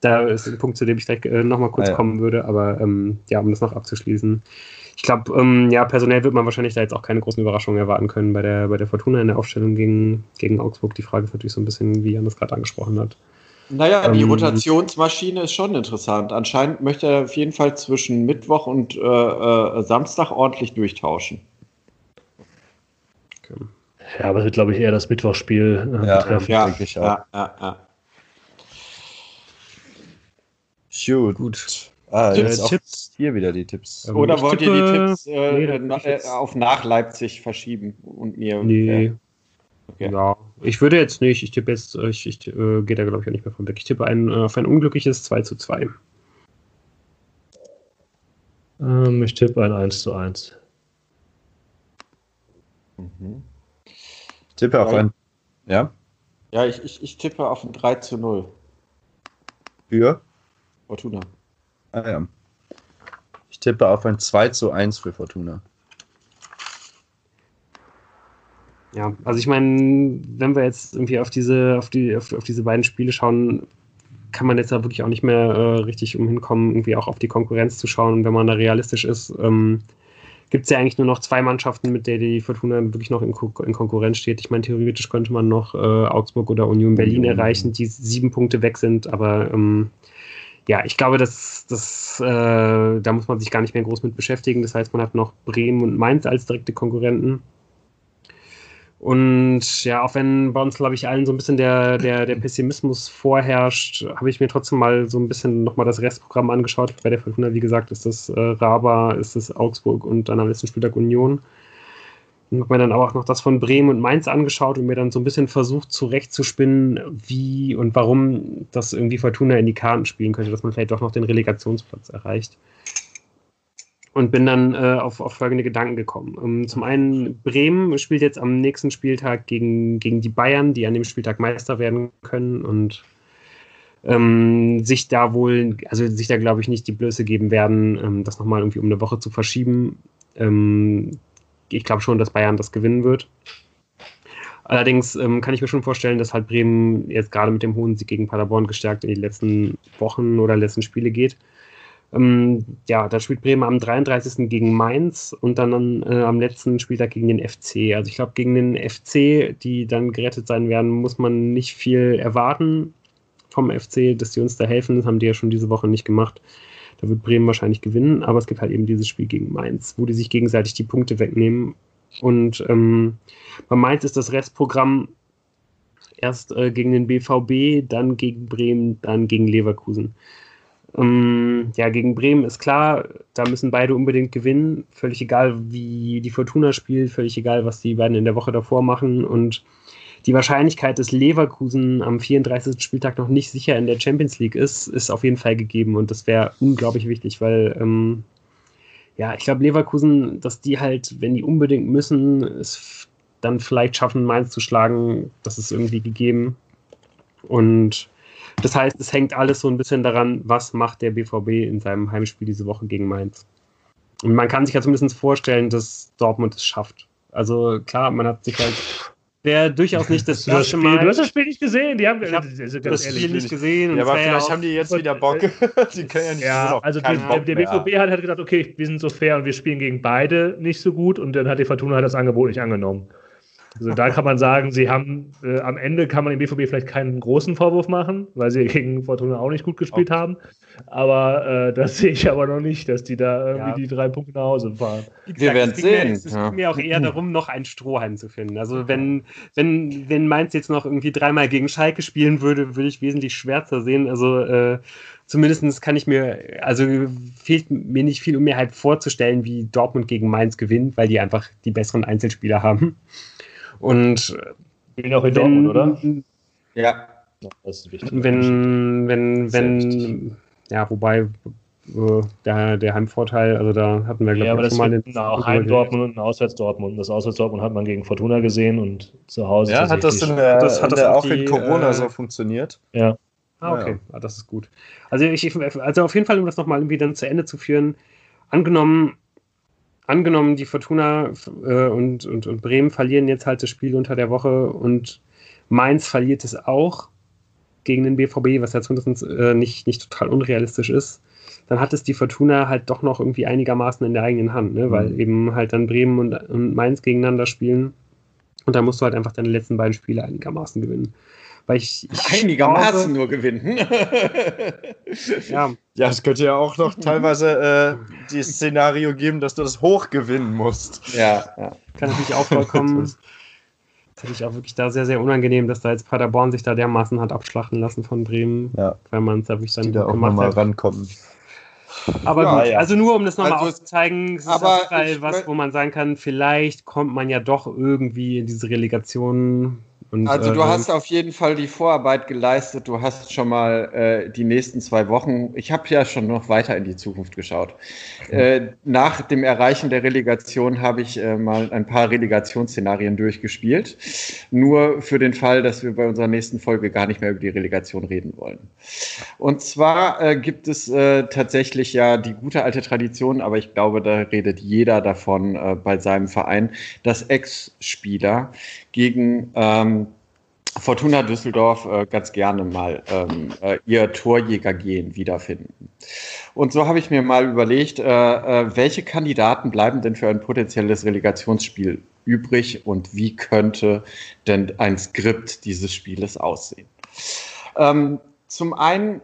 da ist ein Punkt, zu dem ich gleich äh, nochmal kurz ah, ja. kommen würde, aber ähm, ja, um das noch abzuschließen. Ich glaube, ähm, ja, personell wird man wahrscheinlich da jetzt auch keine großen Überraschungen erwarten können bei der, bei der Fortuna in der Aufstellung gegen, gegen Augsburg. Die Frage ist natürlich so ein bisschen, wie Jan das gerade angesprochen hat. Naja, die ähm, Rotationsmaschine ist schon interessant. Anscheinend möchte er auf jeden Fall zwischen Mittwoch und äh, äh, Samstag ordentlich durchtauschen. Okay. Ja, aber es wird, glaube ich, eher das Mittwochspiel äh, ja, betreffen. Ja, denke ich auch. ja, ja, ja. Gut. Gut. Ah, jetzt Tipps. Hier wieder die Tipps. Oder wollt tippe, ihr die Tipps, äh, nee, äh, auf nach Leipzig verschieben und mir? Nee. Okay. Ja, ich würde jetzt nicht. Ich tippe jetzt, ich, ich äh, gehe da glaube ich auch nicht mehr von weg. Ich tippe ein, äh, auf ein unglückliches 2 zu 2. Ähm, ich tippe ein 1 zu 1. Mhm. Ich tippe auf ein. Ja? Ja, ich, ich, ich tippe auf ein 3 zu 0. Für? Fortuna. Ah ja. Ich tippe auf ein 2 zu 1 für Fortuna. Ja, also ich meine, wenn wir jetzt irgendwie auf diese, auf die, auf, auf diese beiden Spiele schauen, kann man jetzt da wirklich auch nicht mehr äh, richtig umhinkommen, irgendwie auch auf die Konkurrenz zu schauen. Und wenn man da realistisch ist, ähm, gibt es ja eigentlich nur noch zwei Mannschaften, mit der die Fortuna wirklich noch in, Ko in Konkurrenz steht. Ich meine, theoretisch könnte man noch äh, Augsburg oder Union Berlin mhm. erreichen, die sieben Punkte weg sind, aber ähm, ja, ich glaube, dass, dass äh, da muss man sich gar nicht mehr groß mit beschäftigen. Das heißt, man hat noch Bremen und Mainz als direkte Konkurrenten. Und ja, auch wenn bei uns, glaube ich, allen so ein bisschen der, der, der Pessimismus vorherrscht, habe ich mir trotzdem mal so ein bisschen nochmal das Restprogramm angeschaut. Bei der 500, wie gesagt, ist das äh, Raba, ist das Augsburg und dann am letzten Spieltag Union. Und habe mir dann auch noch das von Bremen und Mainz angeschaut und mir dann so ein bisschen versucht zurechtzuspinnen, wie und warum das irgendwie Fortuna in die Karten spielen könnte, dass man vielleicht doch noch den Relegationsplatz erreicht. Und bin dann äh, auf, auf folgende Gedanken gekommen. Um, ähm, zum einen, Bremen spielt jetzt am nächsten Spieltag gegen, gegen die Bayern, die an dem Spieltag Meister werden können und ähm, sich da wohl, also sich da glaube ich nicht die Blöße geben werden, ähm, das nochmal irgendwie um eine Woche zu verschieben. Ähm, ich glaube schon, dass Bayern das gewinnen wird. Allerdings ähm, kann ich mir schon vorstellen, dass halt Bremen jetzt gerade mit dem hohen Sieg gegen Paderborn gestärkt in die letzten Wochen oder letzten Spiele geht. Ähm, ja, da spielt Bremen am 33. gegen Mainz und dann äh, am letzten Spieltag gegen den FC. Also ich glaube, gegen den FC, die dann gerettet sein werden, muss man nicht viel erwarten vom FC, dass die uns da helfen. Das haben die ja schon diese Woche nicht gemacht. Da wird Bremen wahrscheinlich gewinnen, aber es gibt halt eben dieses Spiel gegen Mainz, wo die sich gegenseitig die Punkte wegnehmen. Und ähm, bei Mainz ist das Restprogramm erst äh, gegen den BVB, dann gegen Bremen, dann gegen Leverkusen. Ähm, ja, gegen Bremen ist klar, da müssen beide unbedingt gewinnen. Völlig egal, wie die Fortuna spielt, völlig egal, was die beiden in der Woche davor machen. Und die Wahrscheinlichkeit, dass Leverkusen am 34. Spieltag noch nicht sicher in der Champions League ist, ist auf jeden Fall gegeben und das wäre unglaublich wichtig, weil ähm, ja, ich glaube, Leverkusen, dass die halt, wenn die unbedingt müssen, es dann vielleicht schaffen, Mainz zu schlagen, das ist irgendwie gegeben. Und das heißt, es hängt alles so ein bisschen daran, was macht der BVB in seinem Heimspiel diese Woche gegen Mainz. Und man kann sich ja zumindest vorstellen, dass Dortmund es schafft. Also klar, man hat sich halt wäre durchaus nicht das erste Spiel, Mal. Du hast das Spiel nicht gesehen. Die haben ich hab also das Spiel nicht gesehen. Ja, aber vielleicht haben die jetzt wieder Bock. die können ja nicht ja, also die, der, der BVB hat, hat gesagt, okay, wir sind so fair und wir spielen gegen beide nicht so gut und dann hat die Fortuna halt das Angebot nicht angenommen. Also da kann man sagen, sie haben äh, am Ende kann man dem BVB vielleicht keinen großen Vorwurf machen, weil sie gegen Fortuna auch nicht gut gespielt auch. haben. Aber äh, das sehe ich aber noch nicht, dass die da irgendwie ja. die drei Punkte nach Hause fahren. Gesagt, Wir werden sehen. Mir, es ja. geht mir auch eher darum, noch einen Strohhalm zu finden. Also wenn, wenn, wenn Mainz jetzt noch irgendwie dreimal gegen Schalke spielen würde, würde ich wesentlich schwärzer sehen. Also äh, zumindest kann ich mir, also fehlt mir nicht viel, um mir halt vorzustellen, wie Dortmund gegen Mainz gewinnt, weil die einfach die besseren Einzelspieler haben. Und bin auch in Dortmund, oder? Ja. Das ist wichtig. Wenn, wenn, wenn, ja, wobei äh, der, der Heimvorteil, also da hatten wir, glaube ja, ich, schon mal den. Auch Heim-Dortmund und ein Auswärts-Dortmund. Das Auswärts-Dortmund hat man gegen Fortuna gesehen und zu Hause. Ja, hat das, in der, das, hat in das auch in Corona äh, so funktioniert? Ja. Ah, okay. Ja. Ah, das ist gut. Also, ich, also auf jeden Fall, um das nochmal irgendwie dann zu Ende zu führen, angenommen, angenommen, die Fortuna äh, und, und, und Bremen verlieren jetzt halt das Spiel unter der Woche und Mainz verliert es auch gegen den BVB, was ja zumindest äh, nicht, nicht total unrealistisch ist, dann hat es die Fortuna halt doch noch irgendwie einigermaßen in der eigenen Hand, ne? weil mhm. eben halt dann Bremen und, und Mainz gegeneinander spielen. Und da musst du halt einfach deine letzten beiden Spiele einigermaßen gewinnen. Weil ich, ich einigermaßen glaube, nur gewinnen. ja. ja, es könnte ja auch noch teilweise äh, die Szenario geben, dass du das hoch gewinnen musst. Ja, ja. kann natürlich auch vollkommen. das hätte ich auch wirklich da sehr, sehr unangenehm, dass da jetzt Paderborn sich da dermaßen hat abschlachten lassen von Bremen, ja. weil man es da wirklich dann die da auch nochmal rankommen. Aber ja, gut, ja. also nur um das nochmal also, aufzuzeigen, ist aber das was, wo man sagen kann, vielleicht kommt man ja doch irgendwie in diese Relegation und, also du äh, hast auf jeden Fall die Vorarbeit geleistet. Du hast schon mal äh, die nächsten zwei Wochen, ich habe ja schon noch weiter in die Zukunft geschaut. Äh, nach dem Erreichen der Relegation habe ich äh, mal ein paar Relegationsszenarien durchgespielt. Nur für den Fall, dass wir bei unserer nächsten Folge gar nicht mehr über die Relegation reden wollen. Und zwar äh, gibt es äh, tatsächlich ja die gute alte Tradition, aber ich glaube, da redet jeder davon bei seinem Verein, dass Ex-Spieler gegen ähm, Fortuna Düsseldorf äh, ganz gerne mal ähm, äh, ihr Torjägergehen wiederfinden. Und so habe ich mir mal überlegt, äh, äh, welche Kandidaten bleiben denn für ein potenzielles Relegationsspiel übrig und wie könnte denn ein Skript dieses Spieles aussehen? Ähm, zum einen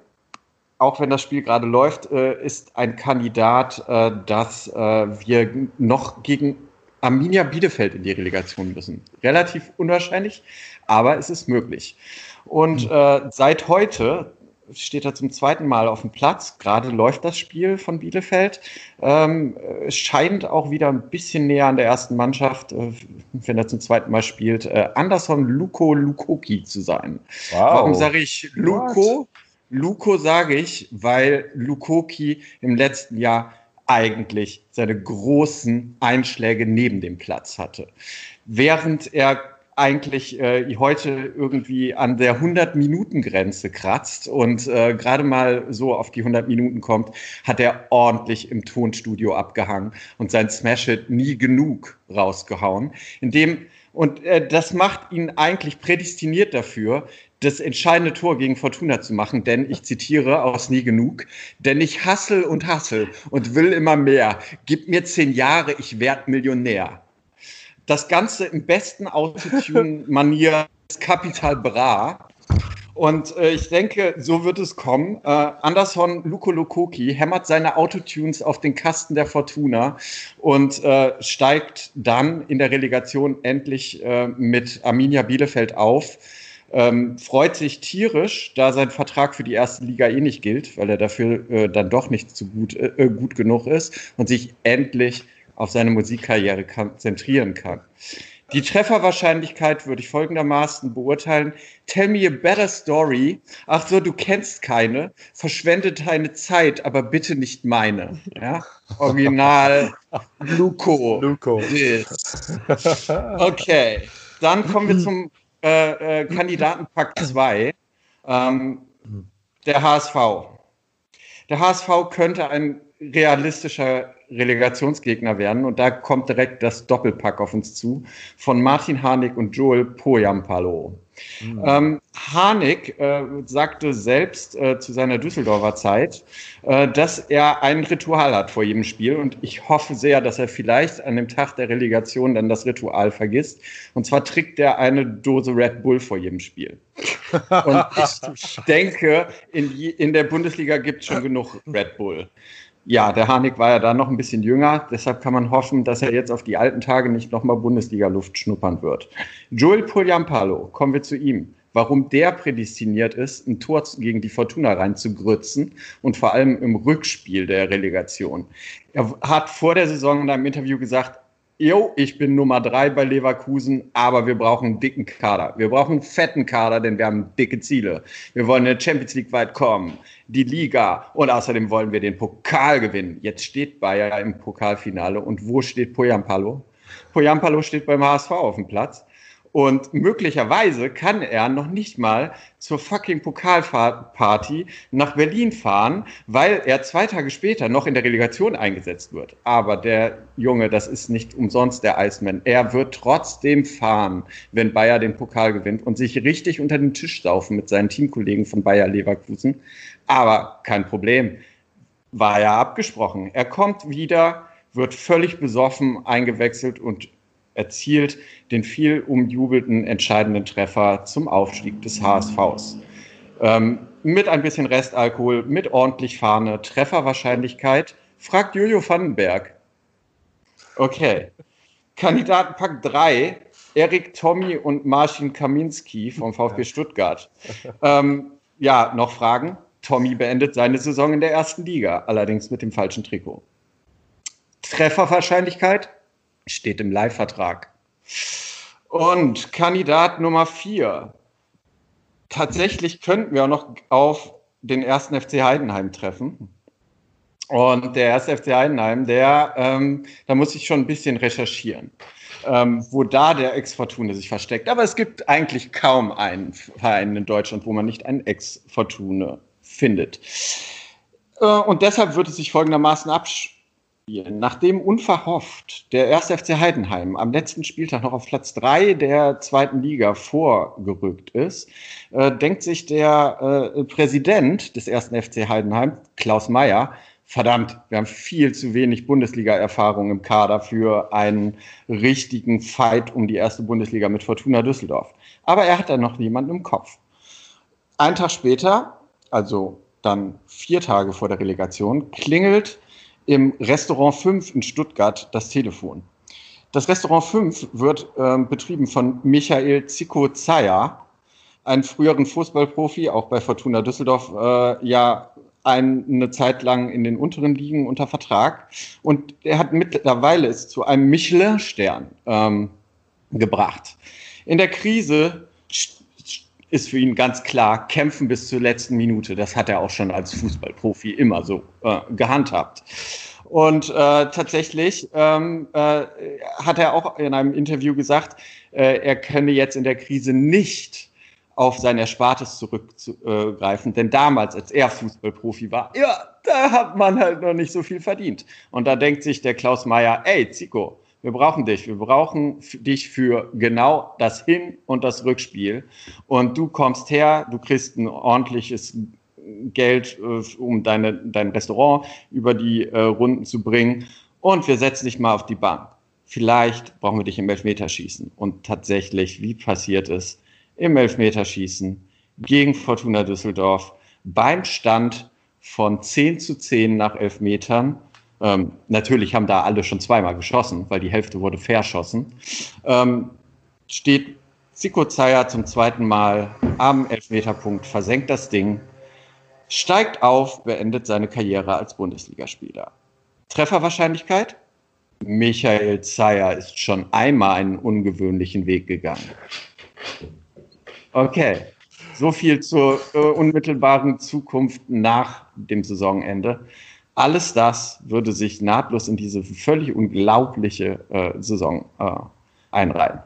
auch wenn das Spiel gerade läuft, äh, ist ein Kandidat, äh, dass wir noch gegen Arminia Bielefeld in die Relegation müssen. Relativ unwahrscheinlich, aber es ist möglich. Und hm. äh, seit heute steht er zum zweiten Mal auf dem Platz. Gerade läuft das Spiel von Bielefeld. Ähm, es scheint auch wieder ein bisschen näher an der ersten Mannschaft, äh, wenn er zum zweiten Mal spielt, äh, Anderson Luko Lukoki zu sein. Wow. Warum sage ich Luko? What? Luko sage ich, weil Lukoki im letzten Jahr eigentlich seine großen Einschläge neben dem Platz hatte. Während er eigentlich äh, heute irgendwie an der 100-Minuten-Grenze kratzt und äh, gerade mal so auf die 100 Minuten kommt, hat er ordentlich im Tonstudio abgehangen und sein Smash-Hit nie genug rausgehauen. Indem, und äh, das macht ihn eigentlich prädestiniert dafür, das entscheidende Tor gegen Fortuna zu machen, denn ich zitiere aus nie genug, denn ich hassel und hassel und will immer mehr. Gib mir zehn Jahre, ich werd Millionär. Das Ganze im besten Autotune-Manier Capital Bra. Und äh, ich denke, so wird es kommen. Äh, Anderson Luko Lukoki hämmert seine Autotunes auf den Kasten der Fortuna und äh, steigt dann in der Relegation endlich äh, mit Arminia Bielefeld auf. Ähm, freut sich tierisch, da sein Vertrag für die erste Liga eh nicht gilt, weil er dafür äh, dann doch nicht so gut, äh, gut genug ist und sich endlich auf seine Musikkarriere konzentrieren kann. Die Trefferwahrscheinlichkeit würde ich folgendermaßen beurteilen. Tell me a better story. Ach so, du kennst keine. Verschwende deine Zeit, aber bitte nicht meine. Ja? Original Luco. Luco. Okay. Dann kommen wir zum äh, äh, Kandidatenpack 2. Ähm, der HSV. Der HSV könnte ein realistischer Relegationsgegner werden. Und da kommt direkt das Doppelpack auf uns zu von Martin Harnik und Joel Poyampalo. Mhm. Ähm, Harnik äh, sagte selbst äh, zu seiner Düsseldorfer Zeit, äh, dass er ein Ritual hat vor jedem Spiel. Und ich hoffe sehr, dass er vielleicht an dem Tag der Relegation dann das Ritual vergisst. Und zwar trinkt er eine Dose Red Bull vor jedem Spiel. Und ich denke, in, in der Bundesliga gibt es schon genug Red Bull. Ja, der Harnik war ja da noch ein bisschen jünger, deshalb kann man hoffen, dass er jetzt auf die alten Tage nicht nochmal Bundesliga-Luft schnuppern wird. Joel Polyampalo, kommen wir zu ihm. Warum der prädestiniert ist, ein Tor gegen die Fortuna reinzugrützen und vor allem im Rückspiel der Relegation. Er hat vor der Saison in einem Interview gesagt, Jo, ich bin Nummer drei bei Leverkusen, aber wir brauchen einen dicken Kader. Wir brauchen einen fetten Kader, denn wir haben dicke Ziele. Wir wollen in der Champions League weit kommen, die Liga und außerdem wollen wir den Pokal gewinnen. Jetzt steht Bayer im Pokalfinale und wo steht Poyampalo? Poyampalo steht beim HSV auf dem Platz und möglicherweise kann er noch nicht mal zur fucking Pokalparty nach Berlin fahren, weil er zwei Tage später noch in der Relegation eingesetzt wird. Aber der Junge, das ist nicht umsonst der Iceman. Er wird trotzdem fahren, wenn Bayer den Pokal gewinnt und sich richtig unter den Tisch saufen mit seinen Teamkollegen von Bayer Leverkusen. Aber kein Problem. War ja abgesprochen. Er kommt wieder, wird völlig besoffen eingewechselt und erzielt den viel umjubelten entscheidenden Treffer zum Aufstieg des HSVs. Ähm, mit ein bisschen Restalkohol, mit ordentlich Fahne, Trefferwahrscheinlichkeit, fragt Jojo Vandenberg. Okay. Kandidatenpack 3, Erik Tommy und Marcin Kaminski vom VfB Stuttgart. Ähm, ja, noch Fragen? Tommy beendet seine Saison in der ersten Liga, allerdings mit dem falschen Trikot. Trefferwahrscheinlichkeit steht im Leihvertrag. Und Kandidat Nummer vier. Tatsächlich könnten wir auch noch auf den ersten FC Heidenheim treffen. Und der erste FC Heidenheim, der, ähm, da muss ich schon ein bisschen recherchieren, ähm, wo da der Ex-Fortune sich versteckt. Aber es gibt eigentlich kaum einen Verein in Deutschland, wo man nicht einen Ex-Fortune findet. Äh, und deshalb wird es sich folgendermaßen abspielen. Nachdem unverhofft der 1. FC Heidenheim am letzten Spieltag noch auf Platz 3 der zweiten Liga vorgerückt ist, äh, denkt sich der äh, Präsident des 1. FC Heidenheim, Klaus Mayer, verdammt, wir haben viel zu wenig Bundesliga-Erfahrung im Kader für einen richtigen Fight um die erste Bundesliga mit Fortuna Düsseldorf. Aber er hat da noch jemanden im Kopf. Ein Tag später, also dann vier Tage vor der Relegation, klingelt im Restaurant 5 in Stuttgart das Telefon. Das Restaurant 5 wird äh, betrieben von Michael Zico Zaya. einen früheren Fußballprofi, auch bei Fortuna Düsseldorf, äh, ja ein, eine Zeit lang in den unteren Ligen unter Vertrag. Und er hat mittlerweile es zu einem Michelin-Stern ähm, gebracht. In der Krise ist für ihn ganz klar kämpfen bis zur letzten Minute. Das hat er auch schon als Fußballprofi immer so äh, gehandhabt. Und äh, tatsächlich ähm, äh, hat er auch in einem Interview gesagt, äh, er könne jetzt in der Krise nicht auf sein Erspartes zurückgreifen. Denn damals, als er Fußballprofi war, ja, da hat man halt noch nicht so viel verdient. Und da denkt sich der Klaus Meier, ey, Zico, wir brauchen dich. Wir brauchen dich für genau das Hin- und das Rückspiel. Und du kommst her, du kriegst ein ordentliches Geld, äh, um deine, dein Restaurant über die äh, Runden zu bringen. Und wir setzen dich mal auf die Bank. Vielleicht brauchen wir dich im Elfmeterschießen. Und tatsächlich, wie passiert es? Im Elfmeterschießen gegen Fortuna Düsseldorf beim Stand von 10 zu 10 nach Elfmetern ähm, natürlich haben da alle schon zweimal geschossen, weil die Hälfte wurde verschossen. Ähm, steht Zico Zaya zum zweiten Mal am Elfmeterpunkt, versenkt das Ding, steigt auf, beendet seine Karriere als Bundesligaspieler. Trefferwahrscheinlichkeit? Michael Zeyer ist schon einmal einen ungewöhnlichen Weg gegangen. Okay, so viel zur äh, unmittelbaren Zukunft nach dem Saisonende. Alles das würde sich nahtlos in diese völlig unglaubliche äh, Saison äh, einreihen.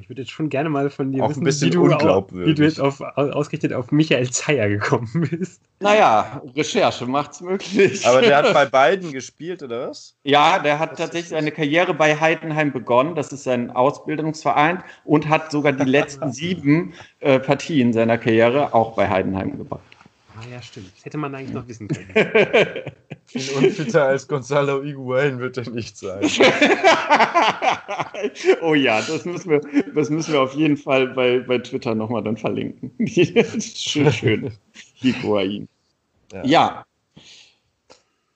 Ich würde jetzt schon gerne mal von dir Auch wissen, ein bisschen wie, du unglaubwürdig. wie du jetzt auf, ausgerichtet auf Michael Zeyer gekommen bist. Naja, Recherche macht's möglich. Aber der hat bei beiden gespielt, oder was? ja, der hat tatsächlich seine Karriere bei Heidenheim begonnen. Das ist sein Ausbildungsverein und hat sogar die letzten sieben äh, Partien seiner Karriere auch bei Heidenheim gebracht. Ah ja, stimmt. Das hätte man eigentlich noch wissen können. Viel unfitter als Gonzalo Higuain wird er nicht sein. oh ja, das müssen wir, das müssen wir auf jeden Fall bei, bei Twitter nochmal dann verlinken. Schön, schön. Higuain. Ja. Ja,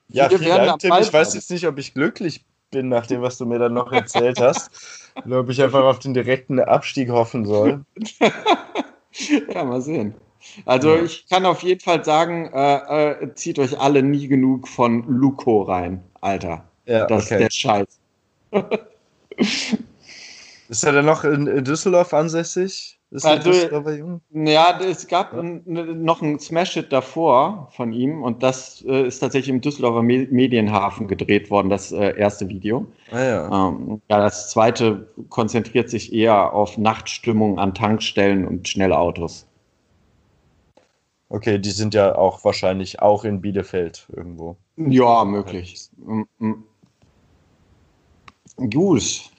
Ja, vielen Dank, Tim. Ich weiß jetzt nicht, ob ich glücklich bin nach dem, was du mir dann noch erzählt hast. Oder ob ich einfach auf den direkten Abstieg hoffen soll. ja, mal sehen. Also ich kann auf jeden Fall sagen, äh, äh, zieht euch alle nie genug von Luco rein, Alter. Ja, Das ist okay. der Scheiß. Ist er denn noch in, in Düsseldorf ansässig? Ist Also-? Ja, es gab n- n- noch ein Smash-Hit davor von ihm und das äh, ist tatsächlich im Düsseldorfer Me Medienhafen gedreht worden, das äh, erste Video. Ah ja. Ähm, ja, das zweite konzentriert sich eher auf Nachtstimmung an Tankstellen und schnelle Autos. Okay, die sind ja auch wahrscheinlich auch in Bielefeld irgendwo. Ja, möglich. Mm, mm. Gut.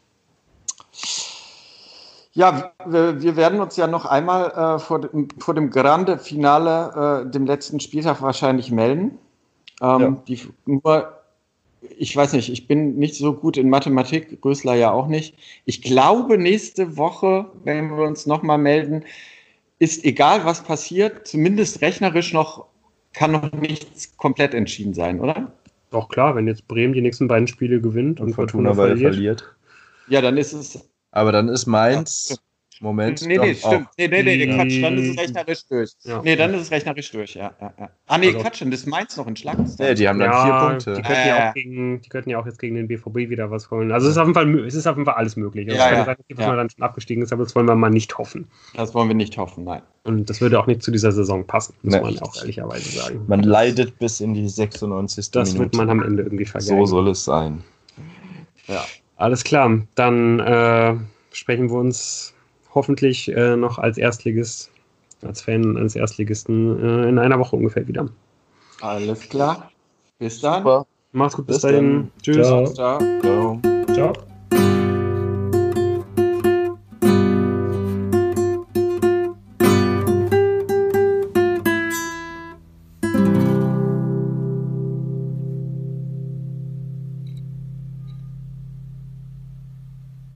Ja, wir, wir werden uns ja noch einmal äh, vor, dem, vor dem Grande Finale, äh, dem letzten Spieltag wahrscheinlich melden. Ähm, Ja. die, nur, ich weiß nicht, ich bin nicht so gut in Mathematik, Rösler ja auch nicht. Ich glaube, nächste Woche, wenn wir uns nochmal melden, ist egal, was passiert, zumindest rechnerisch noch, kann noch nichts komplett entschieden sein, oder? Doch klar, wenn jetzt Bremen die nächsten beiden Spiele gewinnt und, Und Fortuna, weil er verliert. Ja, dann ist es. Aber dann ist Mainz. Moment. Nee, nee, doch stimmt. auch- Nee, nee, nee, die- Quatsch, dann ist es rechnerisch durch. Ja. Nee, dann ist es rechnerisch durch, ja. ja, ja. Ah, nee, Also- Quatsch, und das Mainz noch in Schlangen. Nee, die haben dann Ja, vier Die Punkte. könnten, ja Äh. auch gegen, die könnten ja auch jetzt gegen den BVB wieder was holen. Also es ist auf jeden Fall, es ist auf jeden Fall alles möglich. Also Ja, ja, sein, dass ja. man dann schon abgestiegen ist, aber das wollen wir mal nicht hoffen. Das wollen wir nicht hoffen, nein. Und das würde auch nicht zu dieser Saison passen, muss Nee. man auch ehrlicherweise sagen. Man leidet bis in die 96. das Minute. wird man am Ende irgendwie vergessen. so soll es sein. Ja. Alles klar, dann äh, sprechen wir uns hoffentlich äh, noch als Erstligist, als Fan eines Erstligisten äh, in einer Woche ungefähr wieder. Alles klar. Bis dann. Super. Macht's gut, bis, Bis dahin. Tschüss. Ciao. Ciao. Ciao.